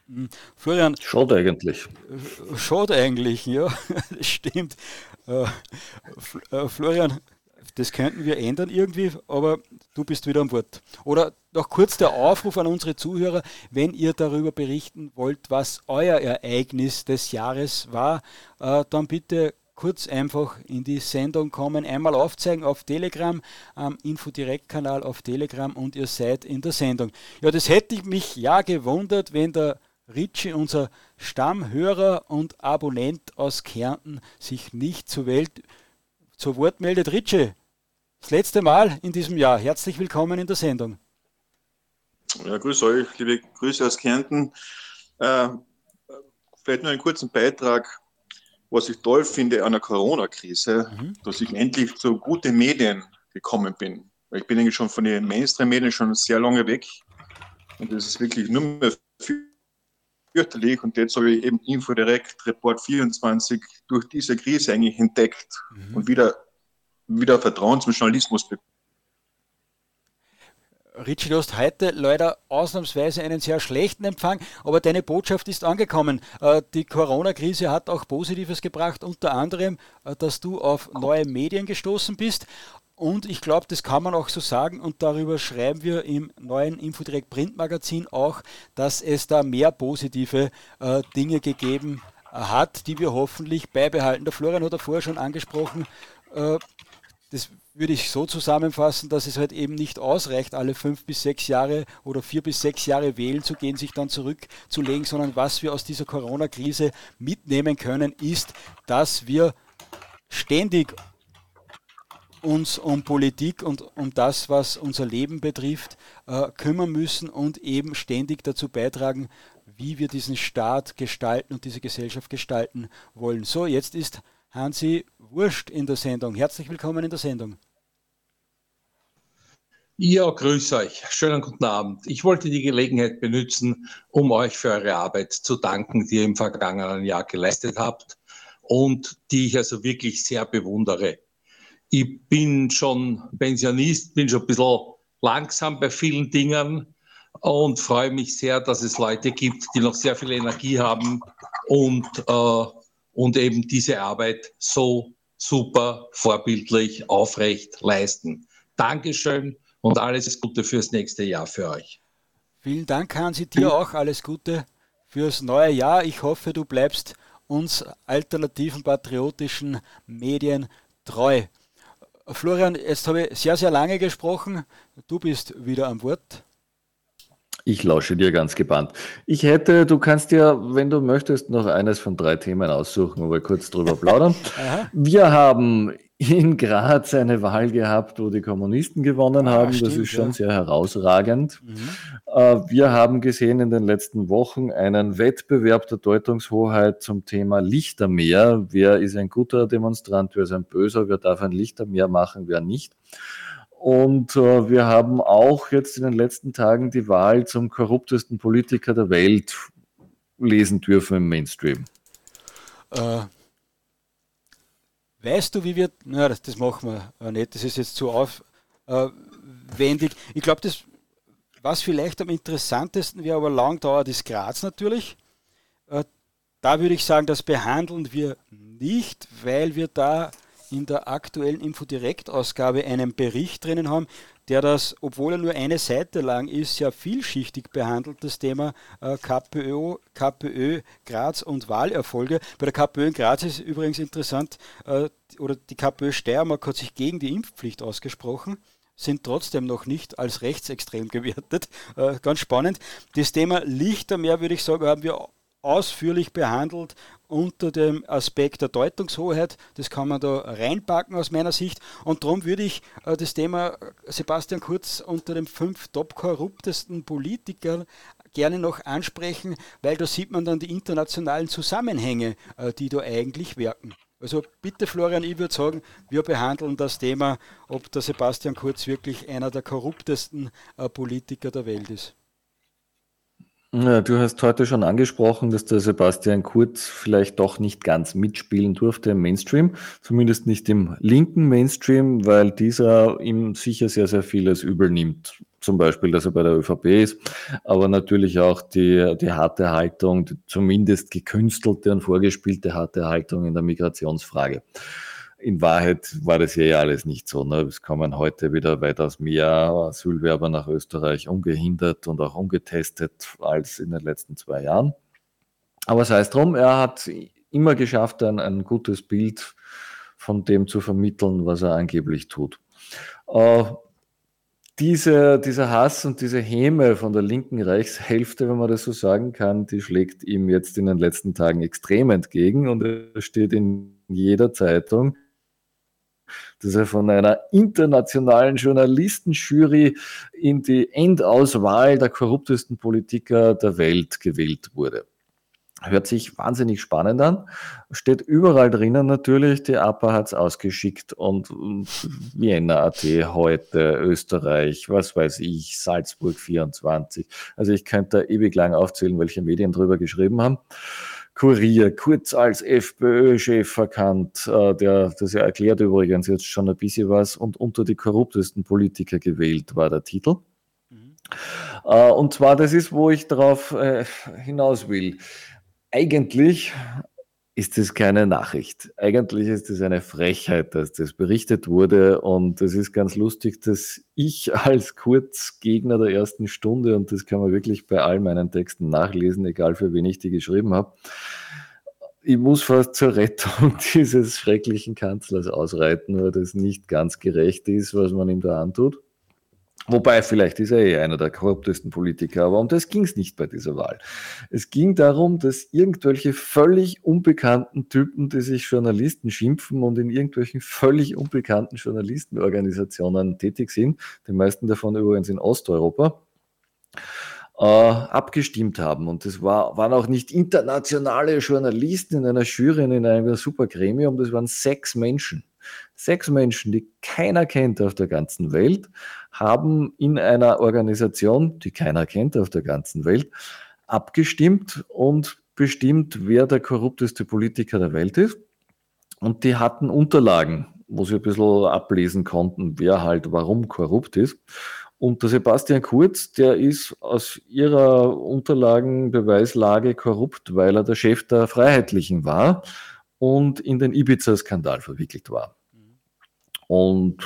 Hm, Florian. Schade eigentlich. Schade eigentlich, ja, das stimmt. Äh, äh, Florian, das könnten wir ändern irgendwie, aber du bist wieder am Wort. Oder noch kurz der Aufruf an unsere Zuhörer, wenn ihr darüber berichten wollt, was euer Ereignis des Jahres war, äh, dann bitte kurz einfach in die Sendung kommen, einmal aufzeigen auf Telegram, am Infodirekt-Kanal auf Telegram und ihr seid in der Sendung. Ja, das hätte mich ja gewundert, wenn der Ritchie, unser Stammhörer und Abonnent aus Kärnten, sich nicht zur Welt zu Wort meldet. Ritchie, das letzte Mal in diesem Jahr. Herzlich willkommen in der Sendung. Ja, grüß euch, liebe Grüße aus Kärnten. Äh, vielleicht nur einen kurzen Beitrag, was ich toll finde an der Corona-Krise, mhm. dass ich endlich zu guten Medien gekommen bin. Ich bin eigentlich schon von den Mainstream-Medien schon sehr lange weg und das ist wirklich nur mehr fürchterlich. Und jetzt habe ich eben Infodirect Report 24 durch diese Krise eigentlich entdeckt mhm. und wieder, wieder Vertrauen zum Journalismus bekommen. Richie, du hast heute leider ausnahmsweise einen sehr schlechten Empfang, aber deine Botschaft ist angekommen. Äh, die Corona-Krise hat auch Positives gebracht, unter anderem, äh, dass du auf neue Medien gestoßen bist Und ich glaube, das kann man auch so sagen und darüber schreiben wir im neuen Infodirect Print Magazin auch, dass es da mehr positive äh, Dinge gegeben hat, die wir hoffentlich beibehalten. Der Florian hat vorher schon angesprochen, äh, das würde ich so zusammenfassen, dass es halt eben nicht ausreicht, alle fünf bis sechs Jahre oder vier bis sechs Jahre wählen zu gehen, sich dann zurückzulegen, sondern was wir aus dieser Corona-Krise mitnehmen können, ist, dass wir ständig uns um Politik und um das, was unser Leben betrifft, äh, kümmern müssen und eben ständig dazu beitragen, wie wir diesen Staat gestalten und diese Gesellschaft gestalten wollen. So, jetzt ist Hansi Wurscht in der Sendung. Herzlich willkommen in der Sendung. Ja, grüß euch. Schönen guten Abend. Ich wollte die Gelegenheit benutzen, um euch für eure Arbeit zu danken, die ihr im vergangenen Jahr geleistet habt und die ich also wirklich sehr bewundere. Ich bin schon Pensionist, bin schon ein bisschen langsam bei vielen Dingen und freue mich sehr, dass es Leute gibt, die noch sehr viel Energie haben und, äh, und eben diese Arbeit so super vorbildlich aufrecht leisten. Dankeschön und alles Gute fürs nächste Jahr für euch. Vielen Dank, Hansi, dir auch alles Gute fürs neue Jahr. Ich hoffe, du bleibst uns alternativen patriotischen Medien treu. Florian, jetzt habe ich sehr, sehr lange gesprochen. Du bist wieder am Wort. Ich lausche dir ganz gebannt. Ich hätte, du kannst dir, wenn du möchtest, noch eines von drei Themen aussuchen, wo wir kurz drüber plaudern. wir haben in Graz eine Wahl gehabt, wo die Kommunisten gewonnen ah, haben. Stimmt, das ist schon ja. sehr herausragend. Mhm. Äh, wir haben gesehen in den letzten Wochen einen Wettbewerb der Deutungshoheit zum Thema Lichtermeer. Wer ist ein guter Demonstrant, wer ist ein böser, wer darf ein Lichtermeer machen, wer nicht. Und äh, wir haben auch jetzt in den letzten Tagen die Wahl zum korruptesten Politiker der Welt lesen dürfen im Mainstream. Äh, Weißt du, wie wir, na, das, das machen wir nicht, das ist jetzt zu aufwendig. Ich glaube, das, was vielleicht am interessantesten wäre, aber lang dauert, ist Graz natürlich. Äh, da würde ich sagen, das behandeln wir nicht, weil wir da in der aktuellen Infodirekt-Ausgabe einen Bericht drinnen haben, der das, obwohl er nur eine Seite lang ist, ja vielschichtig behandelt, das Thema äh, KPÖ, KPÖ Graz und Wahlerfolge. Bei der KPÖ in Graz ist übrigens interessant, äh, oder die KPÖ Steiermark hat sich gegen die Impfpflicht ausgesprochen sind trotzdem noch nicht als rechtsextrem gewertet. Äh, ganz spannend. Das Thema Lichtermeer, würde ich sagen, haben wir ausführlich behandelt unter dem Aspekt der Deutungshoheit. Das kann man da reinpacken aus meiner Sicht. Und darum würde ich äh, das Thema Sebastian Kurz unter den fünf top korruptesten Politikern gerne noch ansprechen, weil da sieht man dann die internationalen Zusammenhänge, äh, die da eigentlich wirken. Also bitte Florian, ich würde sagen, wir behandeln das Thema, ob der Sebastian Kurz wirklich einer der korruptesten äh, Politiker der Welt ist. Ja, du hast heute schon angesprochen, dass der Sebastian Kurz vielleicht doch nicht ganz mitspielen durfte im Mainstream, zumindest nicht im linken Mainstream, weil dieser ihm sicher sehr, sehr vieles übel nimmt. Zum Beispiel, dass er bei der ÖVP ist, aber natürlich auch die, die harte Haltung, die zumindest gekünstelte und vorgespielte harte Haltung in der Migrationsfrage in Wahrheit war das ja alles nicht so. Ne? Es kommen heute wieder weitaus mehr Asylwerber nach Österreich ungehindert und auch ungetestet als in den letzten zwei Jahren. Aber sei es drum, er hat immer geschafft, ein, ein gutes Bild von dem zu vermitteln, was er angeblich tut. Äh, diese, dieser Hass und diese Häme von der linken Reichshälfte, wenn man das so sagen kann, die schlägt ihm jetzt in den letzten Tagen extrem entgegen und er steht in jeder Zeitung dass er von einer internationalen Journalistenjury in die Endauswahl der korruptesten Politiker der Welt gewählt wurde. Hört sich wahnsinnig spannend an. Steht überall drinnen natürlich. Die APA hat es ausgeschickt und Vienna AT heute, Österreich, was weiß ich, Salzburg 24. Also ich könnte da ewig lang aufzählen, welche Medien drüber geschrieben haben. Kurier, kurz als FPÖ-Chef verkannt, äh, der, das er erklärt übrigens jetzt schon ein bisschen was, und unter die korruptesten Politiker gewählt war der Titel. Mhm. Äh, und zwar, das ist, wo ich darauf äh, hinaus will. Eigentlich ist das keine Nachricht. Eigentlich ist es eine Frechheit, dass das berichtet wurde. Und es ist ganz lustig, dass ich als Kurzgegner der ersten Stunde, und das kann man wirklich bei all meinen Texten nachlesen, egal für wen ich die geschrieben habe, ich muss fast zur Rettung dieses schrecklichen Kanzlers ausreiten, weil das nicht ganz gerecht ist, was man ihm da antut. Wobei, vielleicht ist er eh einer der korruptesten Politiker, aber um das ging es nicht bei dieser Wahl. Es ging darum, dass irgendwelche völlig unbekannten Typen, die sich Journalisten schimpfen und in irgendwelchen völlig unbekannten Journalistenorganisationen tätig sind, die meisten davon übrigens in Osteuropa, äh, abgestimmt haben. Und das war, waren auch nicht internationale Journalisten in einer Jury, in einem Supergremium, das waren sechs Menschen. Sechs Menschen, die keiner kennt auf der ganzen Welt, haben in einer Organisation, die keiner kennt auf der ganzen Welt, abgestimmt und bestimmt, wer der korrupteste Politiker der Welt ist. Und die hatten Unterlagen, wo sie ein bisschen ablesen konnten, wer halt warum korrupt ist. Und der Sebastian Kurz, der ist aus ihrer Unterlagenbeweislage korrupt, weil er der Chef der Freiheitlichen war und in den Ibiza-Skandal verwickelt war. Und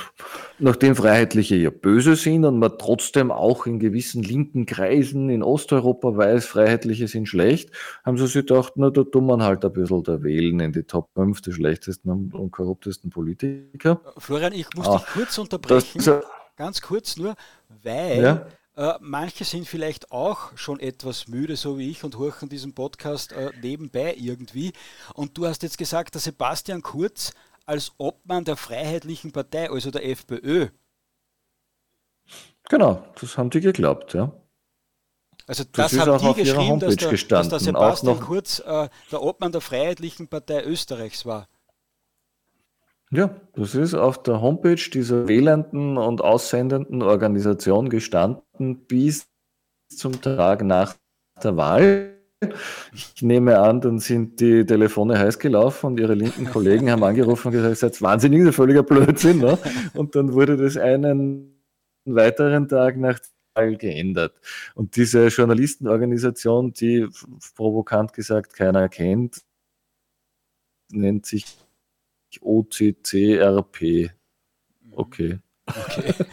nachdem Freiheitliche ja böse sind und man trotzdem auch in gewissen linken Kreisen in Osteuropa weiß, Freiheitliche sind schlecht, haben sie sich gedacht, na, da tun wir halt ein bisschen da wählen in die Top 5 der schlechtesten und korruptesten Politiker. Florian, ich muss ah, dich kurz unterbrechen, das, ganz kurz nur, weil ja? Äh, manche sind vielleicht auch schon etwas müde, so wie ich, und horchen diesen Podcast äh, nebenbei irgendwie. Und du hast jetzt gesagt, der Sebastian Kurz als Obmann der Freiheitlichen Partei, also der FPÖ. Genau, das haben die geglaubt, ja. Also das, das haben die geschrieben, dass der, dass der, Sebastian Kurz äh, der Obmann der Freiheitlichen Partei Österreichs war. Ja, das ist auf der Homepage dieser wählenden und aussendenden Organisation gestanden bis zum Tag nach der Wahl. Ich nehme an, dann sind die Telefone heiß gelaufen und ihre linken Kollegen haben angerufen und gesagt, seid wahnsinnig, ein völliger Blödsinn. Ne? Und dann wurde das einen weiteren Tag nach geändert. Und diese Journalistenorganisation, die provokant gesagt keiner kennt, nennt sich OCCRP. Okay. Okay.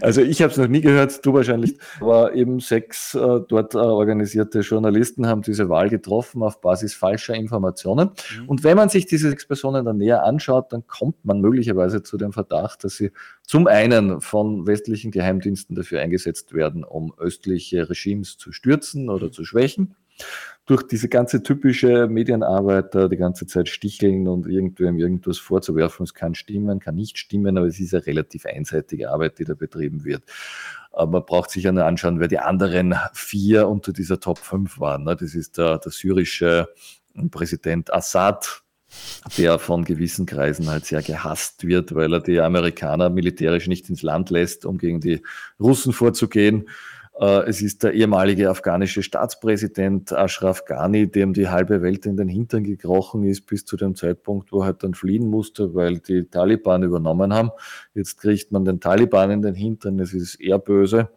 Also ich habe es noch nie gehört, du wahrscheinlich, aber eben sechs äh, dort äh, organisierte Journalisten haben diese Wahl getroffen auf Basis falscher Informationen. Mhm. Und wenn man sich diese sechs Personen dann näher anschaut, dann kommt man möglicherweise zu dem Verdacht, dass sie zum einen von westlichen Geheimdiensten dafür eingesetzt werden, um östliche Regimes zu stürzen oder zu schwächen durch diese ganze typische Medienarbeit die ganze Zeit sticheln und irgendwem irgendwas vorzuwerfen. Es kann stimmen, kann nicht stimmen, aber es ist eine relativ einseitige Arbeit, die da betrieben wird. Aber man braucht sich ja nur anschauen, wer die anderen vier unter dieser Top 5 waren. Ne? Das ist der, der syrische Präsident Assad, der von gewissen Kreisen halt sehr gehasst wird, weil er die Amerikaner militärisch nicht ins Land lässt, um gegen die Russen vorzugehen. Äh, es ist der ehemalige afghanische Staatspräsident Ashraf Ghani, dem die halbe Welt in den Hintern gekrochen ist, bis zu dem Zeitpunkt, wo er halt dann fliehen musste, weil die Taliban übernommen haben. Jetzt kriegt man den Taliban in den Hintern, es ist eher böse.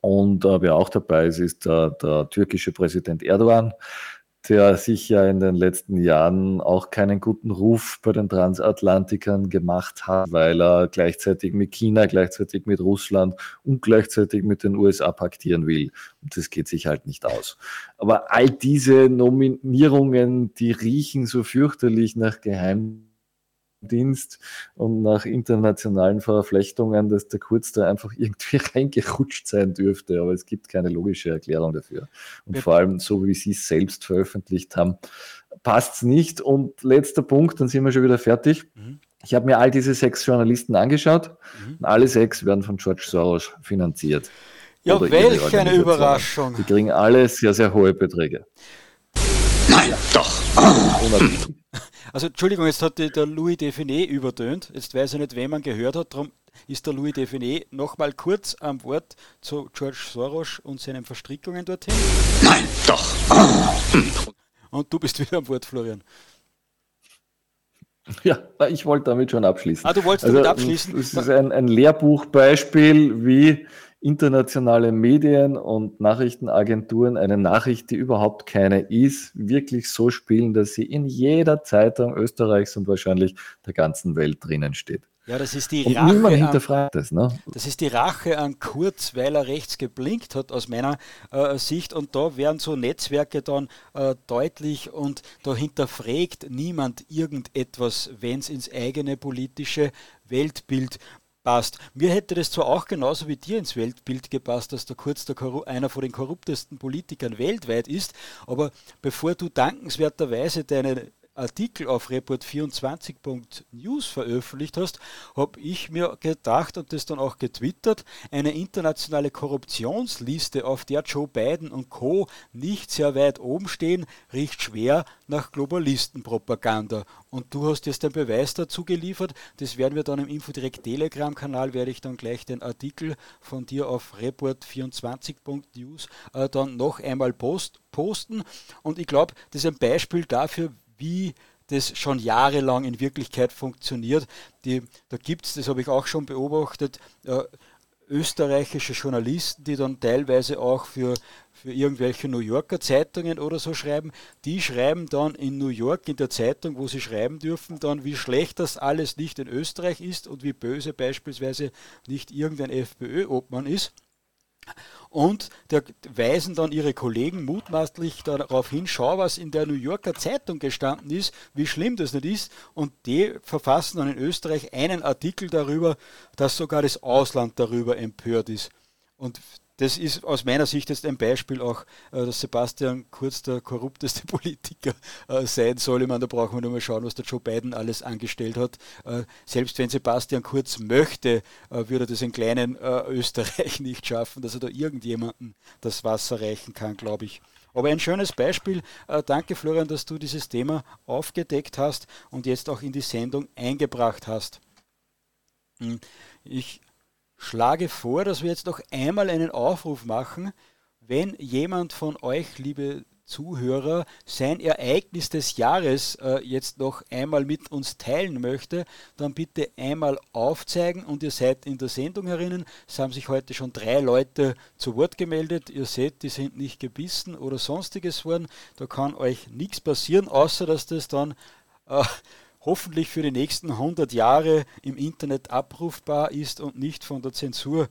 Und äh, wer auch dabei ist, ist der, der türkische Präsident Erdogan, der sich ja in den letzten Jahren auch keinen guten Ruf bei den Transatlantikern gemacht hat, weil er gleichzeitig mit China, gleichzeitig mit Russland und gleichzeitig mit den USA paktieren will. Und das geht sich halt nicht aus. Aber all diese Nominierungen, die riechen so fürchterlich nach Geheim Dienst und nach internationalen Verflechtungen, dass der Kurz da einfach irgendwie reingerutscht sein dürfte. Aber es gibt keine logische Erklärung dafür. Und ja. vor allem, so wie Sie es selbst veröffentlicht haben, passt es nicht. Und letzter Punkt, dann sind wir schon wieder fertig. Mhm. Ich habe mir all diese sechs Journalisten angeschaut. Mhm. alle sechs werden von George Soros finanziert. Ja, welch eine Überraschung. Die kriegen alle sehr, sehr hohe Beträge. Nein, doch. Also Entschuldigung, jetzt hat der Louis Define übertönt. Jetzt weiß ich nicht, wen man gehört hat. Darum ist der Louis Define nochmal kurz am Wort zu George Soros und seinen Verstrickungen dorthin. Nein, doch. Und du bist wieder am Wort, Florian. Ja, ich wollte damit schon abschließen. Ah, du wolltest also, damit abschließen? Das ist ein, ein Lehrbuchbeispiel, wie internationale Medien und Nachrichtenagenturen eine Nachricht, die überhaupt keine ist, wirklich so spielen, dass sie in jeder Zeitung Österreichs und wahrscheinlich der ganzen Welt drinnen steht. Ja, das ist die und Rache. Niemand hinterfragt an, das, ne? Das ist die Rache an Kurz, weil er rechts geblinkt hat, aus meiner äh, Sicht. Und da werden so Netzwerke dann äh, deutlich und da hinterfragt niemand irgendetwas, wenn es ins eigene politische Weltbild passt. Mir hätte das zwar auch genauso wie dir ins Weltbild gepasst, dass der Kurz der einer von den korruptesten Politikern weltweit ist, aber bevor du dankenswerterweise deine Artikel auf report24.news veröffentlicht hast, habe ich mir gedacht und das dann auch getwittert, eine internationale Korruptionsliste, auf der Joe Biden und Co. nicht sehr weit oben stehen, riecht schwer nach Globalistenpropaganda. Und du hast jetzt den Beweis dazu geliefert. Das werden wir dann im Infodirect Telegram-Kanal, werde ich dann gleich den Artikel von dir auf report24.news äh, dann noch einmal post, posten. Und ich glaube, das ist ein Beispiel dafür, wie das schon jahrelang in Wirklichkeit funktioniert. Die, da gibt es, das habe ich auch schon beobachtet, äh, österreichische Journalisten, die dann teilweise auch für, für irgendwelche New Yorker Zeitungen oder so schreiben, die schreiben dann in New York in der Zeitung, wo sie schreiben dürfen, dann wie schlecht das alles nicht in Österreich ist und wie böse beispielsweise nicht irgendein FPÖ-Obmann ist und der weisen dann ihre Kollegen mutmaßlich darauf hin, schau, was in der New Yorker Zeitung gestanden ist, wie schlimm das nicht ist. Und die verfassen dann in Österreich einen Artikel darüber, dass sogar das Ausland darüber empört ist. Und das ist aus meiner Sicht jetzt ein Beispiel auch, äh, dass Sebastian Kurz der korrupteste Politiker äh, sein soll. Ich meine, da brauchen wir nur mal schauen, was der Joe Biden alles angestellt hat. Äh, selbst wenn Sebastian Kurz möchte, würde er das in kleinen Österreich nicht schaffen, dass er da irgendjemanden das Wasser reichen kann, glaube ich. Aber ein schönes Beispiel. Danke, Florian, dass du dieses Thema aufgedeckt hast und jetzt auch in die Sendung eingebracht hast. Hm, ich schlage vor, dass wir jetzt noch einmal einen Aufruf machen, wenn jemand von euch, liebe Zuhörer, sein Ereignis des Jahres äh, jetzt noch einmal mit uns teilen möchte, dann bitte einmal aufzeigen und ihr seid in der Sendung herinnen. Es haben sich heute schon drei Leute zu Wort gemeldet. Ihr seht, die sind nicht gebissen oder sonstiges worden. Da kann euch nichts passieren, außer dass das dann äh, hoffentlich für die nächsten 100 Jahre im Internet abrufbar ist und nicht von der Zensur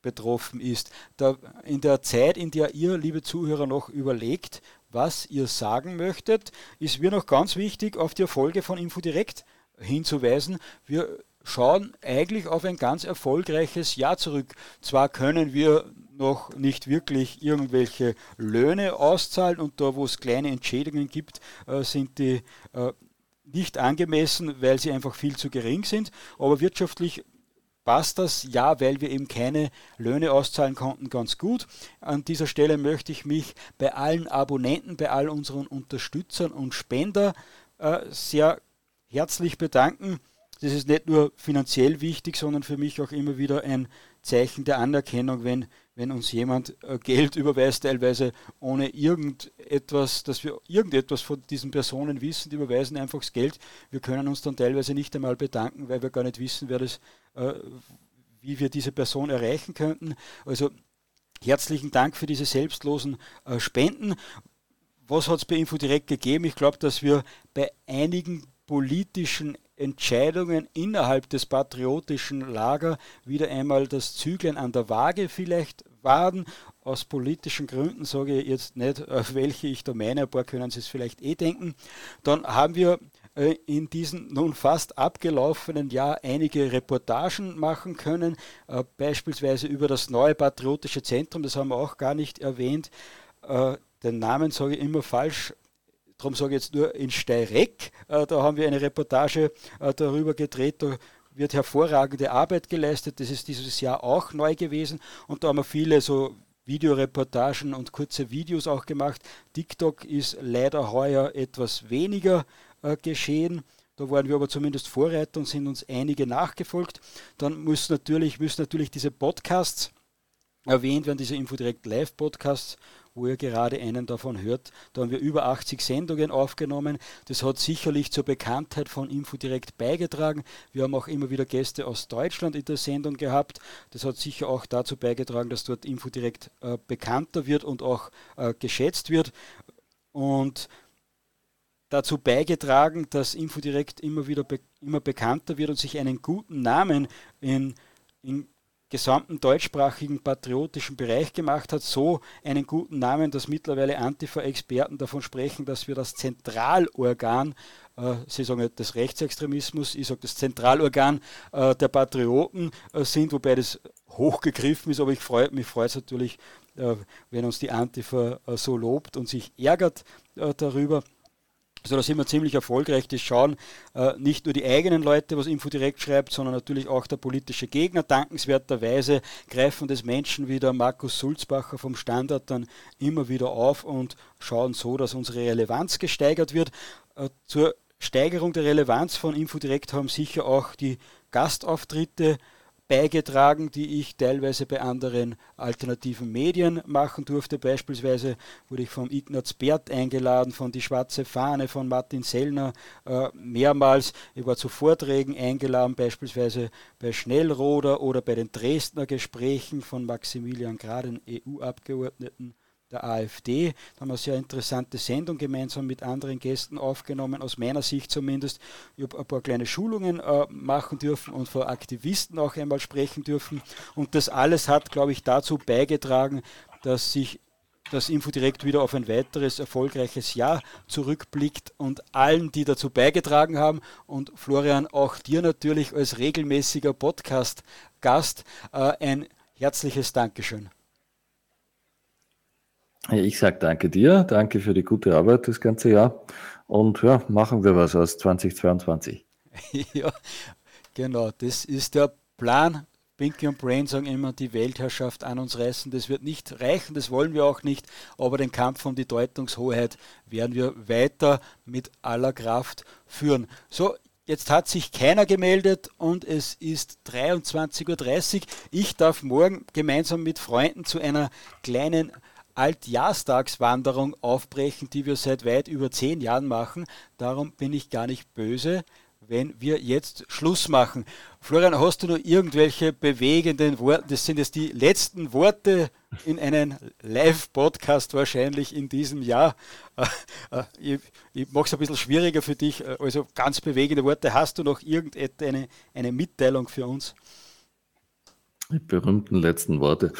betroffen ist. Da in der Zeit, in der ihr, liebe Zuhörer, noch überlegt, was ihr sagen möchtet, ist mir noch ganz wichtig, auf die Erfolge von Infodirect hinzuweisen. Wir schauen eigentlich auf ein ganz erfolgreiches Jahr zurück. Zwar können wir noch nicht wirklich irgendwelche Löhne auszahlen und da, wo es kleine Entschädigungen gibt, äh, sind die äh, nicht angemessen, weil sie einfach viel zu gering sind. Aber wirtschaftlich passt das, ja, weil wir eben keine Löhne auszahlen konnten, ganz gut. An dieser Stelle möchte ich mich bei allen Abonnenten, bei all unseren Unterstützern und Spender äh, sehr herzlich bedanken. Das ist nicht nur finanziell wichtig, sondern für mich auch immer wieder ein Zeichen der Anerkennung, wenn wenn uns jemand äh, Geld überweist, teilweise ohne irgendetwas, dass wir irgendetwas von diesen Personen wissen, die überweisen einfach das Geld. Wir können uns dann teilweise nicht einmal bedanken, weil wir gar nicht wissen, wer das, äh, wie wir diese Person erreichen könnten. Also herzlichen Dank für diese selbstlosen äh, Spenden. Was hat es bei Infodirect gegeben? Ich glaube, dass wir bei einigen politischen Entscheidungen innerhalb des patriotischen Lager wieder einmal das Zügeln an der Waage vielleicht waren. Aus politischen Gründen sage ich jetzt nicht, welche ich da meine, ein paar können Sie es vielleicht eh denken. Dann haben wir äh, in diesem nun fast abgelaufenen Jahr einige Reportagen machen können, äh, beispielsweise über das neue Patriotische Zentrum, das haben wir auch gar nicht erwähnt. Äh, den Namen sage ich immer falsch, darum sage ich jetzt nur in Steireck. da haben wir eine Reportage darüber gedreht. Da wird hervorragende Arbeit geleistet. Das ist dieses Jahr auch neu gewesen. Und da haben wir viele so Videoreportagen und kurze Videos auch gemacht. TikTok ist leider heuer etwas weniger äh, geschehen. Da waren wir aber zumindest Vorreiter und sind uns einige nachgefolgt. Dann muss natürlich, müssen natürlich diese Podcasts erwähnt werden, diese Infodirect Live Podcasts, wo ihr gerade einen davon hört. Da haben wir über 80 Sendungen aufgenommen. Das hat sicherlich zur Bekanntheit von Infodirekt beigetragen. Wir haben auch immer wieder Gäste aus Deutschland in der Sendung gehabt. Das hat sicher auch dazu beigetragen, dass dort Infodirekt äh, bekannter wird und auch äh, geschätzt wird. Und dazu beigetragen, dass Infodirekt immer wieder be immer bekannter wird und sich einen guten Namen in, in gesamten deutschsprachigen patriotischen Bereich gemacht hat, so einen guten Namen, dass mittlerweile Antifa-Experten davon sprechen, dass wir das Zentralorgan, äh, sie sagen nicht des Rechtsextremismus, ich sage das Zentralorgan äh, der Patrioten äh, sind, wobei das hochgegriffen ist, aber ich freu, mich freut es natürlich, äh, wenn uns die Antifa äh, so lobt und sich ärgert äh, darüber. Also da sind wir ziemlich erfolgreich. Das schauen äh, nicht nur die eigenen Leute, was Info direkt schreibt, sondern natürlich auch der politische Gegner. Dankenswerterweise greifen das Menschen wie der Markus Sulzbacher vom Standard dann immer wieder auf und schauen so, dass unsere Relevanz gesteigert wird. Äh, zur Steigerung der Relevanz von Infodirekt haben sicher auch die Gastauftritte beigetragen, die ich teilweise bei anderen alternativen Medien machen durfte. Beispielsweise wurde ich von Ignaz Bert eingeladen, von Die Schwarze Fahne, von Martin Sellner äh, mehrmals. Ich war zu Vorträgen eingeladen, beispielsweise bei Schnellroder oder bei den Dresdner Gesprächen von Maximilian Graden, EU-Abgeordneten der AfD. Da haben wir eine sehr interessante Sendung gemeinsam mit anderen Gästen aufgenommen, aus meiner Sicht zumindest. Ich habe ein paar kleine Schulungen äh, machen dürfen und vor Aktivisten auch einmal sprechen dürfen. Und das alles hat, glaube ich, dazu beigetragen, dass sich das Infodirekt wieder auf ein weiteres erfolgreiches Jahr zurückblickt und allen, die dazu beigetragen haben und Florian, auch dir natürlich als regelmäßiger Podcast-Gast äh, ein herzliches Dankeschön. Ich sage danke dir, danke für die gute Arbeit das ganze Jahr und ja, machen wir was aus 2022. ja, genau, das ist der Plan. Pinky und Brain sagen immer, die Weltherrschaft an uns reißen. Das wird nicht reichen, das wollen wir auch nicht, aber den Kampf um die Deutungshoheit werden wir weiter mit aller Kraft führen. So, Jetzt hat sich keiner gemeldet und es ist 23.30 Uhr. Ich darf morgen gemeinsam mit Freunden zu einer kleinen Altjahrstagswanderung aufbrechen, die wir seit weit über zehn Jahren machen. Darum bin ich gar nicht böse, wenn wir jetzt Schluss machen. Florian, hast du noch irgendwelche bewegenden Worte? Das sind jetzt die letzten Worte in einem Live-Podcast wahrscheinlich in diesem Jahr. Äh, äh, ich, ich mache es ein bisschen schwieriger für dich. Also ganz bewegende Worte. Hast du noch irgendeine eine Mitteilung für uns? Die berühmten letzten Worte.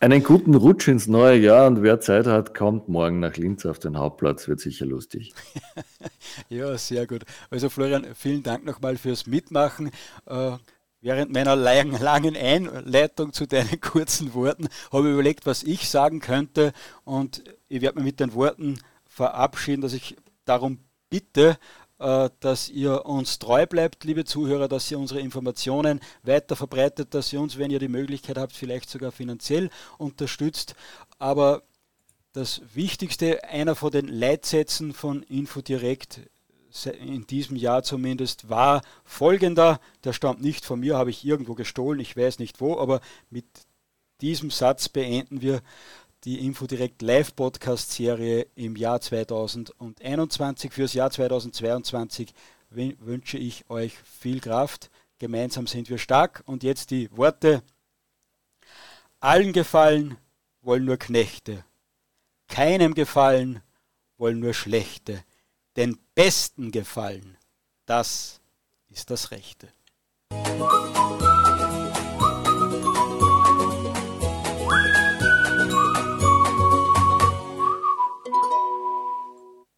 Einen guten Rutsch ins neue Jahr und wer Zeit hat, kommt morgen nach Linz auf den Hauptplatz, wird sicher lustig. ja, sehr gut. Also Florian, vielen Dank nochmal fürs Mitmachen. Äh, während meiner langen Einleitung zu deinen kurzen Worten habe ich überlegt, was ich sagen könnte und ich werde mich mit den Worten verabschieden, dass ich darum bitte, dass ihr uns treu bleibt, liebe Zuhörer, dass ihr unsere Informationen weiter verbreitet, dass ihr uns, wenn ihr die Möglichkeit habt, vielleicht sogar finanziell unterstützt. Aber das Wichtigste, einer von den Leitsätzen von Infodirect in diesem Jahr zumindest war folgender, der stammt nicht von mir, habe ich irgendwo gestohlen, ich weiß nicht wo, aber mit diesem Satz beenden wir die Infodirect Live Podcast Serie im Jahr 2021. Fürs Jahr 2022 wünsche ich euch viel Kraft. Gemeinsam sind wir stark. Und jetzt die Worte. Allen gefallen wollen nur Knechte. Keinem gefallen wollen nur Schlechte. Den Besten gefallen, das ist das Rechte. Musik